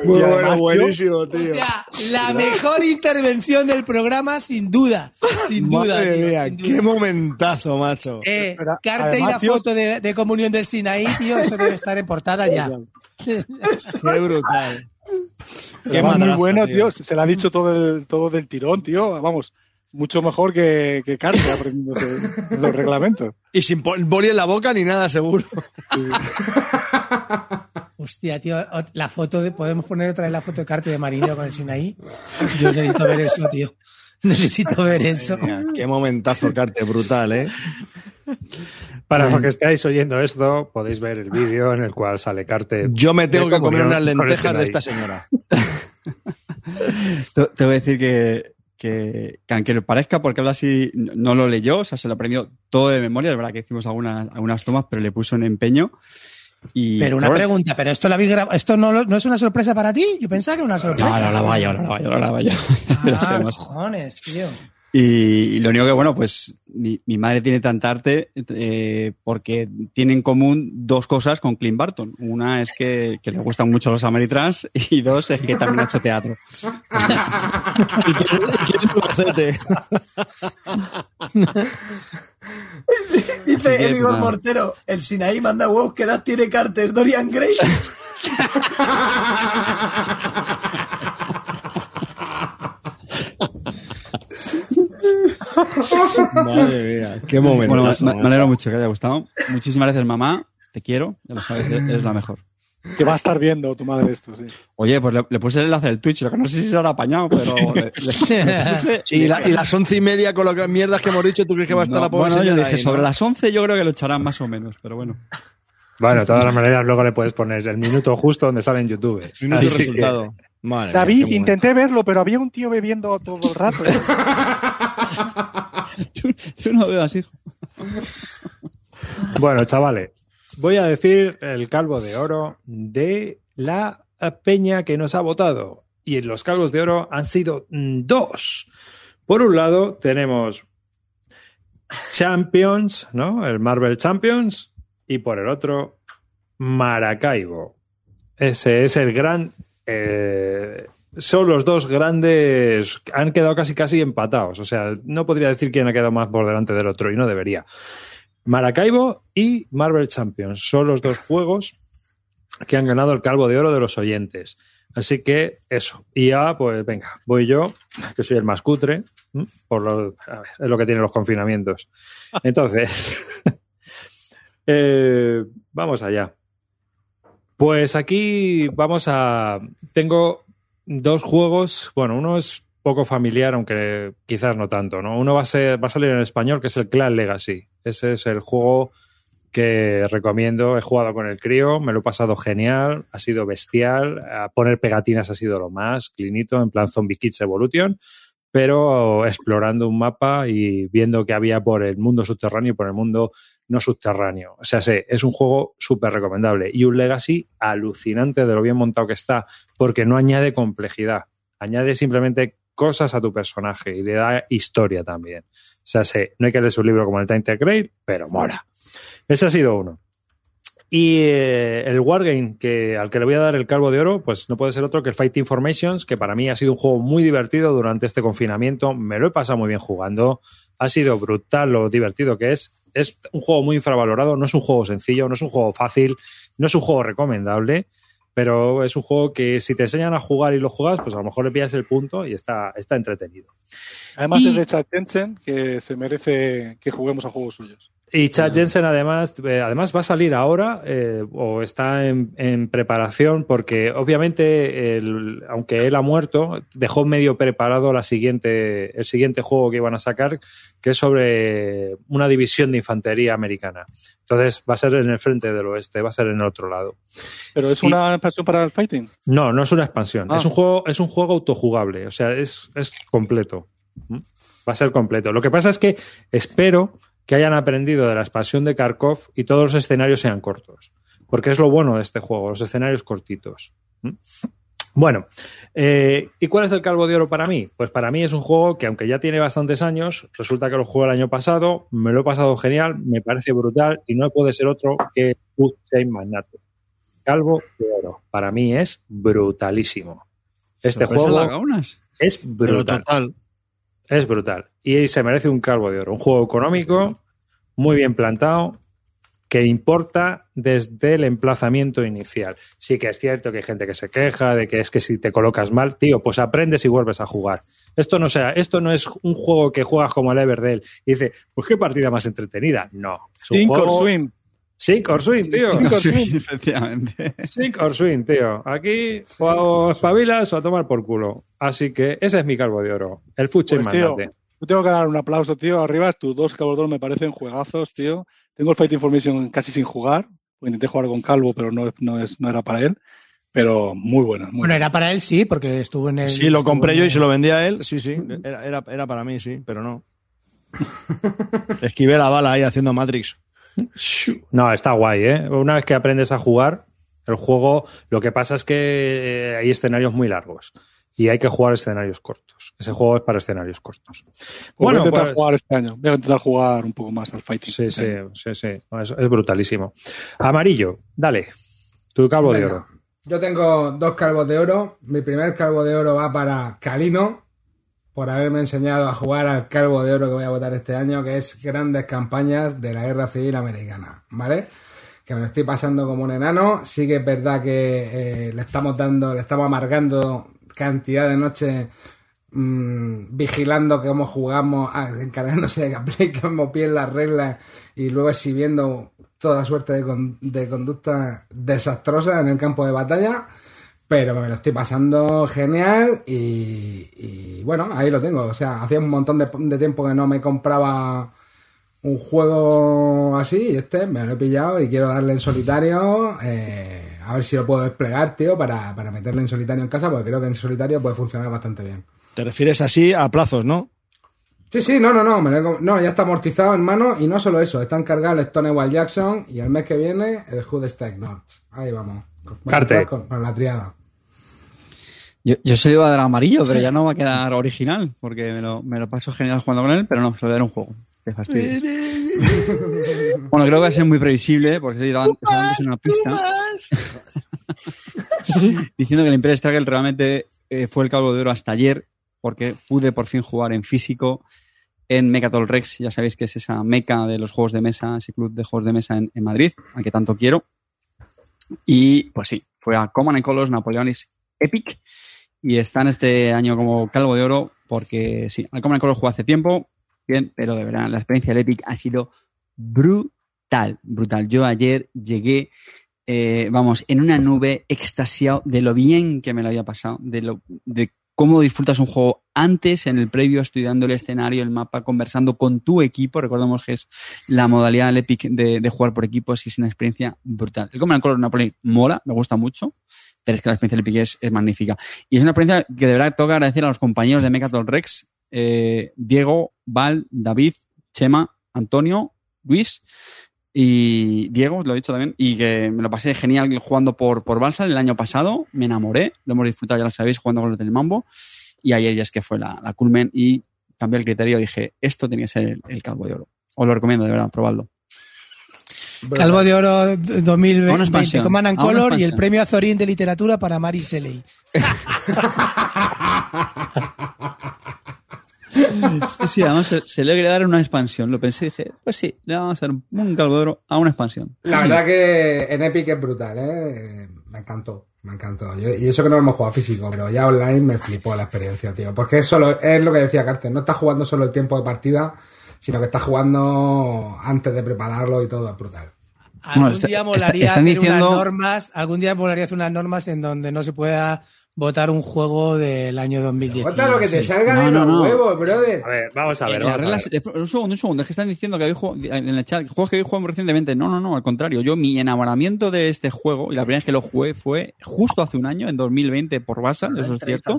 Muy bueno, además, buenísimo, O tío. sea, la mejor intervención del programa, sin duda. Sin duda. Madre tío, mía, sin duda. qué momentazo, macho. Eh, Pero, Carte y la tío- foto de, de comunión del Sinaí, tío, eso debe estar en portada ya. *laughs* Qué brutal. Qué Además, muy bueno, tío. tío. Se le ha dicho todo, el, todo del tirón, tío. Vamos, mucho mejor que, que Carte *laughs* aprendiéndose los reglamentos. Y sin boli en la boca ni nada, seguro. Hostia, tío, la foto de. ¿Podemos poner otra vez la foto de Carte de Marinero con el Sinaí? Yo necesito ver eso, tío. Necesito ver eso. Qué momentazo, Carte, brutal, ¿eh? Para los que estáis oyendo esto, podéis ver el vídeo en el cual sale Carte. Yo me tengo que comer unas lentejas de esta señora. *laughs* Te, te voy a decir que, que, que aunque le parezca, porque habla así, no no lo leyó, o sea, se lo aprendió todo de memoria. Es verdad que hicimos algunas, algunas tomas, pero le puso un empeño. Y, Pero una pregunta, ¿pero esto, lo habéis grabado- ¿esto no, lo- no es una sorpresa para ti? Yo pensaba que era una No, sorpresa. no la vaya, no la vaya, no la vaya. Pero *laughs* sí, Ah, cojones, tío. Y, lo único que, bueno, pues mi, mi madre tiene tanta arte eh, porque tiene en común dos cosas con Clint Barton. Una es que, que le gustan mucho los Ameritrans *laughs* y dos es que también ha hecho teatro. ¿Y qué es un? Dice que, Igor. Mortero, el Sinaí manda huevos, ¿qué edad tiene Carter? Dorian Gray. *laughs* Madre mía, qué momento. Bueno, me, me alegro mucho que haya gustado. Muchísimas gracias, mamá. Te quiero, ya lo sabes, eres la mejor. Que va a estar viendo tu madre esto, sí. Oye, pues le, le puse el enlace del Twitch, lo que no sé si se habrá apañado, pero le, le- le *laughs* puse- Sí, y, la- y las once y media con las mierdas que hemos dicho, ¿tú crees que va a estar No, la pobre bueno, yo dije, ahí, no? sobre las 11 yo creo que lo echarán más o menos, pero bueno. Bueno, de todas las maneras, luego le puedes poner el minuto justo donde sale en YouTube. Minuto Así que- resultado. Madre David, intenté verlo, pero había un tío bebiendo todo el rato. ¿eh? *laughs* *laughs* Tú, tú no veas, hijo. Bueno, chavales, voy a decir el calvo de oro de la peña que nos ha votado. Y los calvos de oro han sido dos. Por un lado, tenemos Champions, ¿no? El Marvel Champions. Y por el otro, Maracaibo. Ese es el gran. eh, son los dos grandes. Han quedado casi casi empatados. O sea, no podría decir quién ha quedado más por delante del otro y no debería. Maracaibo y Marvel Champions son los dos *laughs* juegos que han ganado el calvo de oro de los oyentes. Así que eso. Y ya, pues venga, voy yo, que soy el más cutre, ¿m? por lo, a ver, es lo que tienen los confinamientos. *laughs* Entonces, *laughs* eh, vamos allá. Pues aquí vamos a. Tengo dos juegos. Bueno, uno es poco familiar, aunque quizás no tanto, ¿no? Uno va a, salir en español, que es el Clan Legacy. Ese es el juego que recomiendo. He jugado con el crío, me lo he pasado genial, ha sido bestial. Poner pegatinas ha sido lo más, clinito, en plan Zombie Kids Evolution, pero explorando un mapa y viendo qué había por el mundo subterráneo y por el mundo no subterráneo. O sea, sé, es un juego súper recomendable y un Legacy alucinante de lo bien montado que está, porque no añade complejidad, añade simplemente cosas a tu personaje y le da historia también. O sea, sé, no hay que leer un libro como el Tech Grail, pero mola. Ese ha sido uno. Y eh, el Wargame, que, al que le voy a dar el calvo de oro, pues no puede ser otro que el Fight Informations, que para mí ha sido un juego muy divertido durante este confinamiento. Me lo he pasado muy bien jugando. Ha sido brutal lo divertido que es. Es un juego muy infravalorado, no es un juego sencillo, no es un juego fácil, no es un juego recomendable, pero es un juego que si te enseñan a jugar y lo juegas, pues a lo mejor le pillas el punto y está, está entretenido. Además Y- es de Chad Jensen, que se merece que juguemos a juegos suyos. Y Chad Jensen además, eh, además va a salir ahora eh, o está en, en preparación porque obviamente el- aunque él ha muerto dejó medio preparado la siguiente, el siguiente juego que iban a sacar que es sobre una división de infantería americana. Entonces va a ser en el frente del oeste, va a ser en el otro lado. Pero es Y- una expansión para el fighting. No, no es una expansión. Ah. Es un juego, es un juego autojugable. O sea, es, es completo. ¿Mm? Va a ser completo. Lo que pasa es que espero que hayan aprendido de la expansión de Kharkov y todos los escenarios sean cortos. Porque es lo bueno de este juego, los escenarios cortitos. ¿Mm? Bueno, eh, ¿y cuál es el calvo de oro para mí? Pues para mí es un juego que, aunque ya tiene bastantes años, resulta que lo jugué el año pasado, me lo he pasado genial, me parece brutal y no puede ser otro que Food Chain Magnate. Calvo de oro. Para mí es brutalísimo. Este Sorpresa juego las es Pero brutal. total. Es brutal. Y se merece un calvo de oro. Un juego económico, muy bien plantado, que importa desde el emplazamiento inicial. Sí que es cierto que hay gente que se queja de que es que si te colocas mal, tío, pues aprendes y vuelves a jugar. Esto no, sea, esto no es un juego que juegas como el Everdell y dices, pues qué partida más entretenida. No. Sink or swim. Sink or swing, tío. Sink or Sí, swim. efectivamente. *laughs* Sink or swing, tío. Aquí o espabilas o a tomar por culo. Así que ese es mi calvo de oro. El Fuche Pues, tío, tengo que dar un aplauso, tío. Arriba, tus dos cabos de oro me parecen juegazos, tío. Tengo el Fight Information casi sin jugar. Intenté jugar con Calvo, pero no, no, es, no era para él. Pero muy buena. Muy Bueno, buena. era para él sí, porque estuvo en el. Sí, lo compré yo y se lo vendí a él. Sí, sí. Era, era, era para mí, sí, pero no. *laughs* Esquivé la bala ahí haciendo Matrix. No, está guay, ¿eh? Una vez que aprendes a jugar, el juego, lo que pasa es que eh, hay escenarios muy largos y hay que jugar escenarios cortos. Ese juego es para escenarios cortos. Pues Bueno, voy a intentar pues- jugar este año. Voy a intentar jugar un poco más al fighting. Sí, sí, sí, sí. Es, es brutalísimo. Amarillo, dale. Tu calvo de oro. Yo tengo dos calvos de oro. Mi primer calvo de oro va para Calino, por haberme enseñado a jugar al calvo de oro que voy a votar este año, que es grandes campañas de la Guerra Civil Americana, ¿vale? Que me lo estoy pasando como un enano. Sí que es verdad que eh, le estamos dando, le estamos amargando cantidad de noches mm, vigilando cómo jugamos, ah, encargándose de que apliquemos bien las reglas y luego exhibiendo toda suerte de, con- de conducta desastrosa en el campo de batalla. Pero me lo estoy pasando genial y, bueno, ahí lo tengo. O sea, hacía un montón de, de tiempo que no me compraba un juego así y este me lo he pillado y quiero darle en solitario. eh, a ver si lo puedo desplegar, tío, para, para meterle en solitario en casa, porque creo que en solitario puede funcionar bastante bien. Te refieres así a plazos, ¿no? Sí, sí, no, no, no, me lo he com- no, ya está amortizado, hermano, y no solo eso, están cargados el Stonewall Jackson y el mes que viene el Hood Strike North. Ahí vamos. Con- Carte. Con, con la triada. Yo, yo se lo iba a dar amarillo, pero ya no va a quedar original, porque me lo, me lo paso genial jugando con él, pero no, se lo voy a dar un juego. Qué fastidio. *laughs* bueno, creo que va a ser muy previsible, porque se ha ido an- se ha dado antes en una pista. *laughs* diciendo que el Imperial Struggle realmente eh, fue el calvo de oro hasta ayer, porque pude por fin jugar en físico en Mecatol Rex, ya sabéis que es esa meca de los juegos de mesa, ese club de juegos de mesa en, Madrid, al que tanto quiero. Y pues sí, fue a Command and Colors Napoleonis Epic y está en este año como calvo de oro porque sí, al Command and Colors jugó hace tiempo, bien, pero de verdad la experiencia del Epic ha sido brutal, brutal. Yo ayer llegué, eh, vamos, en una nube extasiado de lo bien que me lo había pasado, de lo de cómo disfrutas un juego antes, en el previo, estudiando el escenario, el mapa, conversando con tu equipo. Recordemos que es la modalidad del Epic de, de jugar por equipos y es una experiencia brutal. El Command and Colors Napoli mola, me gusta mucho, pero es que la experiencia del Epic es, es magnífica. Y es una experiencia que de verdad toca agradecer a los compañeros de Mecatol Rex, eh, Diego, Val, David, Chema, Antonio, Luis y Diego, lo he dicho también, y que me lo pasé genial jugando por, por Balsa el año pasado, me enamoré, lo hemos disfrutado, ya lo sabéis, jugando con los del Mambo, y ayer ya es que fue la, la culmen y cambié el criterio, dije, esto tenía que ser el, el calvo de oro. Os lo recomiendo, de verdad, probadlo. Calvo de Oro A una 2020, expansión, Command and Color y el premio Azorín de literatura para Mari Seley. *laughs* *laughs* Sí, sí, además se, se le quería dar una expansión, lo pensé y dije, pues sí, le vamos a hacer un calvo de oro a una expansión. La Sí. verdad que en Epic es brutal, ¿eh? Me encantó, me encantó. Yo- y eso que no lo hemos jugado físico, pero ya online me flipó la experiencia, tío. Porque es solo, es lo que decía Carter, no estás jugando solo el tiempo de partida, sino que estás jugando antes de prepararlo y todo, es brutal. Algún Bueno, está- día está- molaría están hacer diciendo- unas normas, algún día molaría hacer unas normas en donde no se pueda votar un juego del año 2010. Cuenta lo que te salga No, de no, los no. huevos, brother. A ver, vamos a ver, En vamos a ver. eh, un segundo, un segundo, es que están diciendo que habéis en el chat, juegos que habéis jugado recientemente. No, no, no, al contrario. Yo, mi enamoramiento de este juego, y la primera vez que lo jugué fue justo hace un año, en 2020, por Basal, eso es cierto.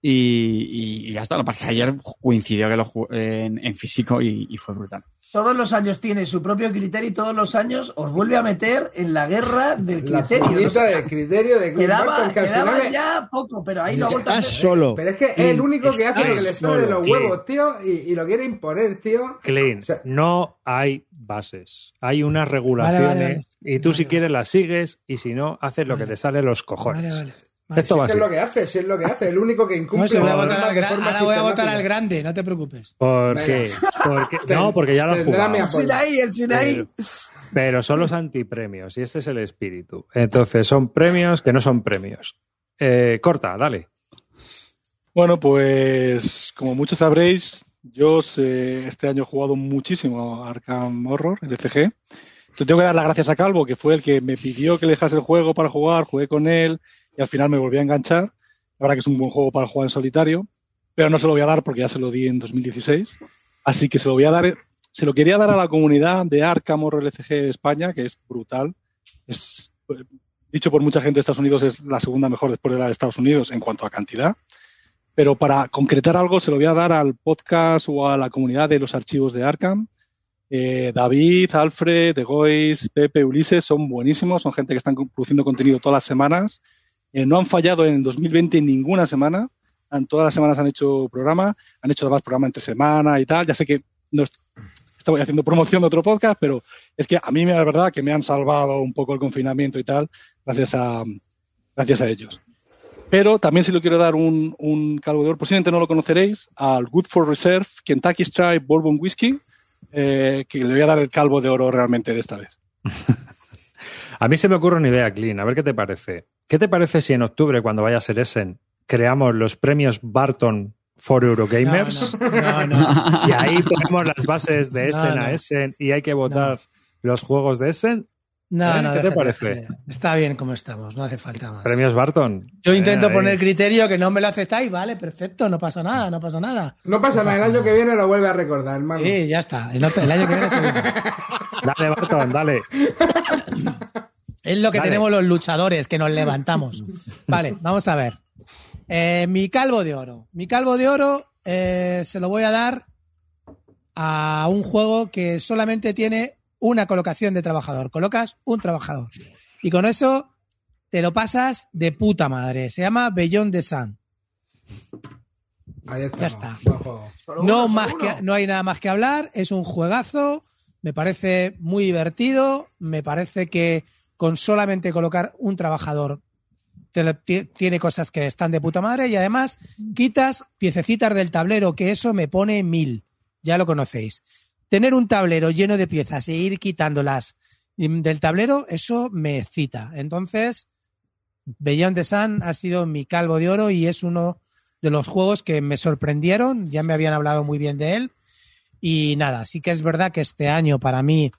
Y, y ya está, lo que pasa es que ayer coincidió que lo jugué en, en físico y, y fue brutal. Todos los años tiene su propio criterio y todos los años os vuelve a meter en la guerra del La criterio. puñeta del criterio de Quedaba, Barton, que al quedaba es- ya poco, pero ahí lo ha vuelto a Estás hacer. solo. Pero es que es el único que hace lo que le sale de los huevos, tío, y, y lo quiere imponer, tío. Clean, O sea- no hay bases. Hay unas regulaciones Vale, vale, vale. y tú si Vale, quieres las sigues y si no, haces lo que te sale los cojones. Vale, Esto Si va es así. lo que hace, si es lo que hace, el único que No, incumple si voy a votar al ahora voy a votar al grande, no te preocupes. ¿Por qué? Porque- *laughs* no, porque ya lo has jugado. El Sinaí, el Sinaí. Pero, pero son los antipremios y este es el espíritu. Entonces son premios que no son premios. Eh, corta, dale. Bueno, pues como muchos sabréis, yo sé- este año he jugado muchísimo a Arkham Horror, el DCG. Le tengo que dar las gracias a Calvo, que fue el que me pidió que le dejase el juego para jugar, jugué con él y al final me volví a enganchar. La verdad que es un buen juego para jugar en solitario, pero no se lo voy a dar porque ya se lo di en 2016. Así que se lo voy a dar, se lo quería dar a la comunidad de Arkham Horror LCG de España, que es brutal. Es, dicho por mucha gente de Estados Unidos, es la segunda mejor después de la de Estados Unidos en cuanto a cantidad pero para concretar algo se lo voy a dar al podcast o a la comunidad de los archivos de Arkham. Eh, David, Alfred, Egois, Pepe, Ulises son buenísimos, son gente que están produciendo contenido todas las semanas. Eh, no han fallado en 2020 ninguna semana, han- todas las semanas han hecho programa, han hecho además programa entre semana y tal. Ya sé que no est- estoy haciendo promoción de otro podcast, pero es que a mí me la verdad que me han salvado un poco el confinamiento y tal, gracias a, gracias a ellos. Pero también si lo quiero dar un, un calvo posiblemente no lo conoceréis, al Good for Reserve Kentucky Strike Bourbon Whiskey, eh, que le voy a dar el calvo de oro realmente de esta vez. *laughs* A mí se me ocurre una idea, Clean. A ver qué te parece. ¿Qué te parece si en octubre, cuando vaya a ser Essen, creamos los premios Barton for Eurogamers? No, no, no. *laughs* Y ahí ponemos las bases de Essen no. a Essen y hay que votar los juegos de Essen. No, ¿Eh? no, ¿Qué te parece? Está bien como estamos, no hace falta más. Premios Barton. Yo intento Eh, poner criterio que no me lo aceptáis, vale, perfecto, no pasa nada, no pasa nada. No pasa nada, el año que viene lo vuelve a recordar, hermano. Sí, ya está. El, otro- el año que viene seguimos. Dale, Barton, dale. *laughs* Es lo que Dale. tenemos los luchadores, que nos levantamos. *laughs* Vale, vamos a ver. Eh, mi calvo de oro. Mi calvo de oro eh, se lo voy a dar a un juego que solamente tiene una colocación de trabajador. Colocas un trabajador. Y con eso te lo pasas de puta madre. Se llama Beyond the Sun. Ahí está. Ya está. No, uno, más que, no hay nada más que hablar. Es un juegazo. Me parece muy divertido. Me parece que con solamente colocar un trabajador tiene cosas que están de puta madre y además quitas piececitas del tablero, que eso me pone mil. Ya lo conocéis. Tener un tablero lleno de piezas e ir quitándolas mm, del tablero, eso me excita. Entonces, Beyond the Sun ha sido mi calvo de oro y es uno de los juegos que me sorprendieron. Ya me habían hablado muy bien de él. Y nada, sí que es verdad que este año para mí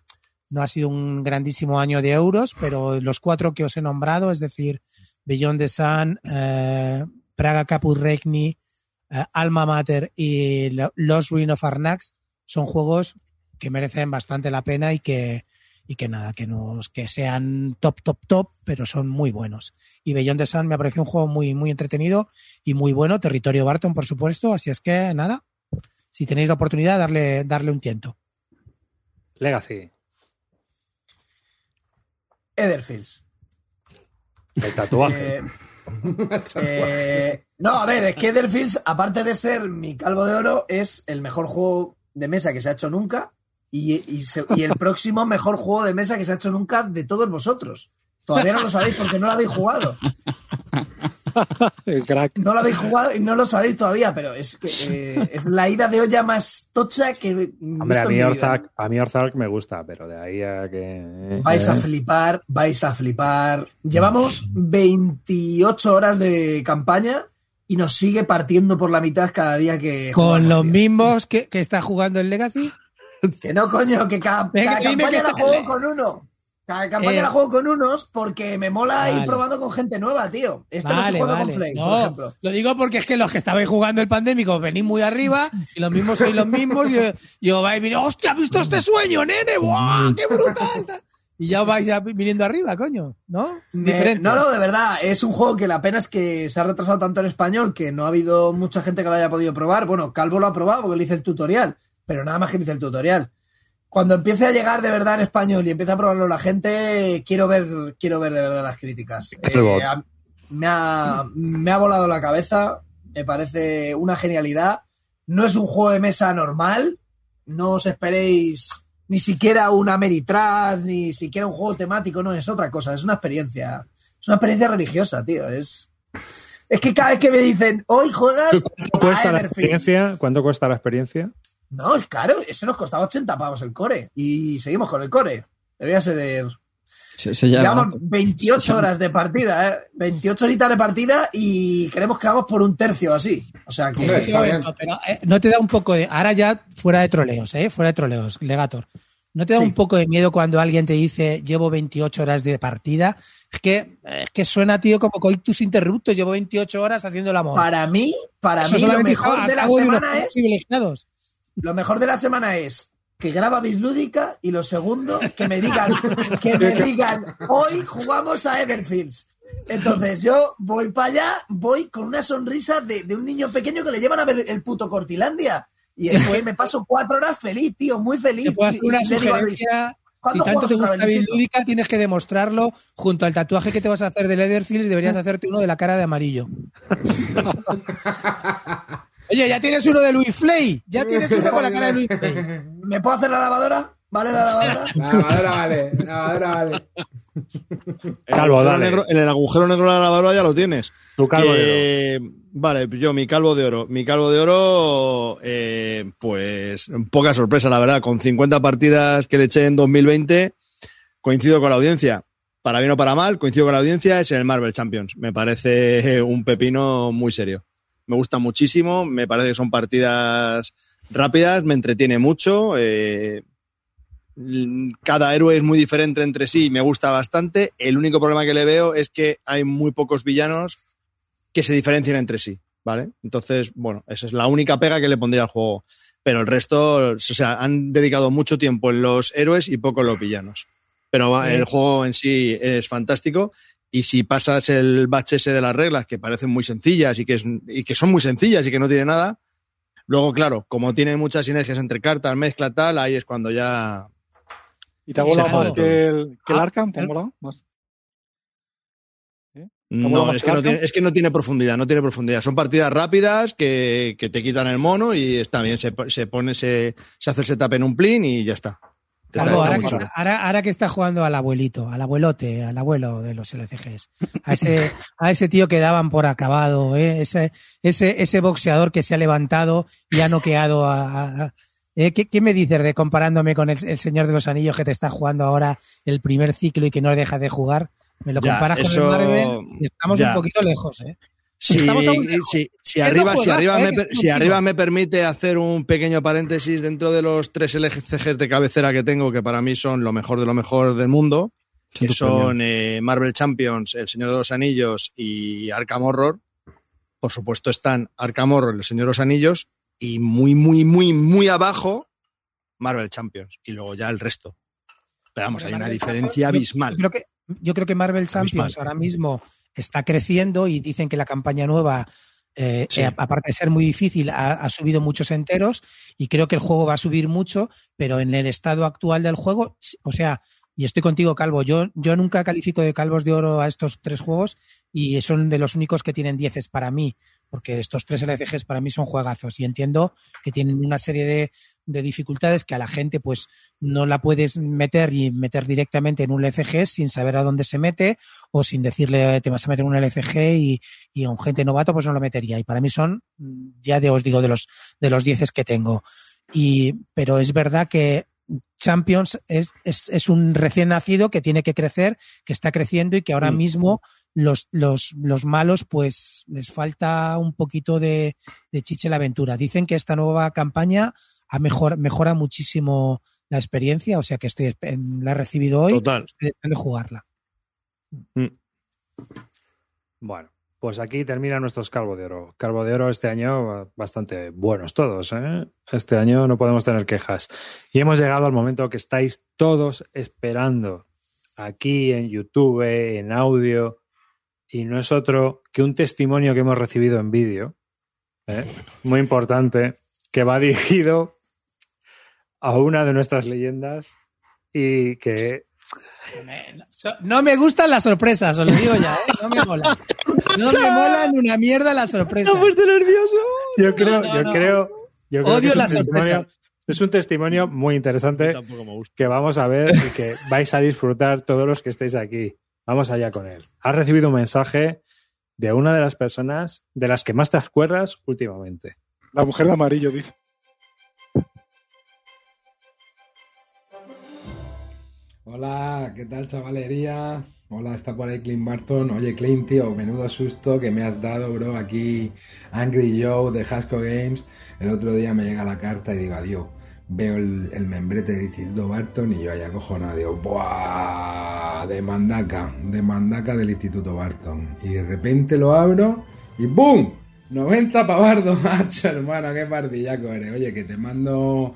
no ha sido un grandísimo año de euros, pero los cuatro que os he nombrado, es decir, Beyond the Sun, eh, Praga Caput Regni, eh, Alma Mater y Lo- Lost Ruin of Arnax, son juegos que merecen bastante la pena y que, y que nada, que nos, que sean top, top, top, pero son muy buenos. Y Beyond the Sun me ha parecido un juego muy, muy entretenido y muy bueno. Territorio Barton, por supuesto. Así es que nada, si tenéis la oportunidad, darle, darle un tiento. Legacy. Etherfields. El tatuaje. Eh, *laughs* eh, no, a ver, es que Etherfields, aparte de ser mi calvo de oro, es el mejor juego de mesa que se ha hecho nunca y, y se- y el próximo mejor juego de mesa que se ha hecho nunca de todos vosotros. Todavía no lo sabéis porque no lo habéis jugado. El crack. No lo habéis jugado y no lo sabéis todavía, pero es que eh, es la ida de olla más tocha que Hombre, a mí. Orzak, a mí Orzak me gusta, pero de ahí a que... Vais a Eh, flipar, vais a flipar. Llevamos 28 horas de campaña y nos sigue partiendo por la mitad cada día que Con los tío. mismos que, que está jugando el Legacy. Que no, coño, que cada, Venga, cada dime campaña que la juego con uno. Cada campaña Eh. la juego con unos porque me mola Vale. ir probando con gente nueva, tío. Este lo Vale, estoy jugando vale. con Flay, No, por ejemplo. lo digo porque es que los que estabais jugando el pandémico venís muy arriba y los mismos sois los mismos. Y yo, yo vais viniendo, hostia, ¿has visto este sueño, nene? ¡Buah, qué brutal! Y ya vais ya viniendo arriba, coño, ¿no? Diferente. no, no, de verdad, es un juego que la pena es que se ha retrasado tanto en español que no ha habido mucha gente que lo haya podido probar. Bueno, Calvo lo ha probado porque le hice el tutorial, pero nada más que le hice el tutorial. Cuando empiece a llegar de verdad en español y empiece a probarlo la gente, quiero ver, quiero ver de verdad las críticas. Eh, a- me, ha, me ha volado la cabeza, me parece una genialidad. No es un juego de mesa normal, no os esperéis ni siquiera una Ameritrash, ni siquiera un juego temático, no, es otra cosa, es una experiencia. Es una experiencia religiosa, tío. Es, es que cada vez que me dicen, hoy juegas ¿Cuánto cuesta a la Everfields". experiencia? ¿Cuánto cuesta la experiencia? No, es caro, ese nos costaba 80 pavos el core. Y seguimos con el core. Debía ser. Se, se llama- Llevamos 28 horas de partida, ¿eh? 28 horitas de partida y creemos que vamos por un tercio así. O sea que. No, pero, eh, no te da un poco de. Ahora ya fuera de troleos, ¿eh? Fuera de troleos, Legator. ¿No te da Sí. un poco de miedo cuando alguien te dice llevo 28 horas de partida? Es que, es que suena, tío, como coitus interruptos. Llevo 28 horas haciendo el amor. Para mí, para Eso mí, lo mejor de la semana es. Lo mejor de la semana es que graba Bislúdica y lo segundo, que me digan, que me digan, hoy jugamos a Everfields. Entonces yo voy para allá, voy con una sonrisa de, de un niño pequeño que le llevan a ver el puto Cortilandia. Y después me paso cuatro horas feliz, tío, muy feliz. Te puedo hacer una Y sugerencia. Si ¿cuándo tanto te gusta otra vez, Luisito? Lúdica, tienes que demostrarlo junto al tatuaje que te vas a hacer de Leatherfield. Deberías *laughs* hacerte uno de la cara de amarillo. *laughs* Oye, ya tienes uno de Luis Flay. Ya tienes uno con la cara de Luis *laughs* Flay. ¿Me puedo hacer la lavadora? ¿Vale la lavadora? *laughs* La lavadora vale, la lavadora vale. El Calvo, agujero dale. negro- en el agujero negro de la lavadora ya lo tienes. Tu calvo de Que- Vale, yo mi calvo de oro. Mi calvo de oro, eh, pues poca sorpresa, la verdad. Con 50 partidas que le eché en 2020, coincido con la audiencia. Para bien o para mal, coincido con la audiencia, es en el Marvel Champions. Me parece un pepino muy serio. Me gusta muchísimo, me parece que son partidas rápidas, me entretiene mucho. eh, cada héroe es muy diferente entre sí y me gusta bastante. El único problema que le veo es que hay muy pocos villanos que se diferencien entre sí, ¿vale? Entonces, bueno, esa es la única pega que le pondría al juego. Pero el resto, o sea, han dedicado mucho tiempo en los héroes y poco en los villanos. Pero el juego en sí es fantástico. Y si pasas el bache ese de las reglas, que parecen muy sencillas y que, es- y que son muy sencillas y que no tiene nada, Luego, claro, como tiene muchas sinergias entre cartas, mezcla, tal, ahí es cuando ya. ¿Y te ha jode más que el, que el Ah, Arkham? ¿Te ha molado más? molado No, es que no, tiene, es que no tiene profundidad, no tiene profundidad. Son partidas rápidas que, que te quitan el mono y está bien. Se, se pone, se, se hace el setup en un plin y ya está. Está ahora, que está, ahora- ahora que está jugando al abuelito, al abuelote, al abuelo de los LCGs, a ese, a ese tío que daban por acabado, ¿eh? ese, ese, ese boxeador que se ha levantado y ha noqueado a. ¿eh? ¿Qué, qué me dices de comparándome con el, el Señor de los Anillos que te está jugando ahora el primer ciclo y que no deja de jugar? Me lo Ya, comparas con el Marvel y estamos ya. un poquito lejos, ¿eh? Si, arriba, si, arriba ¿eh? me, si arriba permite hacer un pequeño paréntesis dentro de los tres LCGs de cabecera que tengo, que para mí son lo mejor de lo mejor del mundo, que son eh, Marvel Champions, El Señor de los Anillos y Arkham Horror. Por supuesto están Arkham Horror, El Señor de los Anillos y muy, muy, muy, muy abajo Marvel Champions. Y luego ya el resto. Pero vamos, hay una diferencia Champions, abismal. Yo creo que, yo creo que Marvel Champions ahora mismo está creciendo y dicen que la campaña nueva, eh, Sí. eh, aparte de ser muy difícil, ha, ha subido muchos enteros y creo que el juego va a subir mucho, pero en el estado actual del juego, o sea, y estoy contigo, Calvo, yo, yo nunca califico de calvos de oro a estos tres juegos y son de los únicos que tienen dieces para mí, porque estos tres LCGs para mí son juegazos y entiendo que tienen una serie de, de dificultades que a la gente pues no la puedes meter y meter directamente en un LCG sin saber a dónde se mete o sin decirle te vas a meter en un LCG y, y a un gente novato pues no lo metería y para mí son mm, ya de os digo de los de los dieces que tengo. Y pero es verdad que Champions es, es, es un recién nacido que tiene que crecer, que está creciendo y que ahora mismo los, los, los malos pues les falta un poquito de, de chiche la aventura. Dicen que esta nueva campaña ha mejor, mejora muchísimo la experiencia, o sea que estoy la he recibido hoy, Total. estoy deseando jugarla. Bueno, pues aquí terminan nuestros Calvo de Oro. Calvo de Oro este año bastante buenos todos. ¿eh? Este año no podemos tener quejas. Y hemos llegado al momento que estáis todos esperando aquí en YouTube, en audio, y no es otro que un testimonio que hemos recibido en vídeo, ¿eh? muy importante, que va dirigido a una de nuestras leyendas y que No me gustan las sorpresas, os lo digo ya, ¿eh? no me mola. No me molan una mierda las sorpresas. nervioso. Yo creo, no, yo no. creo, yo creo Odio que es un las testimonio- sorpresas. Es un testimonio muy interesante que vamos a ver y que vais a disfrutar todos los que estéis aquí. Vamos allá con él. Has recibido un mensaje de una de las personas de las que más te acuerdas últimamente. La mujer de amarillo, dice. Hola, ¿qué tal chavalería? Hola, está por ahí Clint Barton. Oye, Clint, tío, menudo susto que me has dado, bro. Aquí Angry Joe de Hasco Games. El otro día me llega la carta y digo, adiós. Veo el, membrete del Instituto Barton y yo ahí acojonado. Digo, ¡buah! De mandaca, de mandaca del Instituto Barton. Y de repente lo abro y ¡boom! 90 pavardo, *laughs* macho, hermano, qué partillaco eres. Oye, que te mando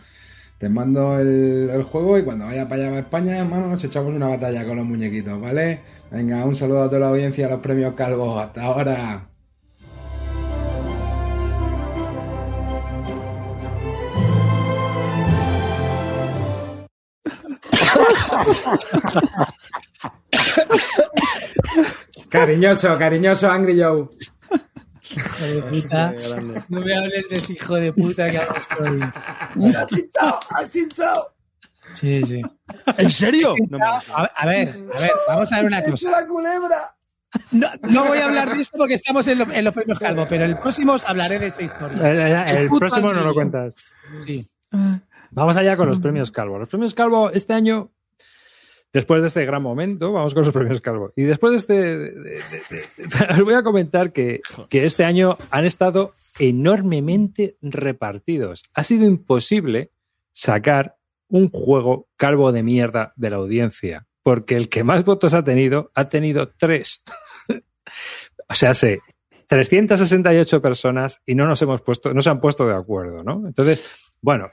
te mando el, juego y cuando vaya para allá para España, hermano, nos echamos una batalla con los muñequitos, ¿vale? Venga, un saludo a toda la audiencia, a los premios Calvo. Hasta ahora. Cariñoso, cariñoso Angry Joe. Hijo de puta. No me hables de ese hijo de puta que ahora estoy. ¡Has hinchado! ¡Has hinchado! Sí, sí. ¿En serio? No me- A, a ver, a ver, vamos a ver una ¡He hecho cosa. la culebra! No, no voy a hablar de esto porque estamos en, lo- en los premios Calvo, pero el próximo os hablaré de esta Eh, historia. eh, El, puto próximo no lo cuentas. Sí. Vamos allá con los premios Calvo. Los premios Calvo este año, después de este gran momento, vamos con los premios Calvo. Y después de este, os *laughs* voy a comentar que, que este año han estado enormemente repartidos. Ha sido imposible sacar un juego calvo de mierda de la audiencia, porque el que más votos ha tenido ha tenido tres. *laughs* o sea, sé, 368 personas y no nos hemos puesto, no se han puesto de acuerdo, ¿no? Entonces, bueno,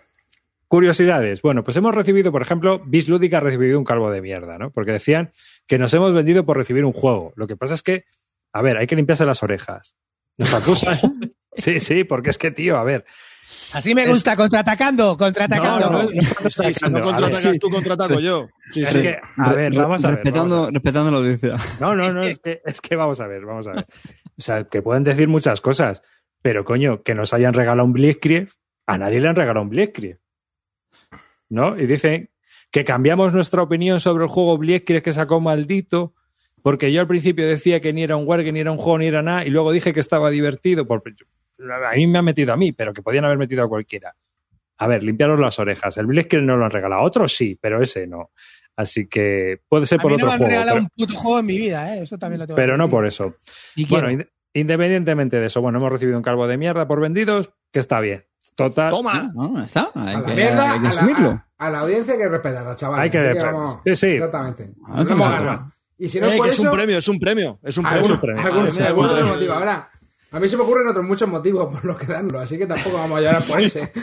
curiosidades. Bueno, pues hemos recibido, por ejemplo, Bis Lúdica ha recibido un calvo de mierda, ¿no? Porque decían que nos hemos vendido por recibir un juego. Lo que pasa es que, a ver, hay que limpiarse las orejas. Nos acusan. *laughs* sí, sí, porque es que, tío, a ver. Así me gusta, contraatacando, contraatacando. No, no, no, no, contraatacas tú, contraataco yo. Sí, Es sí. que, a ver, vamos a ver. respetando, vamos a ver. respetando la audiencia. No, no, no, es que, es que vamos a ver, vamos a ver. O sea, que pueden decir muchas cosas, pero coño, que nos hayan regalado un Blitzkrieg, a nadie le han regalado un Blitzkrieg. ¿No? Y dicen que cambiamos nuestra opinión sobre el juego Blitzkrieg que sacó maldito, porque yo al principio decía que ni era un War, que ni era un juego, ni era nada, y luego dije que estaba divertido. Por, a mí me han metido a mí, pero que podían haber metido a cualquiera. A ver, limpiaros las orejas. El Blitzkrieg no lo han regalado. Otros sí, pero ese no. Así que puede ser A por mí no otro me han juego. regalado pero- un puto juego en mi vida, ¿eh? Eso también lo tengo pero no por eso. Y Bueno, independientemente de eso, bueno, hemos recibido un calvo de mierda por vendidos, que está bien. Total. Toma. No, está. Hay A la que, mierda, hay que a la, asumirlo. a- a la audiencia hay que respetarla, chaval. Hay que respetar. Sí, sí. Exactamente. Ah. Y si no Eh, por es eso, un premio, es un premio. Es un premio. Ah, motivo habrá. A mí se me ocurren otros muchos motivos por los que darlo, así que tampoco vamos a llorar por ese. *laughs*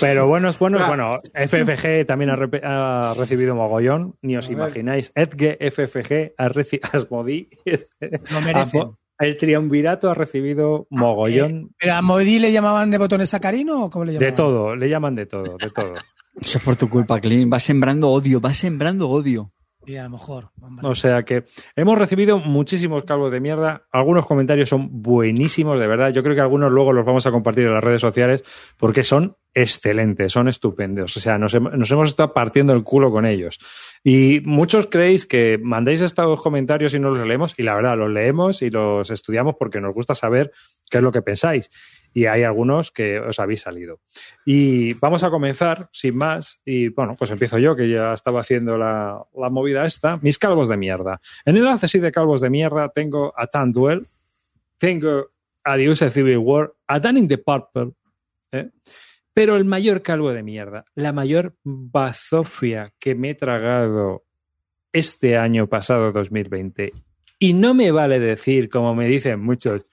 Pero bueno, es bueno, O sea- bueno, FFG también ha, ha recibido mogollón, ni os imagináis. Edge FFG ha recibido, Asmodi, Lo merecen. El triunvirato ha recibido mogollón ¿Pero a Moedi le llamaban de botones sacarino o cómo le de llamaban? todo, le llaman de todo, de todo. *laughs* Eso es por tu culpa, Clean. Va sembrando odio, va sembrando odio. Sí, a lo mejor. O sea que hemos recibido muchísimos calvos de mierda. Algunos comentarios son buenísimos, de verdad. Yo creo que algunos luego los vamos a compartir en las redes sociales porque son excelentes, son estupendos. O sea, nos, hem- nos hemos estado partiendo el culo con ellos. Y muchos creéis que mandáis estos comentarios y no los leemos. Y la verdad, los leemos y los estudiamos porque nos gusta saber qué es lo que pensáis. Y hay algunos que os habéis salido. Y vamos a comenzar, sin más, y bueno, pues empiezo yo, que ya estaba haciendo la, la movida esta. Mis calvos de mierda. En el enlace sí de calvos de mierda tengo a Tanduel, tengo a The Use Civil War, a Dan in the Purple, ¿eh? pero el mayor calvo de mierda, la mayor bazofia que me he tragado este año pasado 2020. Y no me vale decir, como me dicen muchos,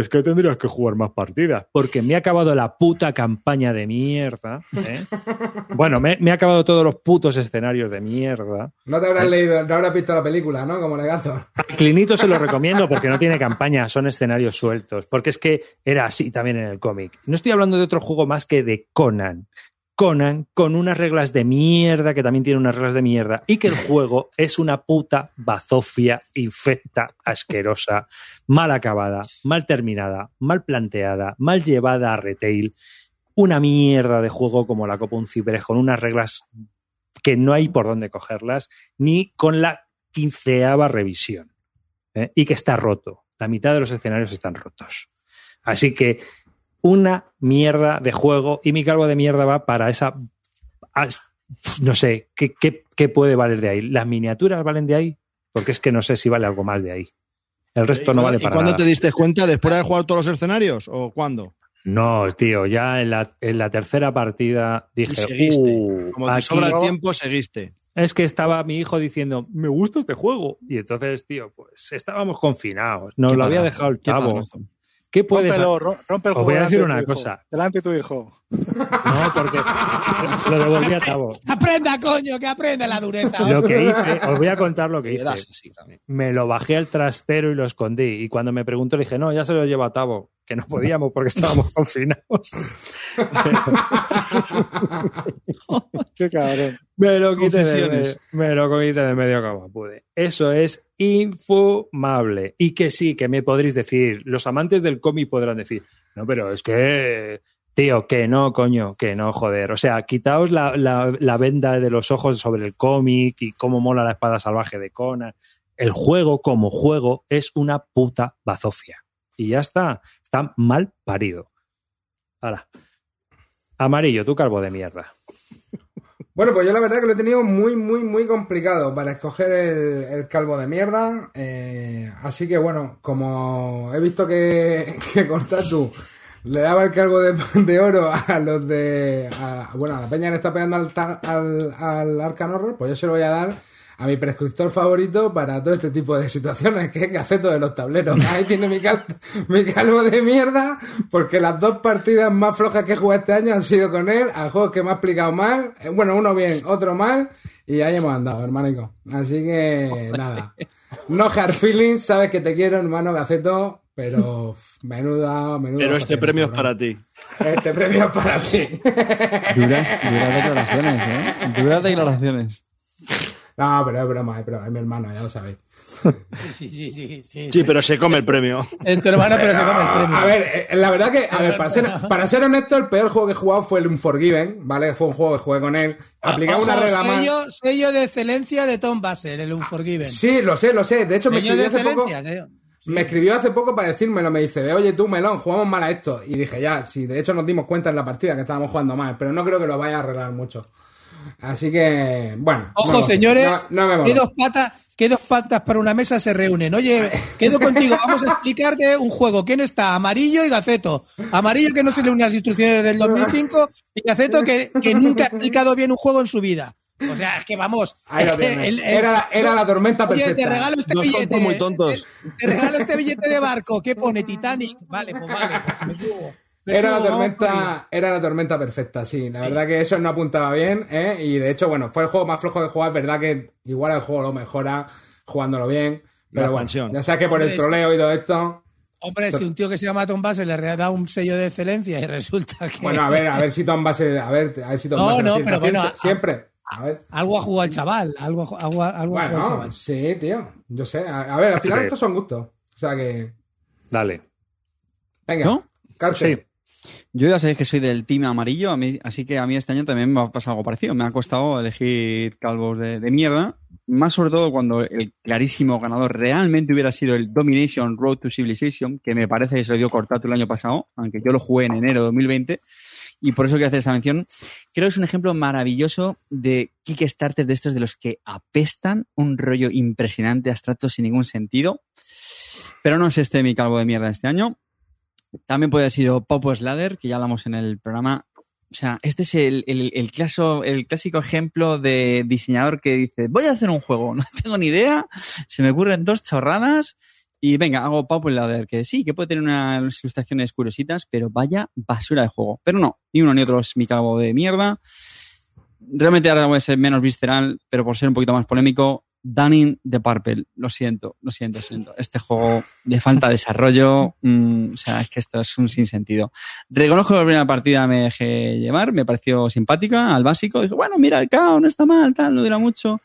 es que tendrías que jugar más partidas, porque me ha acabado la puta campaña de mierda. ¿eh? *laughs* Bueno, me, me ha acabado todos los putos escenarios de mierda. No te habrás leído, no habrás visto la película, ¿no? Como Legato. A Clinito se lo recomiendo porque no tiene campaña, son escenarios sueltos. Porque es que era así también en el cómic. No estoy hablando de otro juego más que de Conan. Conan con unas reglas de mierda que también tiene unas reglas de mierda y que el juego *laughs* es una puta bazofia infecta, asquerosa, mal acabada, mal terminada, mal planteada, mal llevada a retail. Una mierda de juego como la Copa Un Ciberes con unas reglas que no hay por dónde cogerlas, ni con la quinceava revisión. ¿eh? Y que está roto. La mitad de los escenarios están rotos. Así que una mierda de juego y mi calvo de mierda va para esa... No sé, ¿qué, qué, qué puede valer de ahí? ¿Las miniaturas valen de ahí? Porque es que no sé si vale algo más de ahí. El resto no vale ¿Y para cuándo nada. te diste cuenta? ¿Después de haber jugado todos los escenarios? ¿O cuándo? No, tío, ya en la, en la tercera partida Y dije, seguiste. "Uh, Como te aquí- sobra el tiempo, seguiste. Es que estaba mi hijo diciendo, me gusta este juego. Y entonces, tío, pues estábamos confinados. Nos Qué lo había dejado el padrazo. ¿Qué puedes Rómpelo, ro- rompe el Os juego. voy a decir una tu hijo. cosa. Delante de tu hijo. No, porque *laughs* se lo devolví a Tavo. Aprenda, coño, que aprenda la dureza. Lo que hice, os voy a contar lo que hice. das así también. Me lo bajé al trastero y lo escondí. Y cuando me preguntó, le dije, no, ya se lo lleva a Tavo, que no podíamos porque estábamos *laughs* confinados. Qué cabrón. Me lo quité de, Confesiones. me lo quité de medio como pude. Eso es infumable. Y que sí, que me podréis decir, los amantes del cómic podrán decir, no, pero es que, tío, que no, coño, que no, joder. O sea, quitaos la, la- venda de los ojos sobre el cómic y cómo mola la espada salvaje de Conan. El juego, como juego, es una puta bazofia. Y ya está, está mal parido. Ahora, amarillo, tu calvo de mierda. Bueno, pues yo la verdad que lo he tenido muy, muy, muy complicado para escoger el, el calvo de mierda. eh, así que bueno, como he visto que, *laughs* que Cortatu le daba el calvo de, de oro a los de. a- bueno, a la peña que le está pegando al, al, al Arcan Horror, pues yo se lo voy a dar a mi prescriptor favorito para todo este tipo de situaciones, que es Gaceto de los tableros. Ahí tiene mi, cal- *laughs* mi calvo de mierda, porque las dos partidas más flojas que he jugado este año han sido con él, a juegos que me ha explicado mal, eh, bueno, uno bien, otro mal, y ahí hemos andado, hermanico. Así que, nada. No hard feelings, sabes que te quiero, hermano Gaceto, Pero *laughs* menuda, menuda. Pero este premio es para ti. Este premio es para ti. Duras, duras declaraciones, ¿eh? Duras declaraciones. No, pero es broma, es broma, es mi hermano, ya lo sabéis. Sí, sí, sí. sí, Sí, pero se come el premio. Es tu hermano, pero se come el premio. A ver, eh, la verdad que, a ver, para ser, *laughs* para ser honesto, el peor juego que he jugado fue el Unforgiven, ¿vale? Fue un juego que jugué con él. Aplicaba una regla más. sello, sello de excelencia de Tom Basser, el Unforgiven. Sí, lo sé, lo sé. De hecho, me sello escribió hace poco. sello. Me escribió hace poco para decírmelo, me dice, oye tú, Melón, jugamos mal a esto. Y dije, ya, sí, de hecho nos dimos cuenta en la partida que estábamos jugando mal, pero no creo que lo vaya a arreglar mucho. Así que, bueno. Ojo, no, señores, No, no me ¿qué dos patas, qué dos patas para una mesa se reúnen? Oye, *laughs* quedo contigo, vamos a explicarte un juego. ¿Quién está? Amarillo y Gaceto. Amarillo que no se le une a las instrucciones del 2005 y Gaceto que, que nunca ha explicado bien un juego en su vida. O sea, es que vamos. Ahí es lo que tienes. el- el- Era la- era la tormenta Oye, perfecta. te regalo este billete. muy tontos. Te, te regalo este billete de barco. ¿Qué pone? Titanic. Vale, pues vale, pues me subo. Era la tormenta, era la tormenta perfecta, sí. La verdad que eso no apuntaba bien, ¿eh? Y de hecho, bueno, fue el juego más flojo de jugar. Es verdad que igual el juego lo mejora jugándolo bien. Pero La bueno, ya sabes que por el troleo y todo esto. Hombre, si un tío que se llama Tom Basser le da un sello de excelencia y *laughs* resulta que. Bueno, a ver, a ver si Tom va a ver, a ver si Tom No, no, pero bueno, Siempre. A ver. Algo ha jugado el chaval. Algo, algo, algo ha jugado el Bueno, chaval. sí, tío. Yo sé. A, a ver, al final Sí. estos son gustos. O sea que. Dale. Venga. ¿No? Cárcel. Yo ya sabéis que soy del team amarillo, a mí- así que a mí este año también me ha pasado algo parecido. Me ha costado elegir calvos de, de mierda, más sobre todo cuando el clarísimo ganador realmente hubiera sido el Domination Road to Civilization, que me parece que se lo dio cortado el año pasado, aunque yo lo jugué en enero de 2020. Y por eso quiero hacer esta mención. Creo que es un ejemplo maravilloso de Kickstarter de estos de los que apestan un rollo impresionante, abstracto, sin ningún sentido. Pero no es este mi calvo de mierda este año. También puede haber sido Popos Ladder, que ya hablamos en el programa. O sea, este es el, el, el, clásico ejemplo de diseñador que dice, voy a hacer un juego, *laughs* no tengo ni idea, se me ocurren dos chorradas y venga, hago Popos Ladder, que sí, que puede tener unas ilustraciones curiositas, pero vaya basura de juego. Pero no, ni uno ni otro es mi calvo de mierda. Realmente ahora voy a ser menos visceral, pero por ser un poquito más polémico, Dunning the Purple. Lo siento, lo siento, lo siento. Este juego de falta de desarrollo, mm, o sea, es que esto es un sinsentido. Reconozco que la primera partida me dejé llevar, me pareció simpática, al básico. Dije, bueno, mira, el caos no está mal, tal, no dura mucho.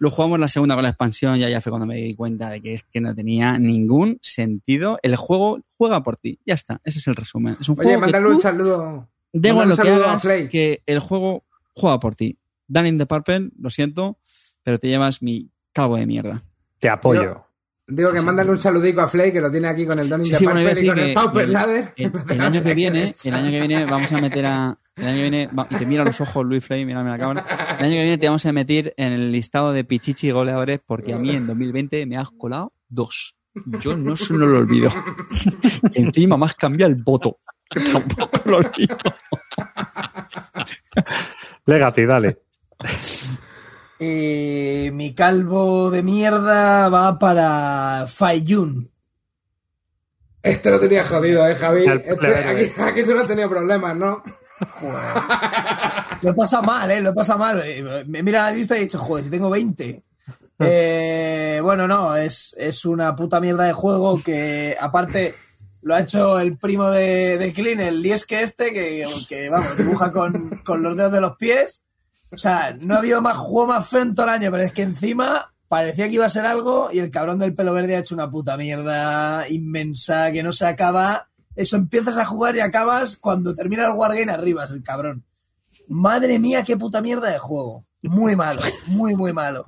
Lo jugamos la segunda con la expansión, ya, ya fue cuando me di cuenta de que es que no tenía ningún sentido. El juego juega por ti, ya está, ese es el resumen. Es un Oye, juego mándale un saludo. Da igual lo que hagas, el juego juega por ti. Dunning the Purple, lo siento, pero te llevas mi calvo de mierda. Te apoyo. Yo- Digo que mándale un saludico a Flay, que lo tiene aquí con el Donning Sí, de sí, bueno, y con el Pauper el- Ladder. El, el año que viene, el año que viene vamos a meter a. El año que viene, va- y te mira los ojos, Luis Frey, mírame la cámara. El año que viene te vamos a meter en el listado de pichichi goleadores porque a mí en 2020 me has colado dos. Yo no se no lo olvido. *laughs* Encima más cambia el voto. Tampoco lo olvido. Legacy, dale. Eh, mi calvo de mierda va para Fayun. Este lo tenía jodido, eh, Javi. Este- aquí, aquí tú no has tenido problemas, ¿no? Lo he pasado mal, ¿eh? Lo he pasado mal. Eh, Me mira la lista y he dicho, joder, si tengo 20. *laughs* Eh, bueno, no, es, es una puta mierda de juego que, aparte, lo ha hecho el primo de, de Clean, el Liesque este, que, que, vamos, dibuja con, con los dedos de los pies. O sea, no ha habido más juego más feo en todo el año, pero es que encima parecía que iba a ser algo y el cabrón del pelo verde ha hecho una puta mierda inmensa que no se acaba. Eso empiezas a jugar y acabas cuando termina el Wargame arriba, es el cabrón. Madre mía, qué puta mierda de juego. Muy malo, muy, muy malo.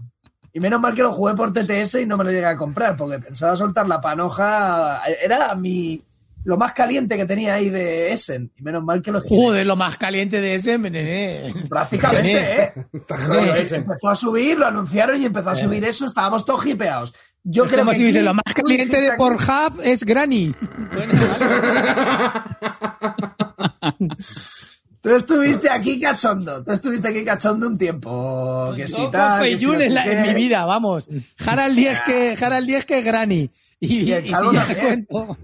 Y menos mal que lo jugué por TTS y no me lo llegué a comprar, porque pensaba soltar la panoja. Era mi lo más caliente que tenía ahí de Essen. Y menos mal que lo Joder, lo más caliente de ese, nene. Prácticamente, ¿eh? *laughs* Está jodido Eh, ese. Empezó a subir, lo anunciaron y empezó a subir eso, estábamos todos hipeados. Yo Es creo como que si dice, aquí- lo más caliente de Pornhub es Granny. Tú estuviste aquí cachondo, tú estuviste aquí cachondo un tiempo. Que si tal, que si no en, la- en mi vida, vamos. Harald Diez que, Harald Diez que Granny. Y, Y y si calvo ya te también. cuento.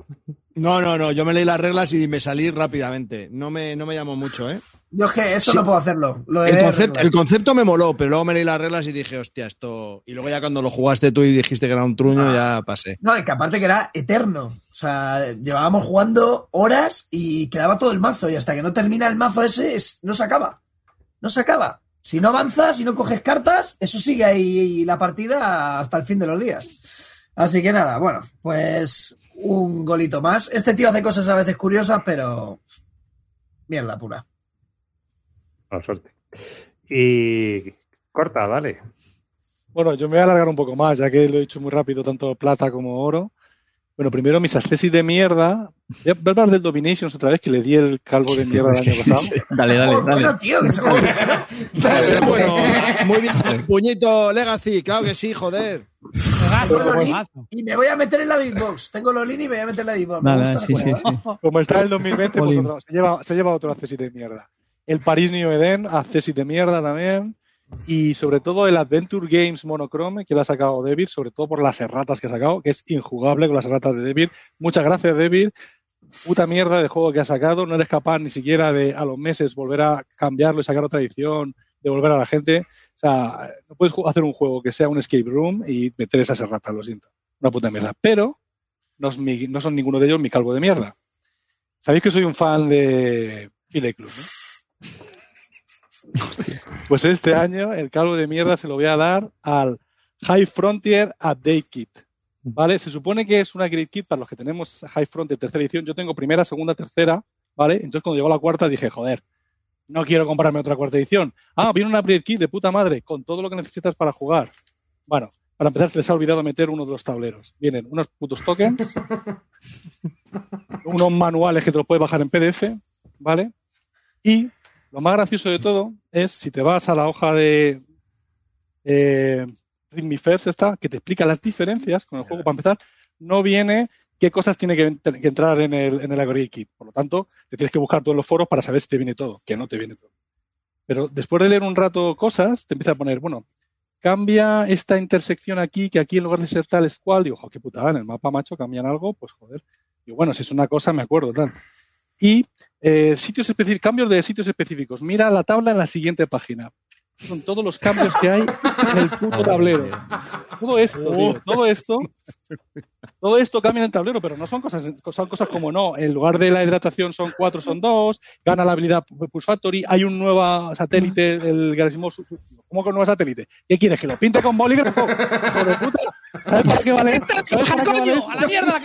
No, no, no, yo me leí las reglas y me salí rápidamente. No me, no me llamó mucho, ¿eh? Yo es que eso Sí. no puedo hacerlo. Lo El concepto, el concepto me moló, pero luego me leí las reglas y dije, hostia, esto. Y luego ya cuando lo jugaste tú y dijiste que era un truño, ya pasé. No, y que aparte que era eterno. O sea, llevábamos jugando horas y quedaba todo el mazo. Y hasta que no termina el mazo ese, es- no se acaba. No se acaba. Si no avanzas, si no coges cartas, eso sigue ahí la partida hasta el fin de los días. Así que nada, bueno, pues un golito más. Este tío hace cosas a veces curiosas, pero mierda pura. Buena suerte. Y corta, dale. Bueno, yo me voy a alargar un poco más, ya que lo he dicho muy rápido, tanto plata como oro. Bueno, primero mis ascesis de mierda. Voy a hablar del Dominations otra vez, que le di el calvo de mierda el año *laughs* pasado. Dale, dale, Bueno, dale. tío, que se *laughs* me- Dale, bueno, muy bien. Puñito Legacy, claro que sí, joder. Y me voy a meter en la Big Box. Tengo Lolin y me voy a meter en la Big Box. Me Dale, gusta sí, sí, sí. Como está en el 2020, pues otro- se, lleva, se lleva otro accesis de mierda. El Paris New Eden, accesis de mierda también. Y sobre todo el Adventure Games Monochrome, que le ha sacado David, sobre todo por las erratas que ha sacado, que es injugable con las erratas de David. Muchas gracias, David. Puta mierda de juego que ha sacado. No eres capaz ni siquiera de a los meses volver a cambiarlo y sacar otra edición, devolver a la gente. O sea, no puedes hacer un juego que sea un escape room y meter esas erratas, lo siento. Una puta mierda. Pero no, es mi- no son ninguno de ellos mi calvo de mierda. Sabéis que soy un fan de File Club, ¿no? Pues este año el calvo de mierda se lo voy a dar al High Frontier Update Kit. ¿Vale? Se supone que es una Great Kit para los que tenemos High Frontier tercera edición. Yo tengo primera, segunda, tercera, ¿vale? Entonces cuando llegó la cuarta dije, joder, no quiero comprarme otra cuarta edición. Ah, viene una Update Kit de puta madre, con todo lo que necesitas para jugar. Bueno, para empezar se les ha olvidado meter uno de los tableros. Vienen unos putos tokens, *laughs* unos manuales que te los puedes bajar en PDF, ¿vale? Y lo más gracioso de todo es si te vas a la hoja de eh, esta, que te explica las diferencias con el juego para empezar, no viene qué cosas tiene que, ent- que entrar en el, en el Kit. Por lo tanto, te tienes que buscar todos los foros para saber si te viene todo, que no te viene todo. Pero después de leer un rato cosas, te empieza a poner, bueno, cambia esta intersección aquí, que aquí en lugar de ser tal es cual, digo, "Jo, qué putada, en el mapa macho cambian algo, pues joder. Y bueno, si es una cosa, me acuerdo, tal. Y eh, sitios específicos, cambios de sitios específicos. Mira la tabla en la siguiente página. Son todos los cambios que hay en el puto tablero. Todo esto, tío, todo esto, todo esto cambia en el tablero, pero no son cosas, son cosas como no. En lugar de la hidratación son cuatro, son dos. Gana la habilidad Pulse Factory. Hay un nuevo satélite, el Garasimov. ¿Cómo un nuevo satélite? ¿Qué quieres? ¿Que lo pinte con bolígrafo? ¡Hijo de puta! ¿Sabes para qué vale esto? ¿Sabes para qué vale esto? *laughs* ¡A la mierda!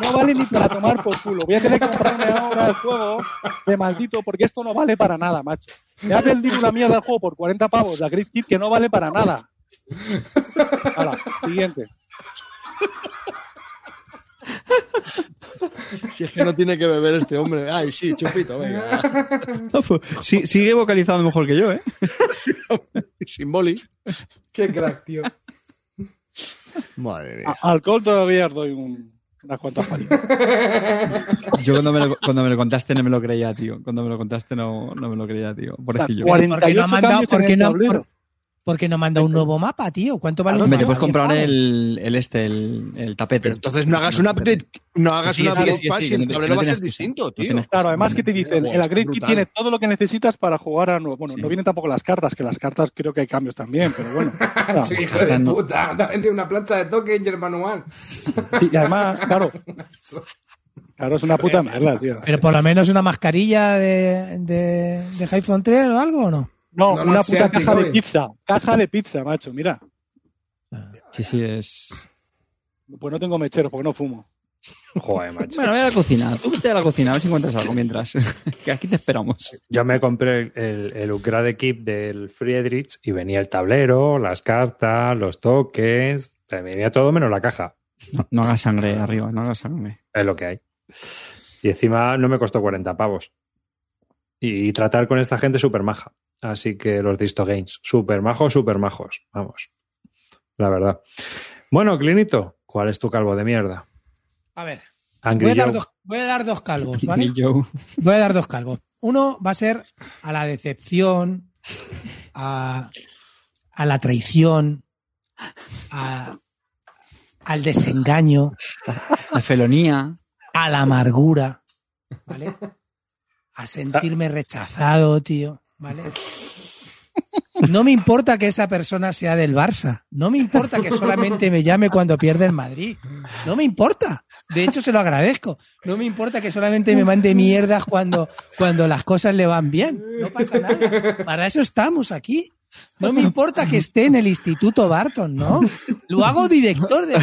No vale ni para tomar por culo. Voy a tener que comprarme ahora el juego de maldito porque esto no vale para nada, macho. Me ha vendido una mierda el juego por 40 pavos, la Kit, que no vale para nada. Hala, siguiente. *laughs* Si es que no tiene que beber este hombre. Ay, sí, chupito, venga. Sí, sigue vocalizando mejor que yo, ¿eh? *laughs* Sin boli. Qué crack, tío. Madre mía. A- alcohol todavía os doy un- unas cuantas palitas. *laughs* Yo cuando me, lo, cuando me lo contaste no me lo creía, tío. Cuando me lo contaste no, no me lo creía, tío. Pobrecillo. O sea, ¿Por qué no ha 48 mandado, cambios por en qué el no, tablero. por- por qué no manda un nuevo mapa, tío? ¿Cuánto vale un Hombre, te mapa? puedes comprar el, el este, el, el tapete. Pero entonces no hagas un upgrade, no hagas Sí, un sí, upgrade sí, sí, pass el tablero no va a ser excusa. distinto, tío. Claro, además que te dicen, el Upgrade Kit tiene todo lo que necesitas para jugar a nuevo. Bueno, no vienen tampoco las cartas, que las cartas creo que hay cambios también, pero bueno. *laughs* Claro. Sí, hijo de puta. Vendido una plancha de toque y el manual. Sí, y además, claro. Claro, es una puta mierda, tío. Pero por lo menos una mascarilla de, de, de High Frontier o algo, ¿o no? No, una puta caja de pizza. Caja de pizza, macho, mira. Sí, sí, es. Pues no tengo mecheros porque no fumo. Joder, macho. Bueno, ve a la cocina. Tú vete a la cocina a ver si encuentras algo mientras. *laughs* que aquí te esperamos. Yo me compré el, el upgrade kit del Friedrich y venía el tablero, las cartas, los te venía todo menos la caja. No, no hagas sangre arriba, no hagas sangre. Es lo que hay. Y encima no me costó 40 pavos. Y tratar con esta gente súper maja. Así que los Disto Games, súper majos, súper majos. Vamos. La verdad. Bueno, Clinito, ¿cuál es tu calvo de mierda? A ver, voy a, dar dos, voy a dar dos calvos, ¿vale? Voy a dar dos calvos. Uno va a ser a la decepción, a, a la traición, a- al desengaño, La felonía. a la amargura, ¿vale? a sentirme rechazado, tío, ¿vale? No me importa que esa persona sea del Barça. No me importa que solamente me llame cuando pierde el Madrid. No me importa. De hecho, se lo agradezco. No me importa que solamente me mande mierdas cuando, cuando las cosas le van bien. No pasa nada. Para eso estamos aquí. No me importa que esté en el Instituto Barton, ¿no? Lo hago director de...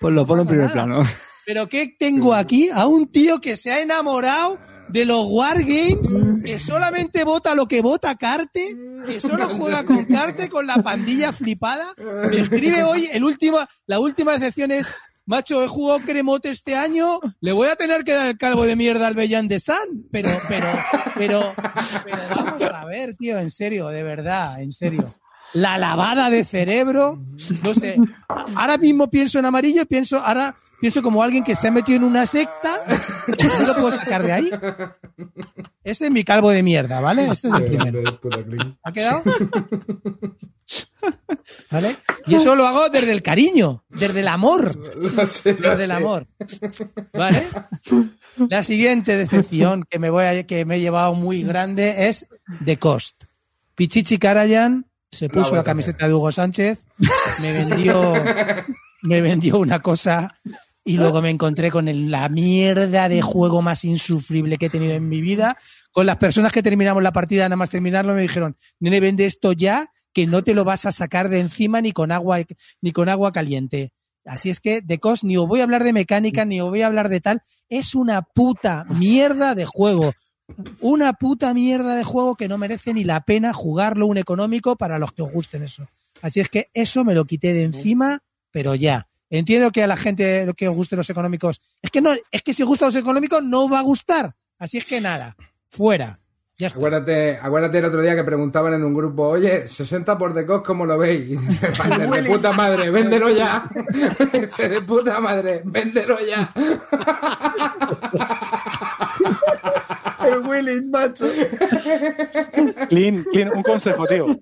Ponlo, ponlo en primer plano. Pero ¿qué tengo aquí? A un tío que se ha enamorado de los Wargames, que solamente vota lo que vota Carte, que solo juega con Carte, con la pandilla flipada. Me escribe hoy, el último, la última decepción es, macho, he jugado cremote este año, le voy a tener que dar el calvo de mierda al Bellán de San. Pero, pero, pero, pero vamos a ver, tío, en serio, de verdad, en serio. La lavada de cerebro, no sé. Ahora mismo pienso en amarillo y pienso, ahora pienso como alguien que se ha metido en una secta, *laughs* no lo puedo sacar de ahí. Ese es mi calvo de mierda, ¿vale? Este es el primero. ¿Ha quedado? *laughs* ¿Vale? Y eso lo hago desde el cariño, desde el amor. *laughs* Desde el amor. ¿Vale? La siguiente decepción que me voy a, que me he llevado muy grande es The Cost. Pichichi Karayan se puso Bravo, la camiseta de Hugo Sánchez, me vendió, me vendió una cosa y luego me encontré con la mierda de juego más insufrible que he tenido en mi vida. Con las personas que terminamos la partida, nada más terminarlo, me dijeron, nene, vende esto ya, que no te lo vas a sacar de encima ni con agua, ni con agua caliente. Así es que de COS ni os voy a hablar de mecánica, ni os voy a hablar de tal. Es una puta mierda de juego. Una puta mierda de juego que no merece ni la pena jugarlo un económico para los que os gusten eso. Así es que eso me lo quité de encima, pero ya. Entiendo que a la gente que os gusten los económicos. Es que no, es que si os gustan los económicos, no va a gustar. Así es que nada, fuera. Ya está. Acuérdate, acuérdate el otro día que preguntaban en un grupo, oye, 60 por The Cost, ¿cómo lo veis? Y dice, "Vale, de puta madre, véndelo ya. *laughs* *laughs* Dice, de puta madre, véndelo ya. *laughs* El Willy, macho. Clean, Clean, un consejo, tío.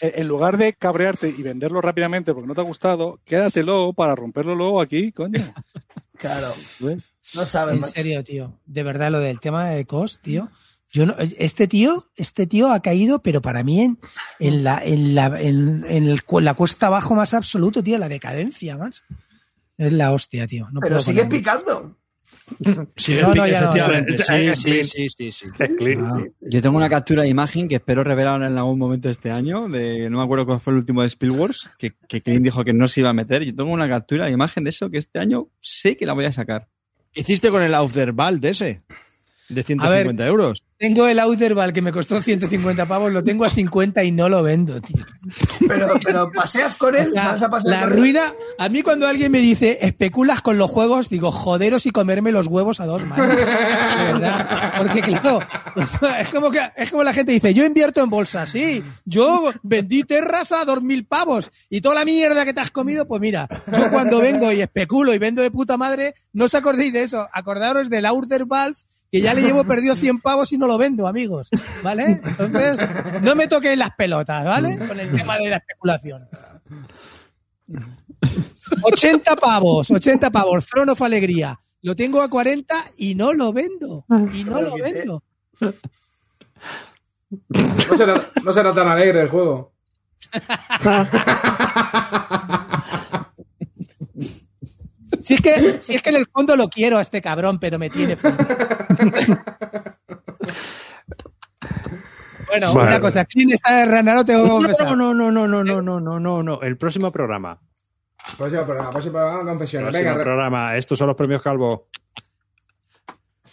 En en lugar de cabrearte y venderlo rápidamente porque no te ha gustado, quédatelo para romperlo luego aquí, coño. *laughs* Claro. No sabes, En macho. serio, tío. De verdad, lo del tema de COS, tío. Yo no, este tío, este tío ha caído, pero para mí en, en la, en la, en, en el cu- la cuesta abajo más absoluto, tío, la decadencia, más. Es la hostia, tío. No Pero puedo sigue picando. Sí, No, no, ya no. efectivamente. Sí, sí, sí, sí, sí. Ah, yo tengo una captura de imagen que espero revelar en algún momento este año. De, no me acuerdo cuál fue el último de Spielworks, que, que Clint dijo que no se iba a meter. Yo tengo una captura de imagen de eso que este año sé que la voy a sacar. ¿Qué hiciste con el Aufderbald ese? De 150 euros. Tengo el Outerball que me costó 150 pavos, lo tengo a 50 y no lo vendo, tío. Pero, pero paseas con él, O sea, vas a pasear la con él? ruina, a mí cuando alguien me dice especulas con los juegos, digo joderos y comerme los huevos a dos manos. De verdad. Porque claro, es como que es como la gente dice, yo invierto en bolsa, sí, yo vendí terras a dos mil pavos y toda la mierda que te has comido, pues mira, yo cuando vengo y especulo y vendo de puta madre, no os acordéis de eso, acordaros del Outer Valve que ya le llevo *laughs* perdido 100 pavos y no lo vendo, amigos. ¿Vale? Entonces, no me toquéis las pelotas, ¿vale? Con el tema de la especulación. 80 pavos, 80 pavos, Throne of Alegría. Lo tengo a 40 y no lo vendo. Y no lo vendo. No será, no será tan alegre el juego. *laughs* Si es que, si es que en el fondo lo quiero a este cabrón, pero me tiene frío. *laughs* Bueno, Bueno. una cosa, ¿quién está de Ranaro? Tengo que confesar. No, no, no, no, no, no, no, no, no. El próximo programa. Próximo programa, próximo programa, confesiones. Próximo Venga, programa. Estos son los premios Calvo.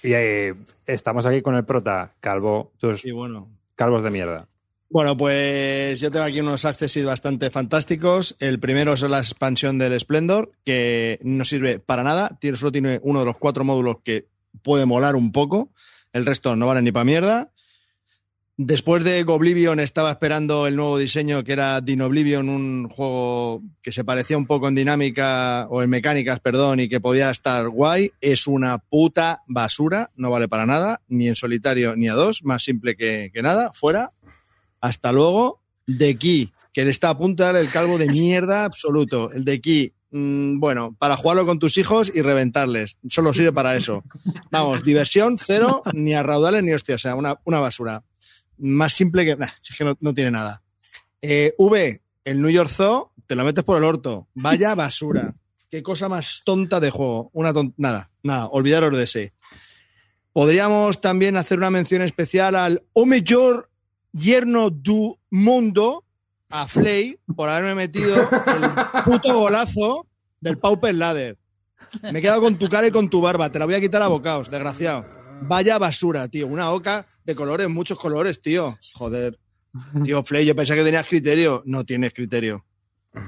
Y eh, estamos aquí con el prota, Calvo. Tus Y bueno. calvos de mierda. Bueno, pues yo tengo aquí unos accesits bastante fantásticos. El primero es la expansión del Splendor, que no sirve para nada. Solo tiene uno de los cuatro módulos que puede molar un poco. El resto no vale ni para mierda. Después de Goblivion estaba esperando el nuevo diseño que era Dinoblivion, un juego que se parecía un poco en dinámica o en mecánicas, perdón, y que podía estar guay. Es una puta basura, no vale para nada, ni en solitario ni a dos, más simple que nada, fuera. Hasta luego. De Key, que le está a punto de dar el calvo de mierda absoluto. El de Key mm, bueno, para jugarlo con tus hijos y reventarles. Solo sirve para eso. Vamos, diversión cero, ni a raudales ni hostia, o sea, una, una basura. Más simple que... nah, es que no, no tiene nada. Eh, v, el New York Zoo, te lo metes por el orto. Vaya basura. Qué cosa más tonta de juego. Una ton- Nada, nada, olvidaros de ese. Podríamos también hacer una mención especial al O yerno du mundo, a Flay, por haberme metido el puto golazo del Pauper Ladder. Me he quedado con tu cara y con tu barba. Te la voy a quitar a bocaos, desgraciado. Vaya basura, tío. Una oca de colores, muchos colores, tío. Joder. Tío, Flay, yo pensé que tenías criterio. No tienes criterio.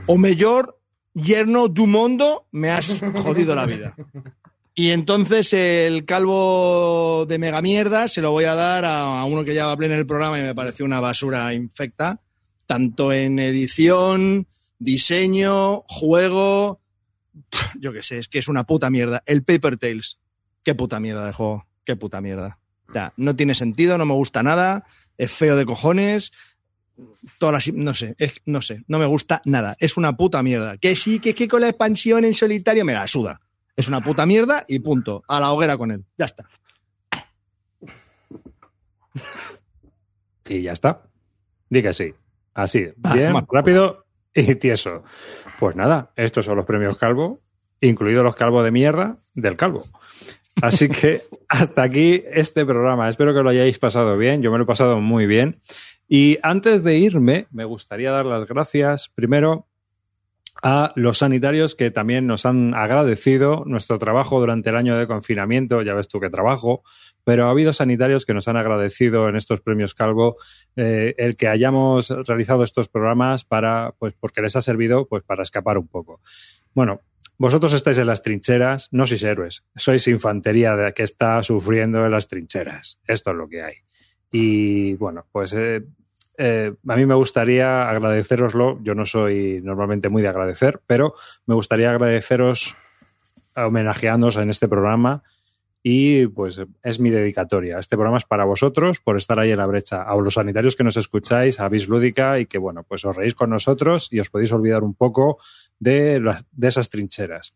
O mejor yerno du mundo, me has jodido la vida. Y entonces el calvo de mega mierda se lo voy a dar a, uno que ya hablé en el programa y me pareció una basura infecta, tanto en edición, diseño, juego, yo qué sé, es que es una puta mierda. El Paper Tales, qué puta mierda de juego, qué puta mierda. Ya, no tiene sentido, no me gusta nada, es feo de cojones, todas las, no sé, es- no sé, no me gusta nada, es una puta mierda. Que sí, que es que con la expansión en solitario me la suda. Es una puta mierda y punto. A la hoguera con él. Ya está. Y ya está. Di que sí. Así, Ah, bien, rápido y tieso. Pues nada, estos son los premios Calvo, incluidos los Calvo de mierda del Calvo. Así que *laughs* hasta aquí este programa. Espero que lo hayáis pasado bien. Yo me lo he pasado muy bien. Y antes de irme, me gustaría dar las gracias primero a los sanitarios que también nos han agradecido nuestro trabajo durante el año de confinamiento. Ya ves tú que trabajo, pero ha habido sanitarios que nos han agradecido en estos premios Calvo eh, el que hayamos realizado estos programas para, pues, porque les ha servido, pues, para escapar un poco. Bueno, vosotros estáis en las trincheras, no sois héroes, sois infantería de que está sufriendo en las trincheras. Esto es lo que hay. Y bueno, pues eh, eh, a mí me gustaría agradeceroslo. Yo no soy normalmente muy de agradecer, pero me gustaría agradeceros homenajeándoos en este programa y pues es mi dedicatoria. Este programa es para vosotros por estar ahí en la brecha. A los sanitarios que nos escucháis, a Vis Lúdica y que bueno, pues os reís con nosotros y os podéis olvidar un poco de, las, de esas trincheras.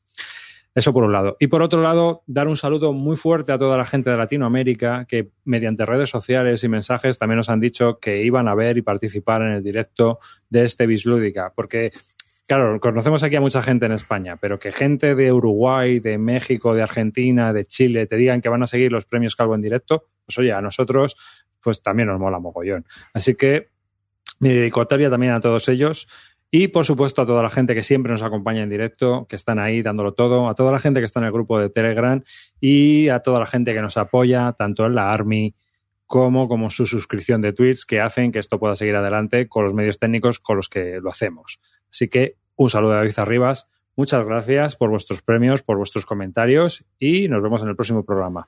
Eso por un lado. Y por otro lado, dar un saludo muy fuerte a toda la gente de Latinoamérica que mediante redes sociales y mensajes también nos han dicho que iban a ver y participar en el directo de este Bislúdica. Porque, claro, conocemos aquí a mucha gente en España, pero que gente de Uruguay, de México, de Argentina, de Chile te digan que van a seguir los premios Calvo en directo, pues oye, a nosotros pues también nos mola mogollón. Así que mi dedicatoria también a todos ellos. Y por supuesto a toda la gente que siempre nos acompaña en directo, que están ahí dándolo todo, a toda la gente que está en el grupo de Telegram y a toda la gente que nos apoya, tanto en la Army como como su suscripción de Twitch, que hacen que esto pueda seguir adelante con los medios técnicos con los que lo hacemos. Así que un saludo de David Arribas, muchas gracias por vuestros premios, por vuestros comentarios y nos vemos en el próximo programa.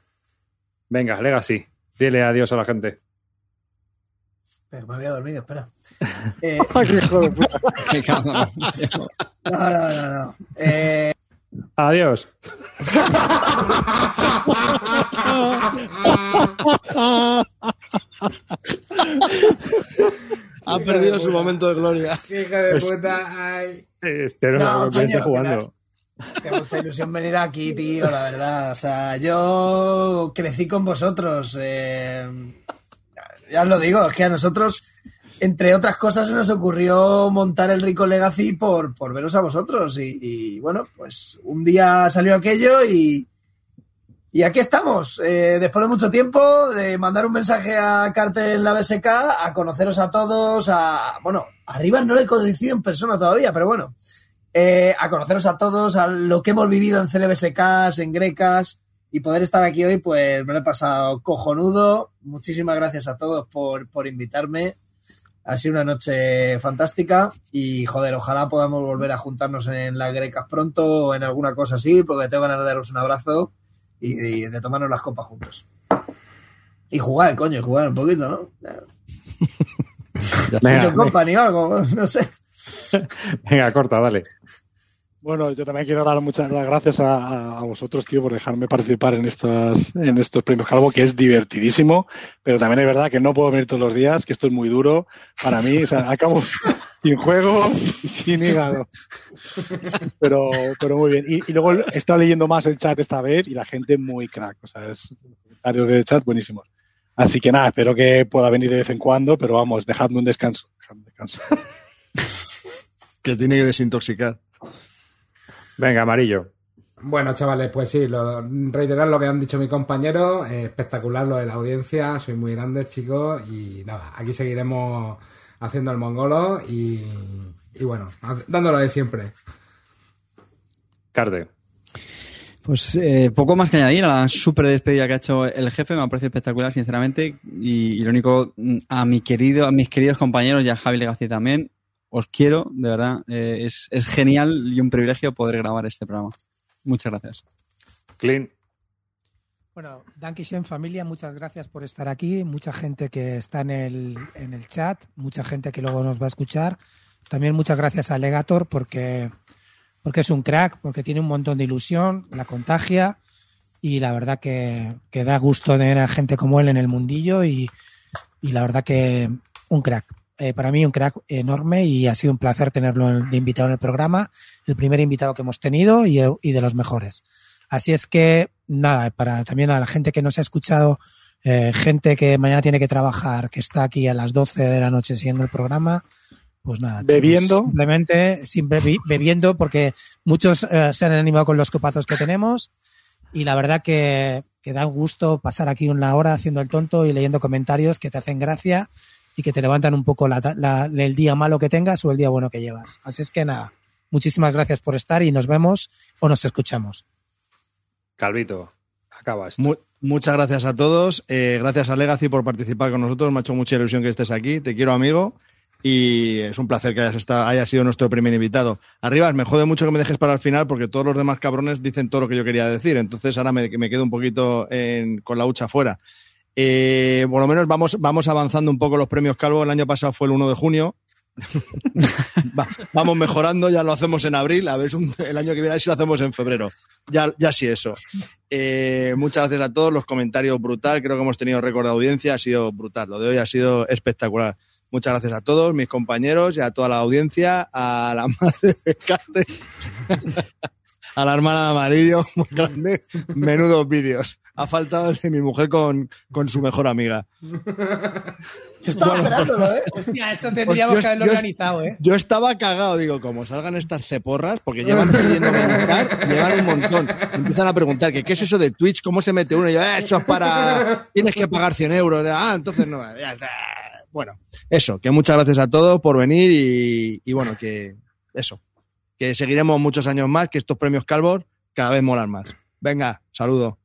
Venga, Legacy, dile adiós a la gente. Pero me había dormido, espera. *laughs* Eh, Ay, qué hijo de puta. *laughs* no, no, no, no. Eh, Adiós. ha perdido su momento de gloria. Hijo de puta. Ay. Este no, No, que coño, jugando. Qué mucha ilusión venir aquí, tío, la verdad. O sea, yo crecí con vosotros. eh, ya os lo digo, es que a nosotros, entre otras cosas, se nos ocurrió montar el Rico Legacy por, por veros a vosotros. Y, bueno, pues un día salió aquello y, y aquí estamos. eh, después de mucho tiempo, de mandar un mensaje a Cartel en la BSK, a conoceros a todos, a. Bueno, arriba no le he conocido en persona todavía, pero bueno eh, a conoceros a todos, a lo que hemos vivido en CLBSKs, en Grecas, y poder estar aquí hoy, pues me lo he pasado cojonudo. Muchísimas gracias a todos por, por invitarme. Ha sido una noche fantástica y, joder, ojalá podamos volver a juntarnos en las Grecas pronto o en alguna cosa así, porque tengo ganas de daros un abrazo y, y de tomarnos las copas juntos. Y jugar, coño, jugar un poquito, ¿no? Venga, company o algo, no sé. venga, corta, dale. Bueno, yo también quiero dar muchas las gracias a, vosotros, tío, por dejarme participar en estos, en estos premios Calvo, que es divertidísimo, pero también es verdad que no puedo venir todos los días, que esto es muy duro para mí. O sea, acabo, *laughs* sin juego y sin hígado. Pero, pero muy bien. Y, y luego he estado leyendo más el chat esta vez y la gente muy crack. O sea, es comentarios del chat buenísimos. Así que nada, espero que pueda venir de vez en cuando, pero vamos, dejadme un descanso. dejadme un descanso. *laughs* Que tiene que desintoxicar. Venga, amarillo. Bueno, chavales, pues sí, lo, reiterar lo que han dicho mis compañeros, eh, espectacular lo de la audiencia, soy muy grandes chicos y nada, aquí seguiremos haciendo el mongolo y, y bueno, dándolo de siempre. Carde. Pues eh, poco más que añadir a la super despedida que ha hecho el jefe, me ha parecido espectacular, sinceramente. Y, y lo único, mm, a mi querido, a mis queridos compañeros y a Javi Legacy también, os quiero, de verdad. eh, es, es genial y un privilegio poder grabar este programa. Muchas gracias. Clean. Bueno, Dankishen familia, muchas gracias por estar aquí. Mucha gente que está en el, en el chat, mucha gente que luego nos va a escuchar. También muchas gracias a Legator porque, porque es un crack, porque tiene un montón de ilusión, la contagia y la verdad que, que da gusto tener a gente como él en el mundillo y, y la verdad que un crack. Eh, para mí un crack enorme y ha sido un placer tenerlo en- de invitado en el programa, el primer invitado que hemos tenido y, y de los mejores. Así es que, nada, para también a la gente que no se ha escuchado, eh, gente que mañana tiene que trabajar, que está aquí a las 12 de la noche siguiendo el programa, pues nada. chicos, Bebiendo. simplemente sin bebi- bebiendo, porque muchos eh, se han animado con los copazos que tenemos y la verdad que, que da gusto pasar aquí una hora haciendo el tonto y leyendo comentarios que te hacen gracia y que te levantan un poco la, la- el día malo que tengas o el día bueno que llevas. Así es que nada, muchísimas gracias por estar y nos vemos o nos escuchamos. Calvito. Acaba esto. Mu- muchas gracias a todos. eh, gracias a Legacy por participar con nosotros. Me ha hecho mucha ilusión que estés aquí. Te quiero, amigo. Y es un placer que hayas, estado, hayas sido nuestro primer invitado. Arriba, me jode mucho que me dejes para el final porque todos los demás cabrones dicen todo lo que yo quería decir. Entonces ahora me, me quedo un poquito en- con la hucha fuera. Eh, por lo menos vamos, vamos avanzando un poco los premios Calvo. El año pasado fue el 1 de junio. *laughs* Va- vamos mejorando, ya lo hacemos en abril. A ver, un- el año que viene a ver si lo hacemos en febrero. Ya, ya sí eso. Eh, muchas gracias a todos, los comentarios brutal, creo que hemos tenido récord de audiencia, ha sido brutal, lo de hoy ha sido espectacular. Muchas gracias a todos, mis compañeros y a toda la audiencia, a la *laughs* madre de Cate, *laughs* a la hermana de amarillo, muy grande, menudos vídeos. Ha faltado el de mi mujer con, con su mejor amiga. *laughs* Yo estaba esperándolo, ¿eh? Hostia, eso Pues tendríamos yo- que haberlo yo- organizado, ¿eh? Yo estaba cagado, digo, como salgan estas ceporras, porque llevan pidiéndome entrar, llevan un montón. Empiezan a preguntar que qué es eso de Twitch, cómo se mete uno, y yo, "Eh, eso es para, tienes que pagar 100 euros. Ah, entonces no. Bueno, eso, que muchas gracias a todos por venir y, y bueno, que eso, que seguiremos muchos años más, que estos premios Calvos cada vez molan más. Venga, saludo.